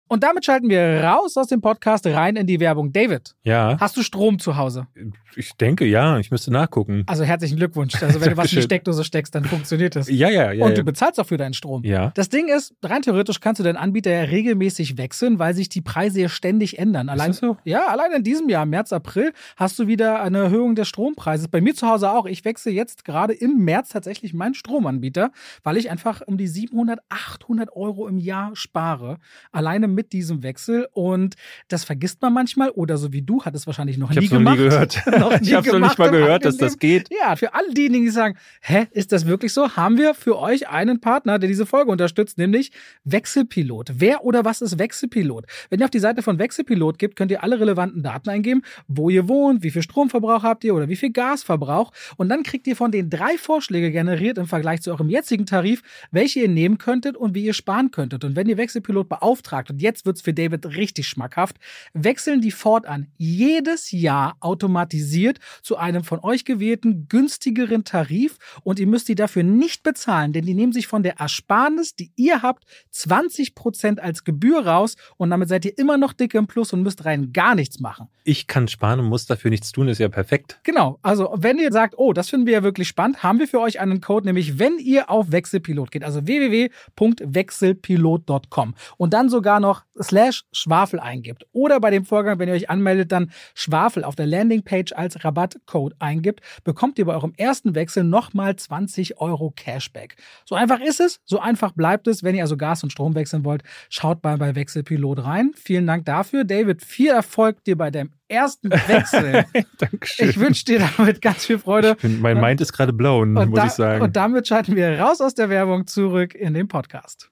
Und damit schalten wir raus aus dem Podcast rein in die Werbung. David, Ja, hast du Strom zu Hause? ich denke ja, ich müsste nachgucken. Also herzlichen Glückwunsch. Also wenn du was in die. Steckdose steckst, dann funktioniert das. Ja, ja, ja. Und ja. du bezahlst auch für deinen Strom. ja. Das Ding ist, rein theoretisch kannst du deinen Anbieter ja regelmäßig wechseln, weil sich die Preise ja ständig ändern. Allein, das so? Ja, allein in diesem Jahr, März, April, hast du wieder eine Erhöhung des Strompreises. Bei mir zu Hause auch. Ich wechsle jetzt gerade im März tatsächlich meinen Stromanbieter, weil ich einfach um die 700, 800 Euro im Jahr spare. Alleine mit diesem Wechsel und das vergisst man manchmal oder so wie du, hat es wahrscheinlich noch ich nie gemacht. Nie gehört. noch nie ich habe noch nicht mal gehört, dass das geht. Ja, für alle diejenigen, die sagen, hä, ist das wirklich so? Haben wir für euch einen Partner, der diese Folge unterstützt, nämlich Wechselpilot. Wer oder was ist Wechselpilot? Wenn ihr auf die Seite von Wechselpilot gibt, könnt ihr alle relevanten Daten eingeben, wo ihr wohnt, wie viel Stromverbrauch habt ihr oder wie viel Gasverbrauch und dann kriegt ihr von den drei Vorschläge generiert im Vergleich zu eurem jetzigen Tarif, welche ihr nehmen könntet und wie ihr sparen könntet. Und wenn ihr Wechselpilot beauftragt, und jetzt wird's für David richtig schmackhaft, wechseln die fortan jedes Jahr automatisiert zu einem von euch gewählten günstigeren Tarif und ihr müsst die dafür nicht bezahlen, denn die nehmen sich von der Ersparnis, die ihr habt, 20% als Gebühr raus und damit seid ihr immer noch dicke im Plus und müsst rein gar nichts machen. Ich kann sparen und muss dafür nichts tun, ist ja perfekt. Genau, also wenn ihr sagt, oh, das finden wir ja wirklich spannend, haben wir für euch einen Code, nämlich wenn ihr auf Wechselpilot geht, also www.wechselpilot.com und dann sogar noch slash Schwafel eingibt oder bei dem Vorgang, wenn ihr euch anmeldet, dann Schwafel auf der Landingpage als Rabattcode eingibt, bekommt ihr bei eurem ersten Wechsel nochmal 20 Euro Cashback. So einfach ist es, so einfach bleibt es. Wenn ihr also Gas und Strom wechseln wollt, schaut mal bei Wechselpilot rein. Vielen Dank dafür. David, viel Erfolg dir bei deinem ersten Wechsel. Dankeschön. Ich wünsche dir damit ganz viel Freude. Bin, mein Mind ist gerade blown, muss da, ich sagen. Und damit schalten wir raus aus der Werbung zurück in den Podcast.